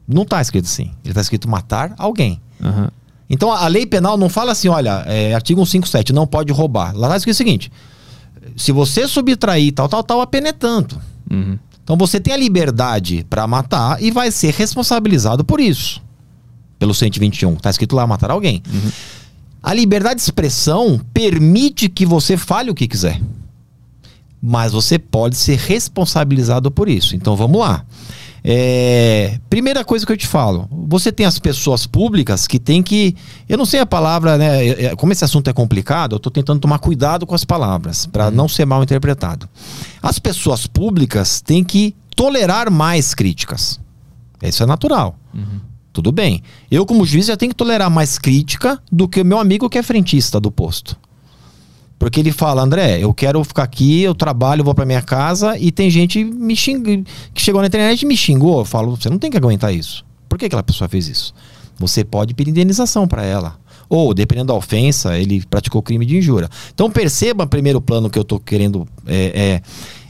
Não está escrito assim. Ele está escrito matar alguém. Aham. Então a lei penal não fala assim, olha, é, artigo 157, não pode roubar. Lá está escrito o seguinte: se você subtrair tal, tal, tal, a pena é tanto. Uhum. Então você tem a liberdade para matar e vai ser responsabilizado por isso. Pelo 121. Tá escrito lá matar alguém. A liberdade de expressão permite que você fale o que quiser. Mas você pode ser responsabilizado por isso. Então vamos lá. É, primeira coisa que eu te falo, você tem as pessoas públicas que tem que, eu não sei a palavra, né? é, é, Como esse assunto é complicado, eu estou tentando tomar cuidado com as palavras para não ser mal interpretado. As pessoas públicas têm que tolerar mais críticas. Isso é natural. Tudo bem. Eu, como juiz, já tenho que tolerar mais crítica do que o meu amigo que é frentista do posto. Porque ele fala, André, eu quero ficar aqui, eu trabalho, vou pra minha casa e tem gente me xing... que chegou na internet e me xingou. Eu falo, você não tem que aguentar isso. Por que aquela pessoa fez isso? Você pode pedir indenização para ela. Ou, dependendo da ofensa, ele praticou crime de injúria. Então perceba, primeiro plano que eu tô querendo é,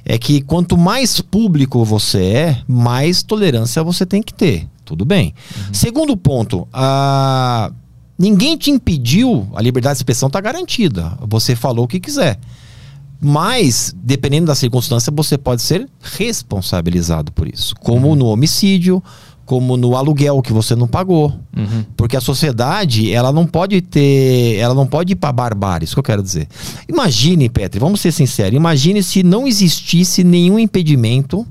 é, é que quanto mais público você é, mais tolerância você tem que ter. Tudo bem. Segundo ponto, a Ninguém te impediu, a liberdade de expressão está garantida. Você falou o que quiser. Mas, dependendo da circunstância, você pode ser responsabilizado por isso. Como no homicídio, como no aluguel que você não pagou. Uhum. Porque a sociedade, ela não pode ter. Ela não pode ir para barbárie, isso que eu quero dizer. Imagine, Petri, vamos ser sinceros, imagine se não existisse nenhum impedimento.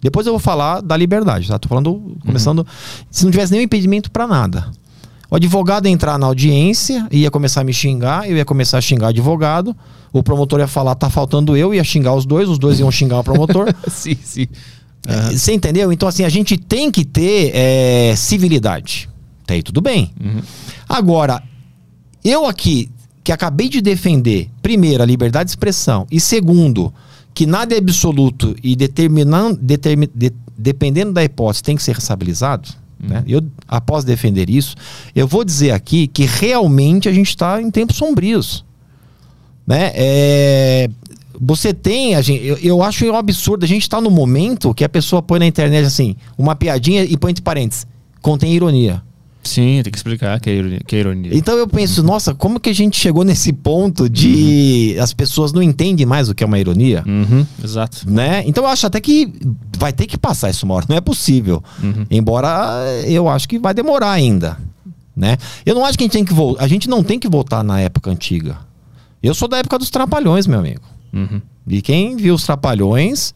Depois eu vou falar da liberdade, tá? Tô falando, começando. Se não tivesse nenhum impedimento para nada. O advogado ia entrar na audiência, ia começar a me xingar, eu ia começar a xingar o advogado, o promotor ia falar, tá faltando eu, ia xingar os dois, os dois iam xingar o promotor. [LAUGHS] sim, sim. É, Você entendeu? Então, assim, a gente tem que ter é, civilidade. Tá aí tudo bem. Agora, eu aqui, que acabei de defender, primeiro, a liberdade de expressão, e segundo, que nada é absoluto e determinando, determi, de- dependendo da hipótese, tem que ser responsabilizado. Né? Eu, após defender isso, eu vou dizer aqui que realmente a gente está em tempos sombrios né? É, você tem, a gente, eu, eu acho um absurdo. A gente tá no momento que a pessoa põe na internet assim, uma piadinha e põe entre parênteses, contém ironia. Sim, tem que explicar que é ironia. Que é ironia. Então eu penso, nossa, como que a gente chegou nesse ponto de as pessoas não entendem mais o que é uma ironia? Uhum, exato. Né? Então eu acho até que vai ter que passar isso uma hora, não é possível. Embora eu acho que vai demorar ainda, né? Eu não acho que a gente tem que voltar, a gente não tem que voltar na época antiga. Eu sou da época dos trapalhões, meu amigo. Uhum. E quem viu os trapalhões,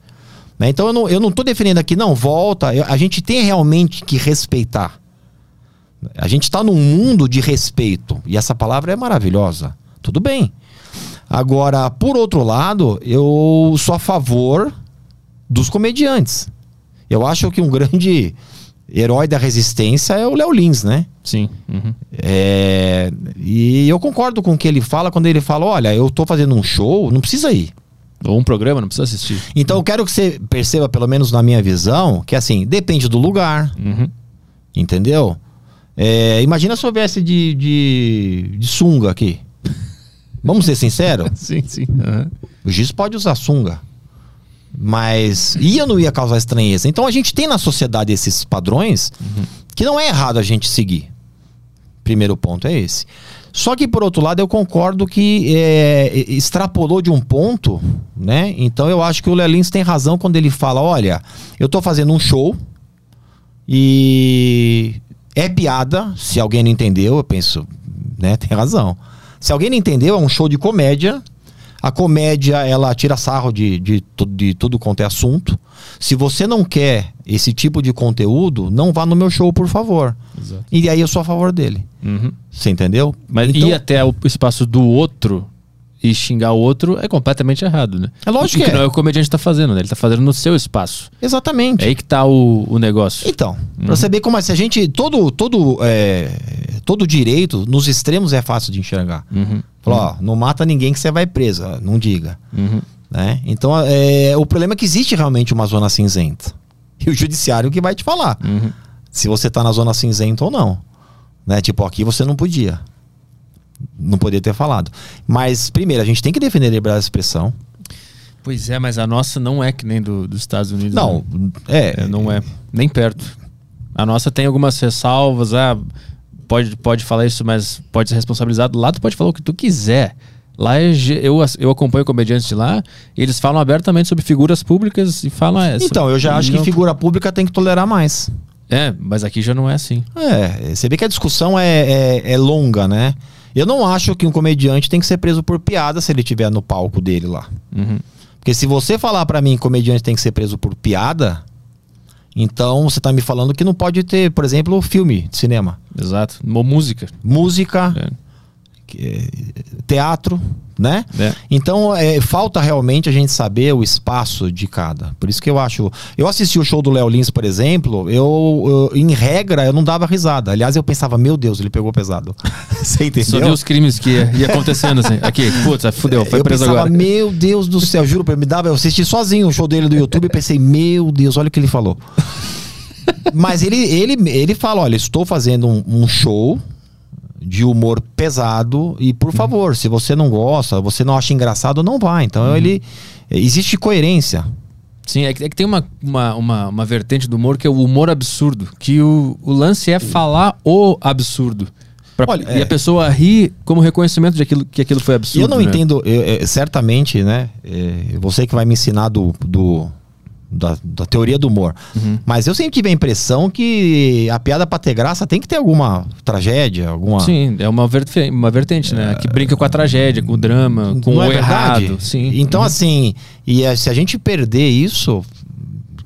né? Então eu não, eu não tô defendendo aqui, não, volta. Eu- a gente tem realmente que respeitar. A gente está num mundo de respeito. E essa palavra é maravilhosa. Tudo bem. Agora, por outro lado, eu sou a favor dos comediantes. Eu acho que um grande herói da resistência é o Léo Lins, né? Sim. Uhum. É, e eu concordo com o que ele fala quando ele fala: olha, eu tô fazendo um show, não precisa ir. Ou um programa, não precisa assistir. Então eu quero que você perceba, pelo menos na minha visão, que assim, depende do lugar, Uhum. entendeu? É, imagina se houvesse de, de, de sunga aqui. Vamos ser sinceros? [LAUGHS] Sim, sim. Uhum. O juiz pode usar sunga. Mas ia ou não ia causar estranheza? Então a gente tem na sociedade esses padrões que não é errado a gente seguir. Primeiro ponto é esse. Só que, por outro lado, eu concordo que é, extrapolou de um ponto, né? Então eu acho que o Lelins tem razão quando ele fala: olha, eu tô fazendo um show e é piada. Se alguém não entendeu, eu penso, né? Tem razão. Se alguém não entendeu, é um show de comédia. A comédia, ela tira sarro de, de, de tudo quanto é assunto. Se você não quer esse tipo de conteúdo, não vá no meu show, por favor. Exato. E aí eu sou a favor dele. Uhum. Você entendeu? Mas Então- ir até o espaço do outro e xingar o outro é completamente errado, né? É lógico O que é. não é o comediante tá fazendo, né? Ele tá fazendo no seu espaço. Exatamente. É aí que tá o, o negócio. Então, pra você ver como é, se a gente. Todo, todo, é, todo direito, nos extremos é fácil de enxergar. Uhum. Falou, ó, não mata ninguém que você vai preso. ó, Não diga. Uhum. Né? Então, é, o problema é que existe realmente uma zona cinzenta. E o judiciário que vai te falar Uhum. se você tá na zona cinzenta ou não. Né? Tipo, aqui você não podia. Não poderia ter falado. Mas, primeiro, a gente tem que defender a liberdade de expressão. Pois é, mas a nossa não é que nem do, dos Estados Unidos. Não, né? é. É, não é. Nem perto. A nossa tem algumas ressalvas, ah, pode, pode falar isso, mas pode ser responsabilizado. Lá tu pode falar o que tu quiser. Lá é eu, eu acompanho comediantes de lá, e eles falam abertamente sobre figuras públicas e falam essa. Então, eu já acho que figura pública tem que tolerar mais. É, mas aqui já não é assim. É, você vê que a discussão é, é, é longa, né? Eu não acho que um comediante tem que ser preso por piada se ele estiver no palco dele lá. Uhum. Porque se você falar pra mim que comediante tem que ser preso por piada, então você tá me falando que não pode ter, por exemplo, filme de cinema, Exato. Mo- Música. música, É. é, teatro, né? É. Então, é, falta realmente a gente saber o espaço de cada. Por isso que eu acho. Eu assisti o show do Léo Lins, por exemplo, eu, eu, em regra, eu não dava risada. Aliás, eu pensava, meu Deus, ele pegou pesado. [LAUGHS] Você Só entendeu? viu os crimes que ia, ia acontecendo assim. Aqui, putz, fudeu, foi eu preso pensava, agora. meu Deus do céu, juro, me dava, eu assisti sozinho o show dele do YouTube e pensei, meu Deus, olha o que ele falou. [LAUGHS] Mas ele, ele, ele fala, olha, estou fazendo um, um show de humor pesado e, por favor, se você não gosta, você não acha engraçado, não vá. Então ele existe coerência. Sim, é que, é que tem uma, uma, uma, uma vertente do humor que é o humor absurdo. Que o, o lance é falar o absurdo. Pra- Olha, e é. a pessoa ri como reconhecimento de aquilo, que aquilo foi absurdo. eu não né? entendo, eu, é, certamente, né? é, você que vai me ensinar do, do- da, da teoria do humor. Uhum. Mas eu sempre tive a impressão que a piada pra ter graça tem que ter alguma tragédia, alguma. Sim, é uma, verfe- uma vertente, né? Que brinca com a tragédia, com o drama, com Não o é verdade? errado. Sim. Então, Uhum. assim, e é, se a gente perder isso,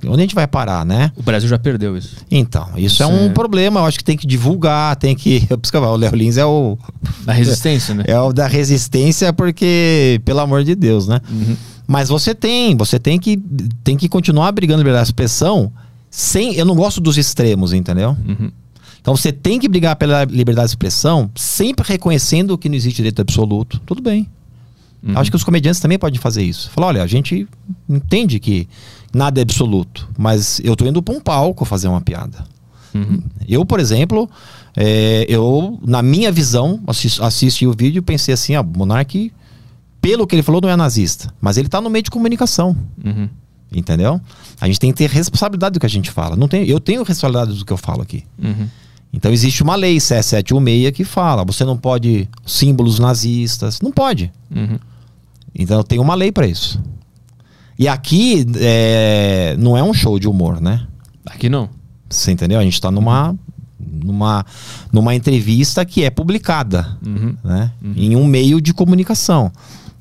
onde a gente vai parar, né? O Brasil já perdeu isso. Então, isso é Isso um é- problema. Eu acho que tem que divulgar, tem que. [LAUGHS] Que eu falo, o Léo Lins é o, A resistência, né? [LAUGHS] é o da resistência, porque, pelo amor de Deus, né? Uhum. Mas você tem, você tem que, tem que continuar brigando pela liberdade de expressão sem. Eu não gosto dos extremos, entendeu? Uhum. Então você tem que brigar pela liberdade de expressão, sempre reconhecendo que não existe direito absoluto. Tudo bem. Uhum. Acho que os comediantes também podem fazer isso. Falar, olha, a gente entende que nada é absoluto, mas eu tô indo para um palco fazer uma piada. Uhum. Eu, por exemplo, é, eu, na minha visão, assis- assisti o vídeo e pensei assim, ah, Monark, pelo que ele falou, não é nazista. Mas ele tá no meio de comunicação. Uhum. Entendeu? A gente tem que ter responsabilidade do que a gente fala. Não tem, eu tenho responsabilidade do que eu falo aqui. Uhum. Então existe uma lei, C 716, que fala: você não pode símbolos nazistas. Não pode. Uhum. Então tem uma lei para isso. E aqui é, não é um show de humor, né? Aqui não. Você entendeu? A gente tá numa, numa, numa entrevista que é publicada, Uhum. né? Em um meio de comunicação.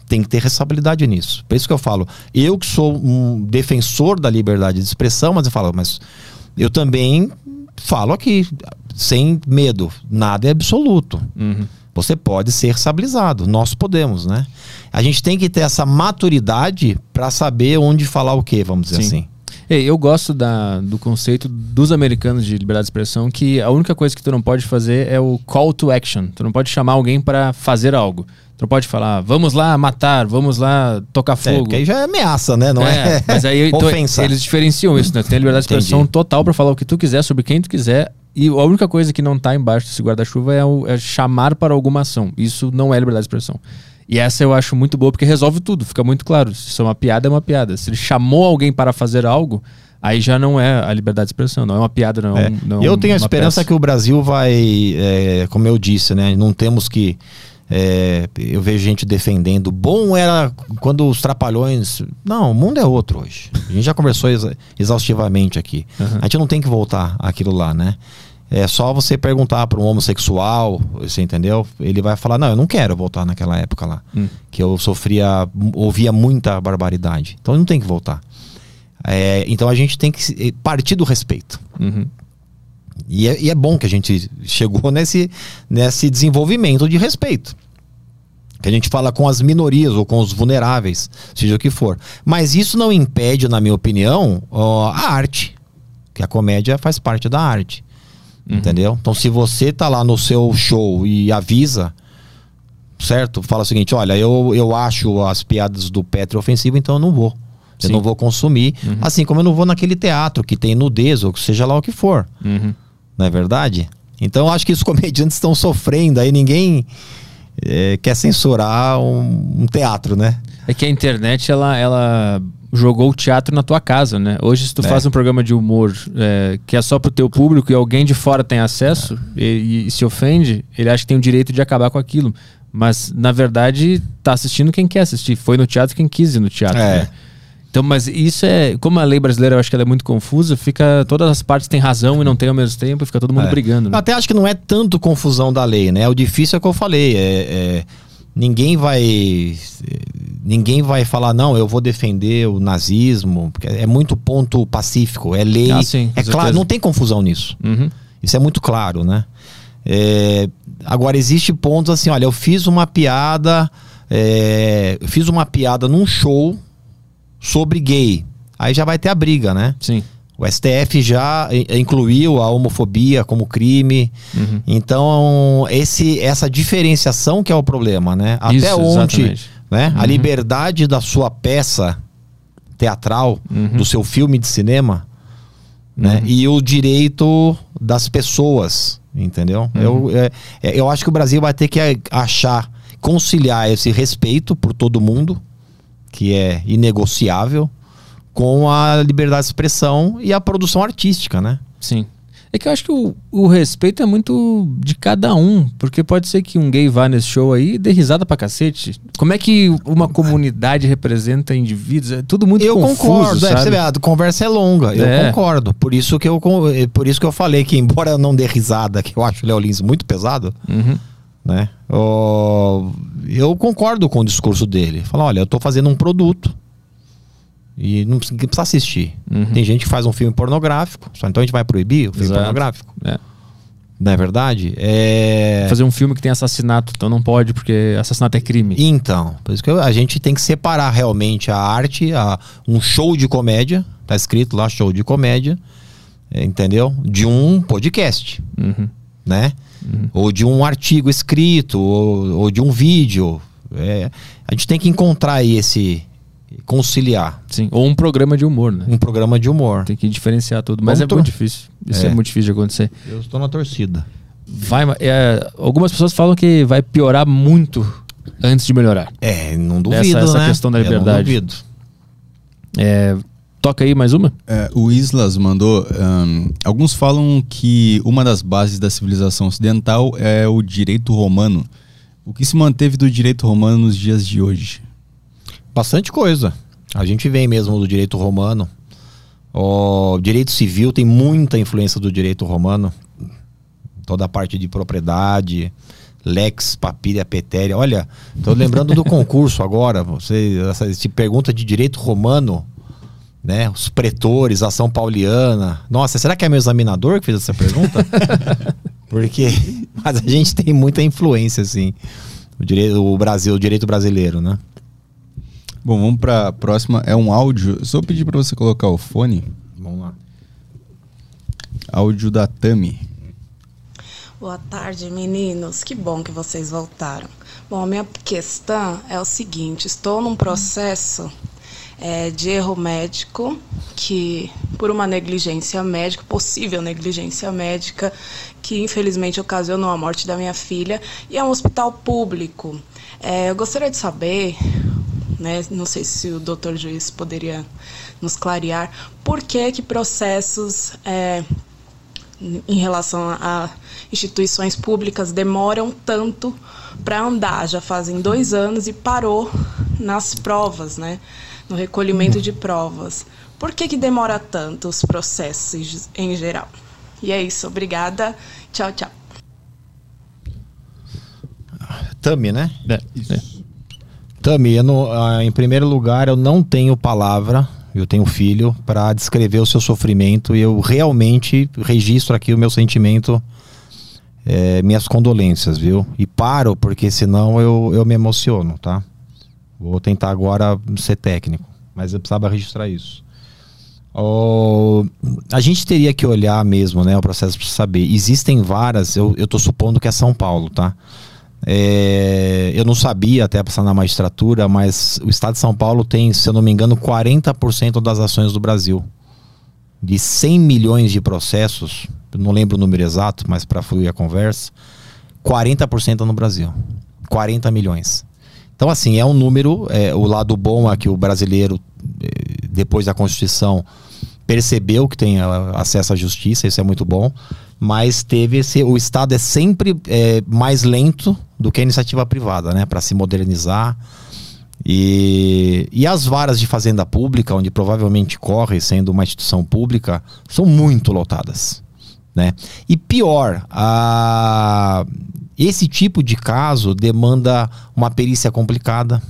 Tem que ter responsabilidade nisso. Por isso que eu falo, eu que sou um defensor da liberdade de expressão, mas eu falo, mas eu também falo aqui, sem medo, nada é absoluto. Uhum. Você pode ser responsabilizado, nós podemos, né? A gente tem que ter essa maturidade para saber onde falar o que, vamos dizer Sim. assim. Ei, eu gosto da, do conceito dos americanos de liberdade de expressão que a única coisa que tu não pode fazer é o call to action. Tu não pode chamar alguém para fazer algo. Tu não pode falar, vamos lá matar, vamos lá tocar É, fogo. porque aí já é ameaça, né? Não é, mas aí [LAUGHS] então, eles diferenciam isso, né? Tem a liberdade de expressão total para falar o que tu quiser sobre quem tu quiser. E a única coisa que não tá embaixo desse guarda-chuva é, é chamar para alguma ação. Isso não é liberdade de expressão. E essa eu acho muito boa porque resolve tudo, fica muito claro. Se isso é uma piada, é uma piada. Se ele chamou alguém para fazer algo, Aí já não é a liberdade de expressão, não é uma piada, não. É. não eu tenho a esperança peça. que o Brasil vai, é, como eu disse, né? Não temos que. É, eu vejo gente defendendo. Bom era quando os trapalhões. Não, o mundo é outro hoje. A gente já conversou exa- exaustivamente aqui. A gente não tem que voltar àquilo lá, né? É só você perguntar para um homossexual, você entendeu? Ele vai falar: Não, eu não quero voltar naquela época lá. Hum. Que eu sofria, ouvia muita barbaridade. Então não tem que voltar. É, então a gente tem que se- partir do respeito. Uhum. E é, e é bom que a gente chegou [LAUGHS] nesse, nesse desenvolvimento de respeito. Que a gente fala com as minorias ou com os vulneráveis, seja o que for. Mas isso não impede, na minha opinião, a arte. Que a comédia faz parte da arte. Entendeu? Então, se você tá lá no seu show e avisa, certo? Fala o seguinte: olha, eu, eu acho as piadas do Petro ofensivo, então eu não vou. Eu Sim. não vou consumir. Assim como eu não vou naquele teatro que tem nudez ou que seja lá o que for. Uhum. Não é verdade? Então eu acho que os [LAUGHS] comediantes estão sofrendo aí, ninguém eh, quer censurar um, um teatro, né? É que a internet, ela, ela jogou o teatro na tua casa, né? Hoje, se tu É. faz um programa de humor é, que é só pro teu público e alguém de fora tem acesso e, e se ofende, ele acha que tem o direito de acabar com aquilo. Mas, na verdade, tá assistindo quem quer assistir. Foi no teatro quem quis ir no teatro. É. né? Então, mas isso é. Como a lei brasileira eu acho que ela é muito confusa, fica. Todas as partes têm razão e não têm ao mesmo tempo, e fica todo mundo É. brigando. Né? até acho que não é tanto confusão da lei, né? O difícil é o que eu falei. É, é, ninguém vai. Ninguém vai falar, não, eu vou defender o nazismo. porque É muito ponto pacífico. É lei. Ah, sim, é claro, não tem confusão nisso. Uhum. Isso é muito claro, né? É, agora, existe pontos assim, olha, eu fiz uma piada, é, eu fiz uma piada num show sobre gay. Aí já vai ter a briga, né? Sim. O STF já incluiu a homofobia como crime. Uhum. Então, esse, essa diferenciação que é o problema, né? Até Isso, onde exatamente. né? a liberdade da sua peça teatral, Uhum. do seu filme de cinema, né? E o direito das pessoas, entendeu? Eu, é, é, eu acho que o Brasil vai ter que a- achar, conciliar esse respeito por todo mundo, que é inegociável, com a liberdade de expressão e a produção artística, né? Sim. É que eu acho que o, o respeito é muito de cada um, porque pode ser que um gay vá nesse show aí e dê risada pra cacete. Como é que uma comunidade representa indivíduos? É tudo muito eu confuso, concordo, é, sabe? você vê, a conversa é longa, eu É. concordo. Por isso que eu eh, por isso que eu falei que embora eu não dê risada, que eu acho o Léo Lins muito pesado, Uhum. Né? eu concordo com o discurso dele. Fala, olha, eu tô fazendo um produto e não precisa, assistir. Uhum. Tem gente que faz um filme pornográfico, só então a gente vai proibir o filme Exato. pornográfico. É. Não é verdade? É... Fazer um filme que tem assassinato, então não pode, porque assassinato é crime. Então, por isso que a gente tem que separar realmente a arte, a, um show de comédia, tá escrito lá show de comédia, entendeu? De um podcast, Uhum. né? Ou de um artigo escrito, ou, ou de um vídeo. É, a gente tem que encontrar aí esse conciliar Sim. Ou um programa de humor, né? um programa de humor. Tem que diferenciar tudo. Mas Vamos é muito difícil. Isso é. É. muito difícil de acontecer. Eu estou na torcida. Vai, é, algumas pessoas falam que vai piorar muito antes de melhorar. É, não duvido, Essa- essa né? questão da Eu não liberdade. duvido. É, toca aí mais uma? É, o Islas mandou. ahn, alguns falam que uma das bases da civilização ocidental é o direito romano. O que se manteve do direito romano nos dias de hoje? Bastante coisa. A gente vem mesmo do direito romano. O direito civil tem muita influência do direito romano. Toda a parte de propriedade, lex, papília, petéria. Olha, tô lembrando do [LAUGHS] concurso agora. Você essa, essa pergunta de direito romano, né? Os pretores, a São Pauliana. Nossa, será que é meu examinador que fez essa pergunta? [LAUGHS] Porque [LAUGHS] mas a gente tem muita influência assim. O direito, o Brasil, o direito brasileiro, né? Bom, vamos para a próxima. É um áudio. Só pedir para você colocar o fone. Vamos lá. Áudio da Tami. Boa tarde, meninos. Que bom que vocês voltaram. Bom, a minha questão é o seguinte: estou num processo é, de erro médico que, por uma negligência médica, possível negligência médica, que infelizmente ocasionou a morte da minha filha, e é um hospital público. É, eu gostaria de saber, né, não sei se o doutor juiz poderia nos clarear por que, que processos é, em relação a instituições públicas demoram tanto para andar. Já fazem dois anos e parou nas provas, né? No recolhimento de provas. Por que, que demora tanto os processos em geral? E é isso, obrigada. Tchau, tchau. Tami, né? É, é. Tami, eu não- ah, em primeiro lugar, eu não tenho palavra, eu tenho filho, para descrever o seu sofrimento e eu realmente registro aqui o meu sentimento, eh, minhas condolências, viu? E paro, porque senão eu, eu me emociono, tá? Vou tentar agora ser técnico, mas eu precisava registrar isso. Ó, a gente teria que olhar mesmo, né, o processo para saber. Existem várias, eu, tô supondo que é São Paulo, tá? É, eu não sabia até passar na magistratura, mas o estado de São Paulo tem, se eu não me engano, 40% das ações do Brasil. De 100 milhões de processos, não lembro o número exato, mas para fluir a conversa, 40% no Brasil. 40 milhões. Então, assim, é um número. é, o lado bom é que o brasileiro, eh, depois da Constituição, percebeu que tem ah, acesso à justiça, isso é muito bom. Mas teve esse. O Estado é sempre eh, mais lento do que a iniciativa privada, né? Para se modernizar. E, e as varas de fazenda pública, onde provavelmente corre, sendo uma instituição pública, são muito lotadas. Né? E pior, a, esse tipo de caso demanda uma perícia complicada.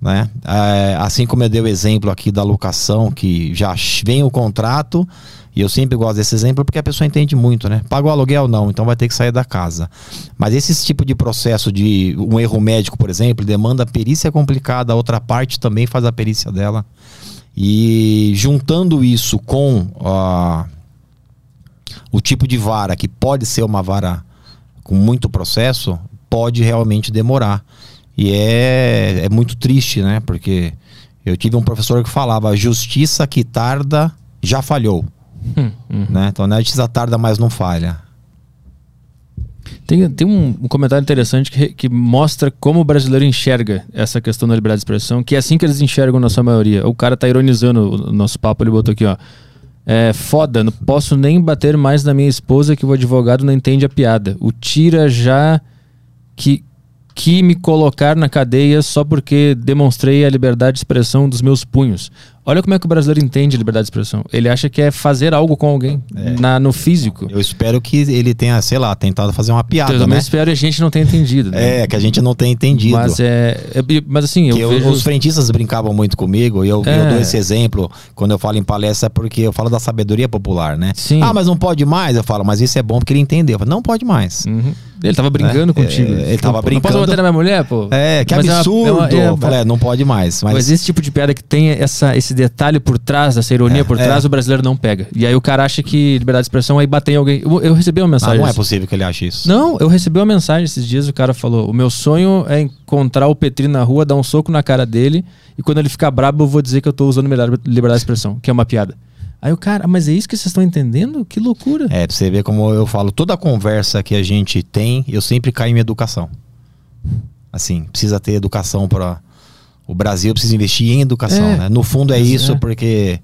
Né? É, assim como eu dei o exemplo aqui da locação, que já vem o contrato, e eu sempre gosto desse exemplo porque a pessoa entende muito, né? Paga o aluguel? Não, então vai ter que sair da casa. Mas esse tipo de processo de um erro médico, por exemplo, demanda perícia complicada, a outra parte também faz a perícia dela. E juntando isso com a o tipo de vara que pode ser uma vara com muito processo, pode realmente demorar. E é, é muito triste, né? Porque eu tive um professor que falava: justiça que tarda já falhou. Né? Então não é justiça tarda, mas não falha. Tem, tem um, um comentário interessante que, que mostra como o brasileiro enxerga essa questão da liberdade de expressão, que é assim que eles enxergam na sua maioria. O cara tá ironizando o nosso papo, ele botou aqui, ó. É foda, não posso nem bater mais na minha esposa que o advogado não entende a piada. O tira já que, que me colocar na cadeia só porque demonstrei a liberdade de expressão dos meus punhos. Olha como é que o brasileiro entende liberdade de expressão. Ele acha que é fazer algo com alguém na, no físico. Eu espero que ele tenha, sei lá, tentado fazer uma piada, Eu também né? espero e a gente não tenha entendido. né? É, que a gente não tem entendido. Mas é, é- Mas assim, eu Que eu- vejo. Os frentistas brincavam muito comigo e eu, eu É. dou esse exemplo quando eu falo em palestra porque eu falo da sabedoria popular, né? Sim. Ah, mas não pode mais? Eu falo, mas isso é bom porque ele entendeu. Eu falo, não pode mais. Uhum. Ele tava brincando É, contigo. é, ele tava Não, brincando. Não posso bater na minha mulher, pô. É, que Mas uma- absurdo. uma- Eu falei, é, não pode mais. Mas, Mas esse tipo de piada que tem essa, esse detalhe por trás, essa ironia É, por é. trás, o brasileiro não pega. E aí o cara acha que liberdade de expressão é ir bater em alguém. Eu, eu recebi uma Ah, mensagem. não é possível que ele ache isso. Não, eu recebi uma mensagem esses dias, o cara falou: o meu sonho é encontrar o Petri na rua, dar um soco na cara dele, e quando ele ficar brabo, eu vou dizer que eu tô usando liberdade liberdade de expressão, que é uma piada. Aí o cara, "Ah, mas é isso que vocês estão entendendo? Que loucura. É, pra você ver como eu falo, toda conversa que a gente tem, eu sempre caio em educação. Assim, precisa ter educação para O Brasil precisa investir em educação, É. né? No fundo é isso, é. porque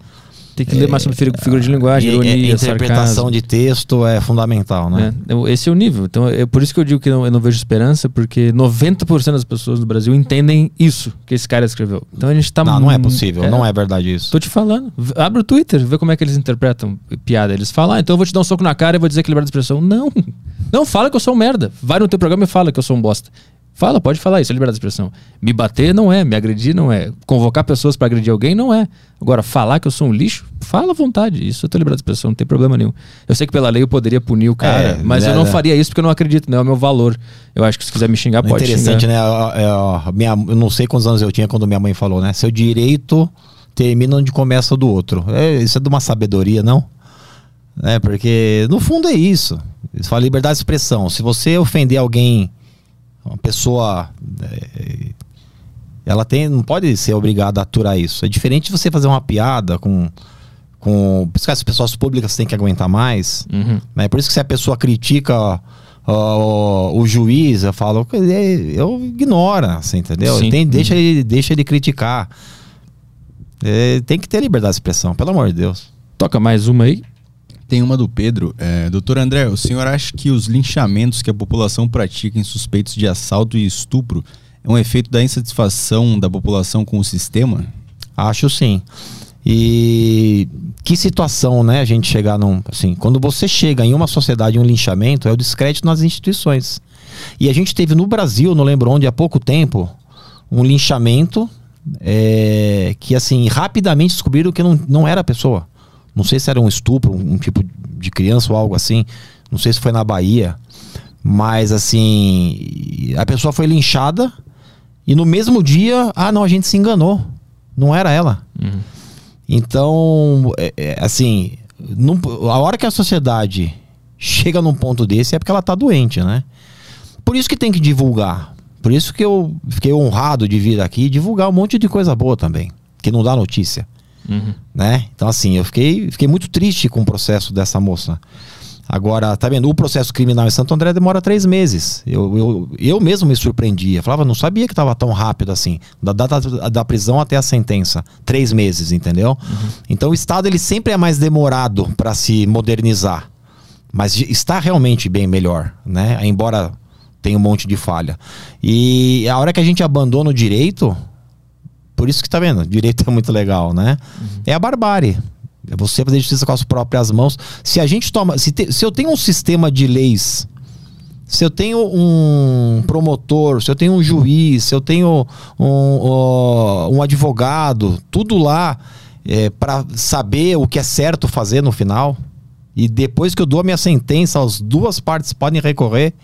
Tem que ler mais sobre figu- figura de linguagem, ironia, interpretação sarcasmo. de texto é fundamental, né? É, esse é o nível. Então, é por isso que eu digo que não- eu não vejo esperança, porque 90% das pessoas do Brasil entendem isso que esse cara escreveu. Então a gente tá Não, não é possível, não é verdade isso. Tô te falando. Abre o Twitter, vê como é que eles interpretam piada. Eles falam, ah, então eu vou te dar um soco na cara e vou dizer que liberdade de expressão. Não. Não, fala que eu sou um merda. Vai no teu programa e fala que eu sou um bosta. Fala, pode falar isso, é liberdade de expressão. Me bater não é, me agredir não é. Convocar pessoas pra agredir alguém não é. Agora, falar que eu sou um lixo, fala à vontade. Isso é tua liberdade de expressão, não tem problema nenhum. Eu sei que pela lei eu poderia punir o cara, É, mas eu né, não né. faria isso porque eu não acredito, não é o meu valor. Eu acho que se quiser me xingar, É pode interessante, xingar. né? A- a- a minha, eu não sei quantos anos eu tinha quando minha mãe falou, né? Seu direito termina onde começa o do outro. É, isso é de uma sabedoria, não? É, porque no fundo é isso. Isso fala liberdade de expressão. Se você ofender alguém, uma pessoa. é, ela tem, não pode ser obrigada a aturar isso. É diferente de você fazer uma piada com. com por isso que as pessoas públicas têm que aguentar mais. Uhum. É por isso que se a pessoa critica o juiz, eu falo, eu ignora, você entendeu? Tem, deixa, ele, deixa ele criticar. É, tem que ter liberdade de expressão, pelo amor de Deus. Toca mais uma aí. Tem uma do Pedro. É, Doutor André, o senhor acha que os linchamentos que a população pratica em suspeitos de assalto e estupro é um efeito da insatisfação da população com o sistema? Acho sim. E que situação, né? A gente chegar num. Assim, quando você chega em uma sociedade, um linchamento, é o descrédito nas instituições. E a gente teve no Brasil, não lembro onde, há pouco tempo, um linchamento é, que, assim, rapidamente descobriram que não, não era a pessoa. Não sei se era um estupro, um tipo de criança ou algo assim. Não sei se foi na Bahia. Mas, assim, a pessoa foi linchada e no mesmo dia, ah, não, a gente se enganou. Não era ela. Uhum. Então, é, é, assim, num- a hora que a sociedade chega num ponto desse é porque ela tá doente, né? Por isso que tem que divulgar. Por isso que eu fiquei honrado de vir aqui e divulgar um monte de coisa boa também, que não dá notícia, Uhum. né? Então, assim, eu fiquei, fiquei muito triste com o processo dessa moça. Agora, tá vendo? O processo criminal em Santo André demora três meses. Eu, eu, eu mesmo me surpreendia. Falava, não sabia que estava tão rápido assim. Da data da prisão até a sentença. Três meses, entendeu? Então o Estado ele sempre é mais demorado para se modernizar. Mas está realmente bem melhor, né? Embora tenha um monte de falha. E a hora que a gente abandona o direito, por isso que tá vendo, direito é muito legal, né? É a barbárie. É você fazer justiça com as próprias mãos. Se a gente toma. Se, te- se eu tenho um sistema de leis, se eu tenho um promotor, se eu tenho um juiz, se eu tenho um, ó, um advogado, tudo lá para saber o que é certo fazer no final. E depois que eu dou a minha sentença, as duas partes podem recorrer.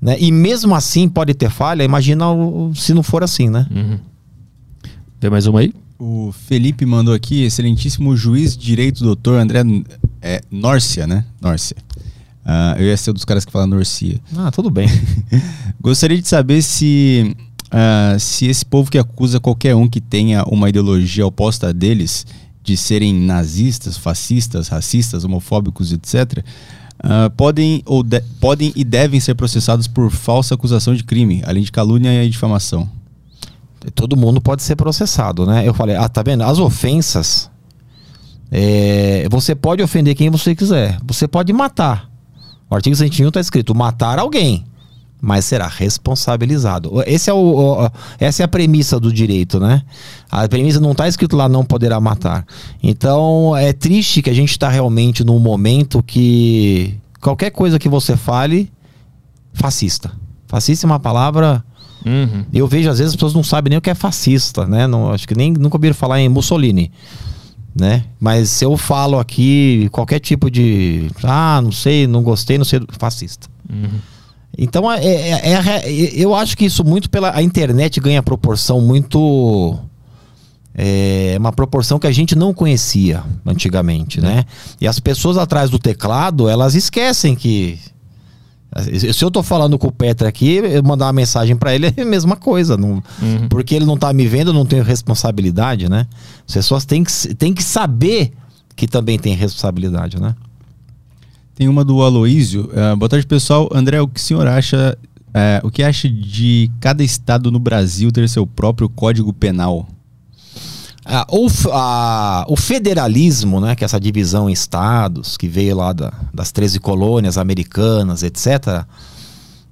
Né? E mesmo assim pode ter falha. Imagina se não for assim, né? Uhum. Tem mais uma aí? O Felipe mandou aqui, excelentíssimo juiz de direito, doutor André é, Nórcia, né? Nórcia. Ah, eu ia ser um dos caras que fala Norcia. Ah, tudo bem. [LAUGHS] Gostaria de saber se, ah, se esse povo que acusa qualquer um que tenha uma ideologia oposta a deles de serem nazistas, fascistas, racistas, homofóbicos, etc., ah, podem, ou de- podem e devem ser processados por falsa acusação de crime, além de calúnia e difamação. Todo mundo pode ser processado, né? Eu falei, ah, tá vendo? As ofensas, é, você pode ofender quem você quiser. Você pode matar. O artigo 101 está escrito matar alguém, mas será responsabilizado. Esse é o, o- essa é a premissa do direito, né? A premissa não está escrito lá não poderá matar. Então é triste que a gente está realmente num momento que qualquer coisa que você fale, fascista. Fascista é uma palavra Uhum. eu vejo, às vezes, as pessoas não sabem nem o que é fascista, né? Não, acho que nem nunca ouviram falar em Mussolini, né? Mas se eu falo aqui qualquer tipo de. Ah, não sei, não gostei, não sei. Fascista. Uhum. Então, é, é- é re- eu acho que isso muito pela. A internet ganha proporção muito. É uma proporção que a gente não conhecia antigamente, né? E as pessoas atrás do teclado, elas esquecem que. Se eu tô falando com o Petra aqui, eu mandar uma mensagem pra ele [LAUGHS] é a mesma coisa. Não, Uhum. Porque ele não tá me vendo, eu não tenho responsabilidade, né? As pessoas têm que, têm que saber que também tem responsabilidade, né? Tem uma do Aloísio. Ah, boa tarde, pessoal. André, o que o senhor acha? eh, o que acha de cada estado no Brasil ter seu próprio código penal? Ah, o, f- a- o federalismo, né, que é essa divisão em estados, que veio lá da- das 13 colônias americanas, etc.,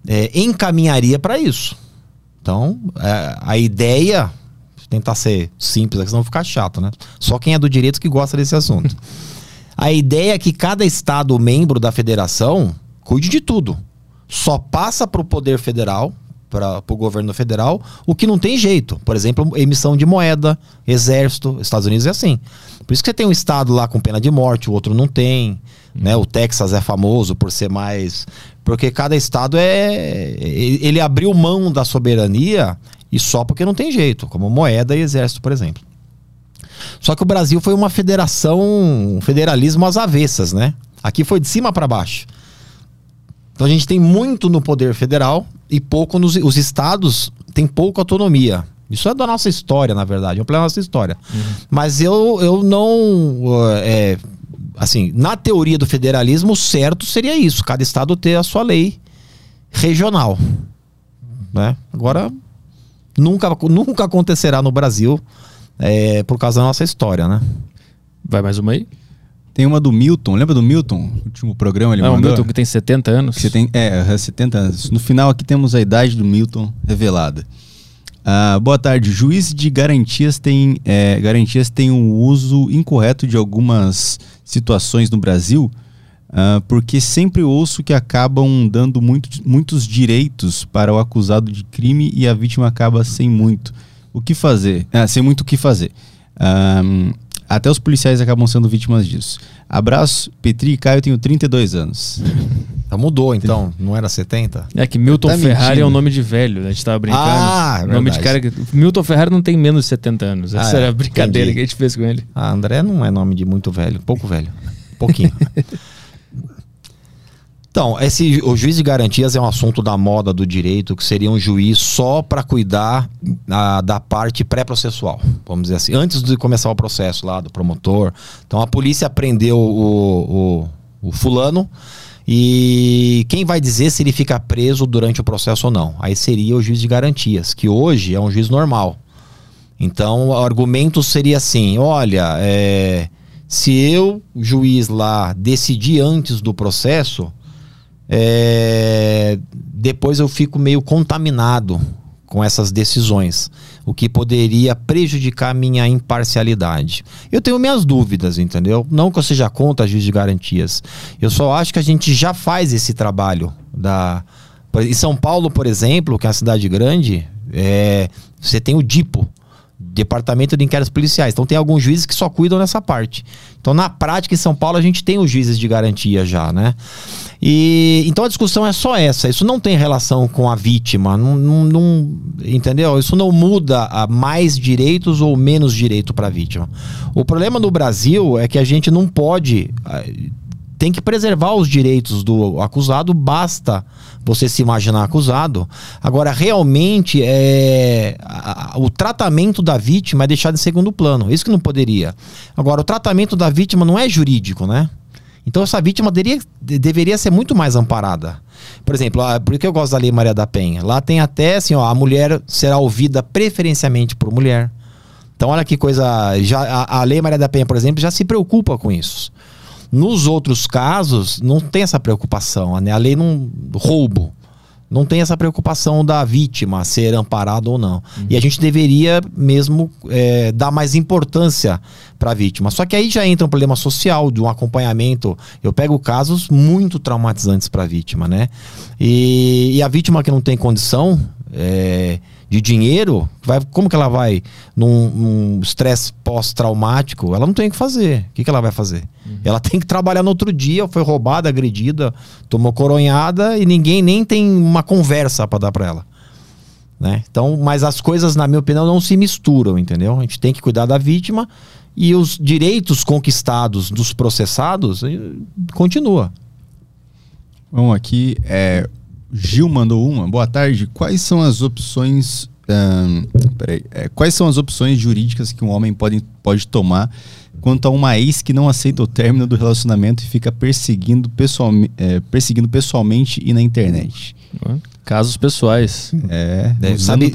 é, encaminharia para isso. Então, é, a ideia, tentar ser simples aqui, senão ficar chato, né? Só quem é do direito que gosta desse assunto. [LAUGHS] a ideia é que cada estado membro da federação cuide de tudo. Só passa para o poder federal, para o governo federal, o que não tem jeito. Por exemplo, emissão de moeda, exército, Estados Unidos é assim. Por isso que você tem um estado lá com pena de morte, o outro não tem. Né? O Texas é famoso por ser mais. Porque cada estado é. Ele abriu mão da soberania e só porque não tem jeito, como moeda e exército, por exemplo. Só que o Brasil foi uma federação, um federalismo às avessas, né? Aqui foi de cima para baixo. Então a gente tem muito no poder federal e pouco nos os estados têm pouca autonomia. Isso é da nossa história, na verdade, é um problema da nossa história. Mas eu, eu não. uh, é, assim, na teoria do federalismo, o certo seria isso: cada estado ter a sua lei regional. Né? Agora, nunca, nunca acontecerá no Brasil é, por causa da nossa história, né? Vai mais uma aí? Tem uma do Milton, lembra do Milton? O último programa ele é o mandou? Milton que tem 70 anos. Que você tem, é, 70 anos. No final aqui temos a idade do Milton revelada. Ah, boa tarde. Juiz de garantias tem, é, garantias tem um uso incorreto de algumas situações no Brasil, ah, porque sempre ouço que acabam dando muito, muitos direitos para o acusado de crime e a vítima acaba sem muito. O que fazer? Ah, sem muito o que fazer. Ah, até os policiais acabam sendo vítimas disso. Abraço, Petri e Caio, eu tenho 32 anos. Então [LAUGHS] mudou, então. Não era 70? É que Milton Tá Ferrari mentindo. é um nome de velho, a gente tava brincando. Ah, é nome de cara verdade. que... Milton Ferrari não tem menos de 70 anos. Essa Ah, é. era a brincadeira Entendi. que a gente fez com ele. Ah, André não é nome de muito velho, pouco velho. Pouquinho. [LAUGHS] Então, esse, o juiz de garantias é um assunto da moda do direito, que seria um juiz só para cuidar ah, da parte pré-processual, vamos dizer assim, antes de começar o processo lá do promotor. Então, a polícia prendeu o, o, o fulano e quem vai dizer se ele fica preso durante o processo ou não? Aí seria o juiz de garantias, que hoje é um juiz normal. Então, o argumento seria assim: olha, é, se eu, juiz lá, decidir antes do processo, é, depois eu fico meio contaminado com essas decisões, o que poderia prejudicar minha imparcialidade. Eu tenho minhas dúvidas, entendeu? Não que eu seja contra juiz de garantias. Eu só acho que a gente já faz esse trabalho da em São Paulo, por exemplo, que é uma cidade grande, é, você tem o DIPO, Departamento de Inquéritos Policiais. Então tem alguns juízes que só cuidam dessa parte. Então na prática em São Paulo a gente tem os juízes de garantia já, né? E então a discussão é só essa. Isso não tem relação com a vítima, não, não- não- entendeu? Isso não muda a mais direitos ou menos direito para a vítima. O problema no Brasil é que a gente não pode ah, tem que preservar os direitos do acusado, basta você se imaginar acusado. Agora, realmente, é, a- o tratamento da vítima é deixado em segundo plano. Isso que não poderia. Agora, o tratamento da vítima não é jurídico, né? Então, essa vítima deveria, de- deveria ser muito mais amparada. Por exemplo, ah, por que eu gosto da Lei Maria da Penha? Lá tem até assim, ó, a mulher será ouvida preferencialmente por mulher. Então, olha que coisa. Já, a, a Lei Maria da Penha, por exemplo, já se preocupa com isso. Nos outros casos, não tem essa preocupação. Né? A lei não. roubo. Não tem essa preocupação da vítima ser amparada ou não. E a gente deveria mesmo é, dar mais importância para a vítima. Só que aí já entra um problema social, de um acompanhamento. Eu pego casos muito traumatizantes para a vítima, né? E, e a vítima que não tem condição é, de dinheiro, vai, como que ela vai num estresse pós-traumático? Ela não tem o que fazer. O que, que ela vai fazer? Ela tem que trabalhar no outro dia, foi roubada, agredida, tomou coronhada e ninguém nem tem uma conversa para dar para ela. Né? Então, mas as coisas, na minha opinião, não se misturam, entendeu? A gente tem que cuidar da vítima e os direitos conquistados dos processados eh, continua. Vamos aqui. É, Gil mandou uma. Boa tarde. Quais são as opções. peraí. É, quais são as opções jurídicas que um homem pode, pode tomar quanto a uma ex que não aceita o término do relacionamento e fica perseguindo, pessoalme, é, perseguindo pessoalmente e na internet? Casos pessoais. É, É, sabe,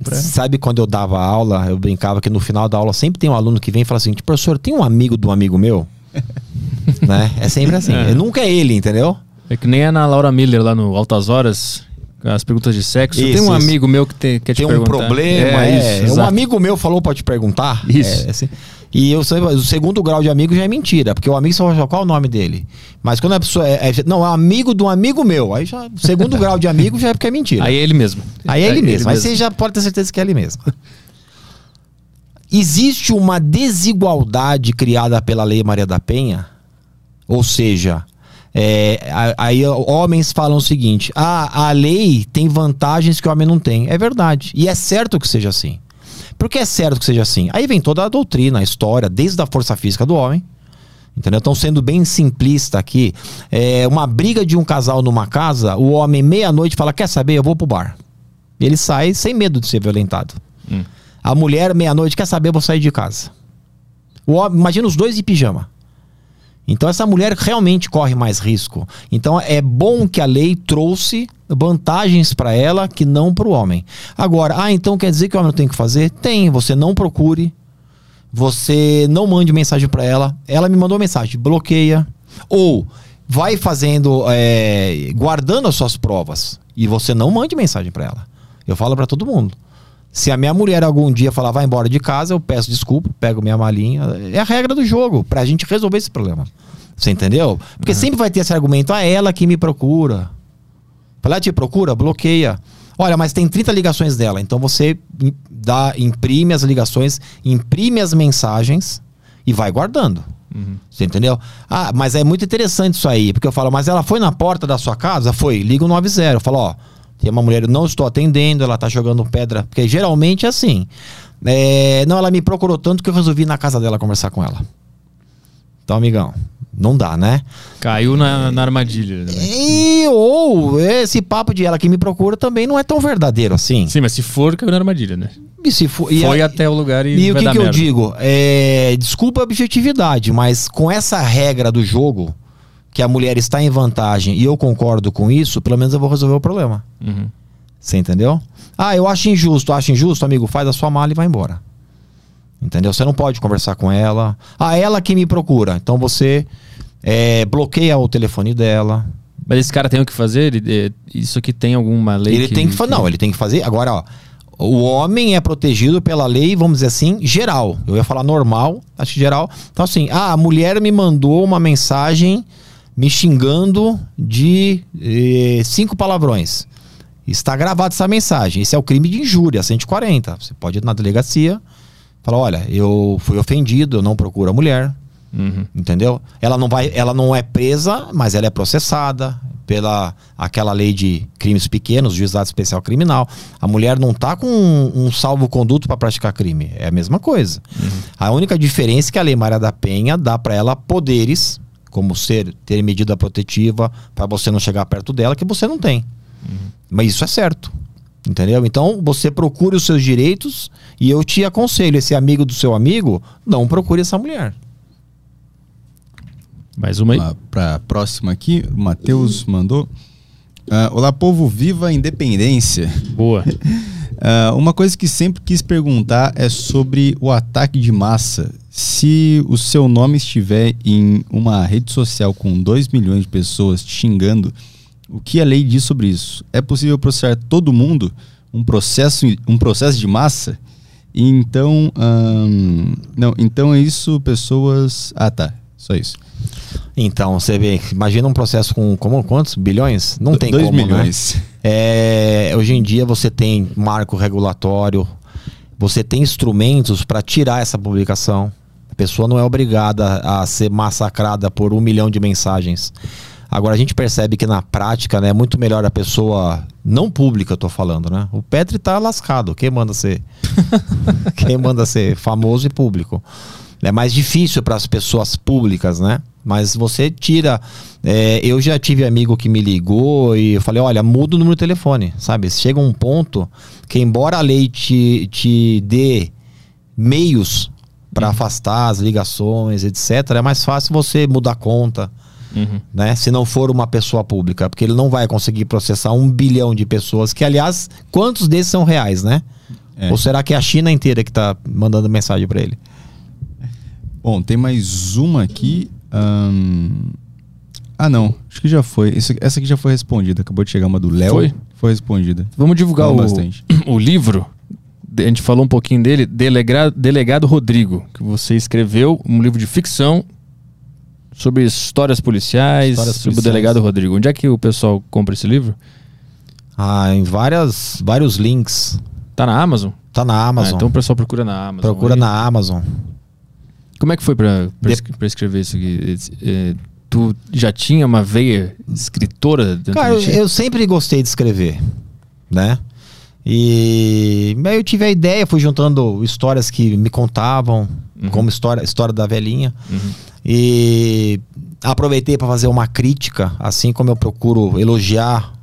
pra. sabe quando eu dava aula, eu brincava que no final da aula sempre tem um aluno que vem e fala assim: professor, tem um amigo do amigo meu? [LAUGHS] né? É sempre assim. É. Nunca é ele, entendeu? É que nem a Ana Laura Miller lá no Altas Horas, as perguntas de sexo. Isso, Tem um isso. amigo meu que te- quer te tem um perguntar. problema, é, é. isso, um amigo meu falou pra te perguntar. Isso. É, assim. E eu sei, o segundo grau de amigo já é mentira, porque o amigo só qual é o nome dele. Mas quando a pessoa é, é- não, é amigo de um amigo meu, aí já o segundo [LAUGHS] grau de amigo já é porque é mentira. Aí é ele mesmo. Aí é ele mesmo. Aí você já pode ter certeza que é ele mesmo. Existe uma desigualdade criada pela Lei Maria da Penha? Ou seja, é, aí homens falam o seguinte: ah, a lei tem vantagens que o homem não tem. É verdade. E é certo que seja assim. Por que é certo que seja assim? Aí vem toda a doutrina, a história, desde a força física do homem. Entendeu? Estão sendo bem simplista aqui. É uma briga de um casal numa casa, o homem meia-noite fala: Quer saber? Eu vou pro bar. Ele sai sem medo de ser violentado. Hum. A mulher, meia-noite, quer saber? Eu vou sair de casa. O homem, imagina os dois de pijama. Então essa mulher realmente corre mais risco. Então é bom que a lei trouxe vantagens para ela que não para o homem. Agora, ah, então quer dizer que o homem não tem que fazer? Tem, você não procure você não mande mensagem para ela. Ela me mandou mensagem, bloqueia. Ou vai fazendo, é, guardando as suas provas. E você não mande mensagem para ela. Eu falo para todo mundo. Se a minha mulher algum dia falar vai embora de casa, eu peço desculpa, pego minha malinha. É a regra do jogo, pra gente resolver esse problema. Você entendeu? Porque uhum. sempre vai ter esse argumento, ah, ela que me procura. Ela te procura, bloqueia. Olha, mas tem 30 ligações dela. Então você dá, imprime as ligações, imprime as mensagens e vai guardando. Uhum. Você entendeu? Ah, mas é muito interessante isso aí, porque eu falo, mas ela foi na porta da sua casa? Foi, liga o 90. Eu falo, ó, tem uma mulher, eu não estou atendendo, ela tá jogando pedra. Porque geralmente é assim. É, não, ela me procurou tanto que eu resolvi ir na casa dela conversar com ela. Então, amigão, não dá, né? Caiu na, na armadilha. Né? E, ou esse papo de ela que me procura também não é tão verdadeiro assim. Sim, mas se for, caiu na armadilha, né? E se for, Foi a, até o lugar e. E o que, que eu digo? É, desculpa a objetividade, mas com essa regra do jogo, que a mulher está em vantagem e eu concordo com isso, pelo menos eu vou resolver o problema. Uhum. Você entendeu? Ah, eu acho injusto, acho injusto, amigo, faz a sua mala e vai embora. Entendeu? Você não pode conversar com ela. Ah, ela que me procura. Então você é, bloqueia o telefone dela. Mas esse cara tem o que fazer? Ele, é, isso aqui tem alguma lei? Ele que, tem que fazer. Não, ele tem que fazer. Agora, ó. O homem é protegido pela lei, vamos dizer assim, geral. Eu ia falar normal, acho que geral. Então, assim, ah, a mulher me mandou uma mensagem me xingando de eh, cinco palavrões. Está gravada essa mensagem. Esse é o crime de injúria, 140. Você pode ir na delegacia, falar, olha, eu fui ofendido, eu não procuro a mulher. Uhum. Entendeu? Ela não vai, ela não é presa, mas ela é processada pela aquela lei de crimes pequenos, juizado especial criminal. A mulher não tá com um, um salvo-conduto para praticar crime. É a mesma coisa. Uhum. A única diferença é que a Lei Maria da Penha dá para ela poderes como ser, ter medida protetiva para você não chegar perto dela, que você não tem. Uhum. Mas isso é certo. Entendeu? Então você procure os seus direitos e eu te aconselho, esse amigo do seu amigo, não procure essa mulher. Mais uma aí. Para a próxima aqui, o Matheus mandou. Uh, Olá, povo, viva a independência. Boa. Uh, [LAUGHS] uma coisa que sempre quis perguntar é sobre o ataque de massa. Se o seu nome estiver em uma rede social com 2 milhões de pessoas te xingando, o que a lei diz sobre isso? É possível processar todo mundo um processo, um processo de massa? Então, não, então é isso, pessoas. Ah, tá. Só isso. Então, você vê, imagina um processo com como, quantos bilhões? Não tem dois como, né? milhões. Né? É, hoje em dia você tem marco regulatório, você tem instrumentos para tirar essa publicação. A pessoa não é obrigada a ser massacrada por um milhão de mensagens. Agora a gente percebe que na prática né, é muito melhor a pessoa não pública, eu tô falando, né? O Petri tá lascado. Quem manda ser? [LAUGHS] quem manda ser famoso e público? É mais difícil para as pessoas públicas, né? Mas você tira. É, eu já tive amigo que me ligou e eu falei: olha, muda o número de telefone, sabe? Chega um ponto que, embora a lei te, te dê meios para uhum. afastar as ligações, etc., é mais fácil você mudar a conta. Uhum. Né? Se não for uma pessoa pública, porque ele não vai conseguir processar um bilhão de pessoas, que aliás, quantos desses são reais, né? É. Ou será que é a China inteira que está mandando mensagem para ele? Bom, tem mais uma aqui. Ah, não. Acho que já foi. essa aqui já foi respondida. Acabou de chegar uma do Léo. Foi? Foi respondida. Vamos divulgar o, bastante. [CLEARS THROAT] o livro. A gente falou um pouquinho dele. Delegado, Delegado Rodrigo. Que você escreveu um livro de ficção sobre histórias policiais, histórias sobre policiais. o Delegado Rodrigo. Onde é que o pessoal compra esse livro? Ah, em várias, vários links. Tá na Amazon? Tá na Amazon. Ah, então o pessoal procura na Amazon. Procura aí. na Amazon. Como é que foi para de... escrever isso aqui? É, tu já tinha uma veia escritora dentro Cara, eu sempre gostei de escrever, né? E aí eu tive a ideia, fui juntando histórias que me contavam, uhum. como história, história da velhinha. Uhum. E aproveitei para fazer uma crítica, assim como eu procuro elogiar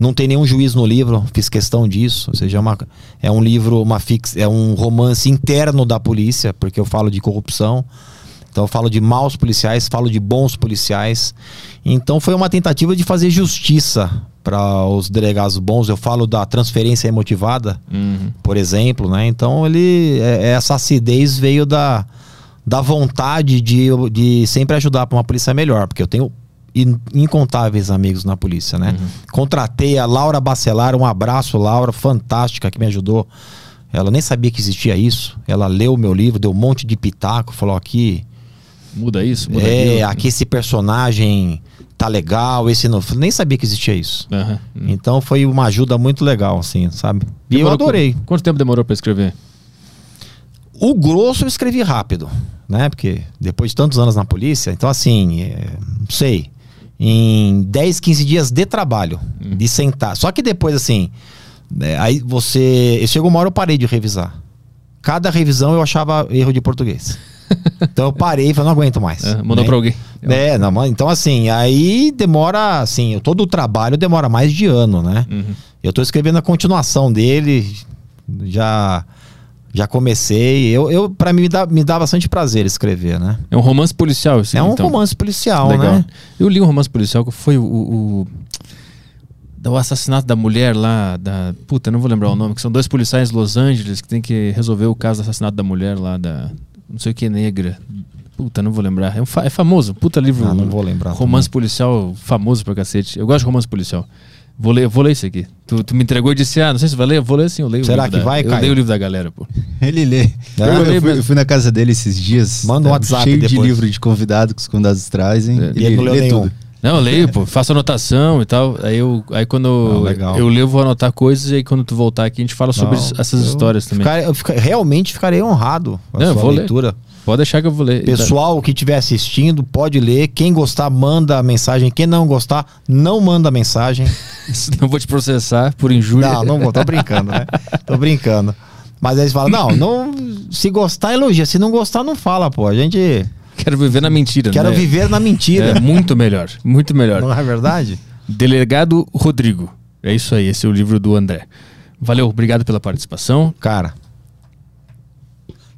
não tem nenhum juiz no livro, fiz questão disso. Ou seja, é, uma, é um livro, uma fix, é um romance interno da polícia, porque eu falo de corrupção. Então eu falo de maus policiais, falo de bons policiais. Então foi uma tentativa de fazer justiça para os delegados bons. Eu falo da transferência emotivada, Uhum. por exemplo, né? Então ele é- essa acidez veio da, da vontade de, de sempre ajudar para uma polícia melhor, porque eu tenho incontáveis amigos na polícia, né? Contratei a Laura Bacelar, um abraço, Laura, fantástica, que me ajudou. Ela nem sabia que existia isso. Ela leu o meu livro, deu um monte de pitaco, falou aqui, Muda isso, muda é, aquilo. aqui esse personagem tá legal, esse não. Nem sabia que existia isso. Aham. Então foi uma ajuda muito legal, assim, sabe? E eu Demorou adorei. qu- Quanto tempo demorou pra escrever? O grosso eu escrevi rápido, né? Porque depois de tantos anos na polícia, então assim, é, não sei, em 10, 15 dias de trabalho, de sentar. Só que depois, assim, é, aí você. Chegou uma hora eu parei de revisar. Cada revisão eu achava erro de português. [LAUGHS] Então eu parei e falei, não aguento mais. É, mandou né? pra alguém. É, não, então assim, aí demora, assim, todo o trabalho demora mais de ano, né? Uhum. Eu tô escrevendo a continuação dele, já já comecei. Eu, eu para mim me dá, me dá bastante prazer escrever, né? É um romance policial, esse é um então. romance policial, Legal. né? Eu li um romance policial que foi o, o, o assassinato da mulher lá, da. Puta, não vou lembrar o nome, que são dois policiais de Los Angeles que tem que resolver o caso do assassinato da mulher lá, da. Não sei o que, negra. Puta, não vou lembrar. É, um fa- é famoso, puta livro. Ah, não vou lembrar Romance policial famoso pra cacete. Eu gosto de romance policial. Vou ler, vou ler isso aqui. Tu, tu me entregou e disse, ah, não sei se vai ler, eu vou ler sim, eu leio o Será livro que da- vai, Eu Caio? leio o livro da galera, pô. [LAUGHS] Ele lê. Eu, Eu eu leio fui, eu fui na casa dele esses dias. Manda um tá WhatsApp Cheio de depois. livro de convidado que os convidados trazem. É. E ele não leu nenhum. Não, eu leio, pô, faço anotação e tal. Aí eu, aí quando Ah, eu leio, eu vou anotar coisas e aí quando tu voltar aqui a gente fala sobre Não, essas eu histórias também. ficar- eu fica- realmente ficarei honrado com a Não, sua vou ler. leitura. Pode deixar que eu vou ler. Pessoal que estiver assistindo, pode ler. Quem gostar, manda a mensagem. Quem não gostar, não manda mensagem. [LAUGHS] Não vou te processar por injúria. Não, não vou, tô brincando, né? Tô brincando. Mas aí eles falam, não, não, se gostar, elogia. Se não gostar, não fala, pô. A gente Quero viver na mentira, quer né? viver na mentira. É muito melhor, muito melhor. Não é verdade? Delegado Rodrigo. É isso aí, esse é o livro do André. Valeu, obrigado pela participação. Cara,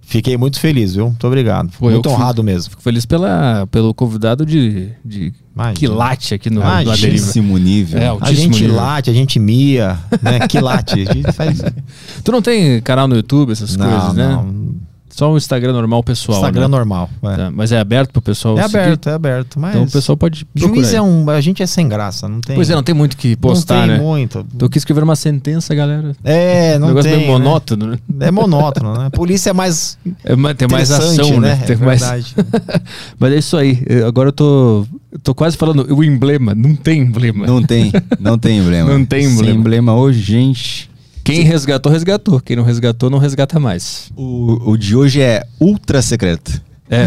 fiquei muito feliz, viu? Muito obrigado. Pô, muito honrado mesmo. Fico feliz pela, pelo convidado de, de Imagina. quilate aqui no, Imagina. A. Altíssimo nível. É, A altíssimo gente nível. late, a gente mia, né? Que late. A gente faz... [LAUGHS] Tu não tem canal no YouTube, essas Não, coisas, né? não. Só o Instagram normal pessoal. Instagram né? normal. É, Tá, mas é aberto pro pessoal É seguir? aberto, é aberto. Mas Então o pessoal pode procurar. juiz aí. é um. A gente é sem graça, não tem. Pois é, não tem muito que postar, não tem né? muito. Então eu quis escrever uma sentença, galera. É, não um negócio tem. meio né? monótono, né? É monótono, né? Polícia é mais. É, tem mais ação, né? É Tem mais... verdade. [LAUGHS] Mas é isso aí. Eu- Agora eu tô, eu tô quase falando o emblema. Não tem emblema. Não tem, não tem [LAUGHS] emblema. Não tem Sem emblema. emblema hoje, gente. Quem resgatou, resgatou. Quem não resgatou, não resgata mais. O, o de hoje é ultra secreto. É,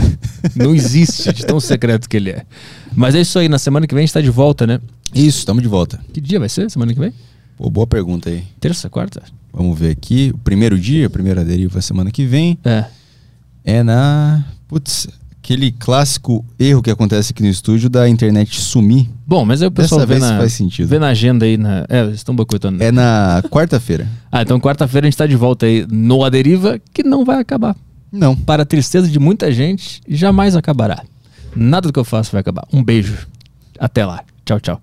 não existe de tão secreto que ele é. Mas é isso aí. Na semana que vem a gente tá de volta, né? Isso, estamos de volta. Que dia vai ser? Semana que vem? Pô, boa pergunta aí. Terça, quarta? Vamos ver aqui. O primeiro dia, a primeira deriva semana que vem, É. é na. Putz, aquele clássico erro que acontece aqui no estúdio da internet sumir. Bom, mas aí o pessoal Dessa vê na, faz sentido. vê na agenda aí. Na... É, eles estão boicotando. É na quarta-feira. [LAUGHS] Ah, então quarta-feira a gente tá de volta aí no A Deriva, que não vai acabar. Não. Para a tristeza de muita gente, jamais acabará. Nada do que eu faço vai acabar. Um beijo. Até lá. Tchau, tchau.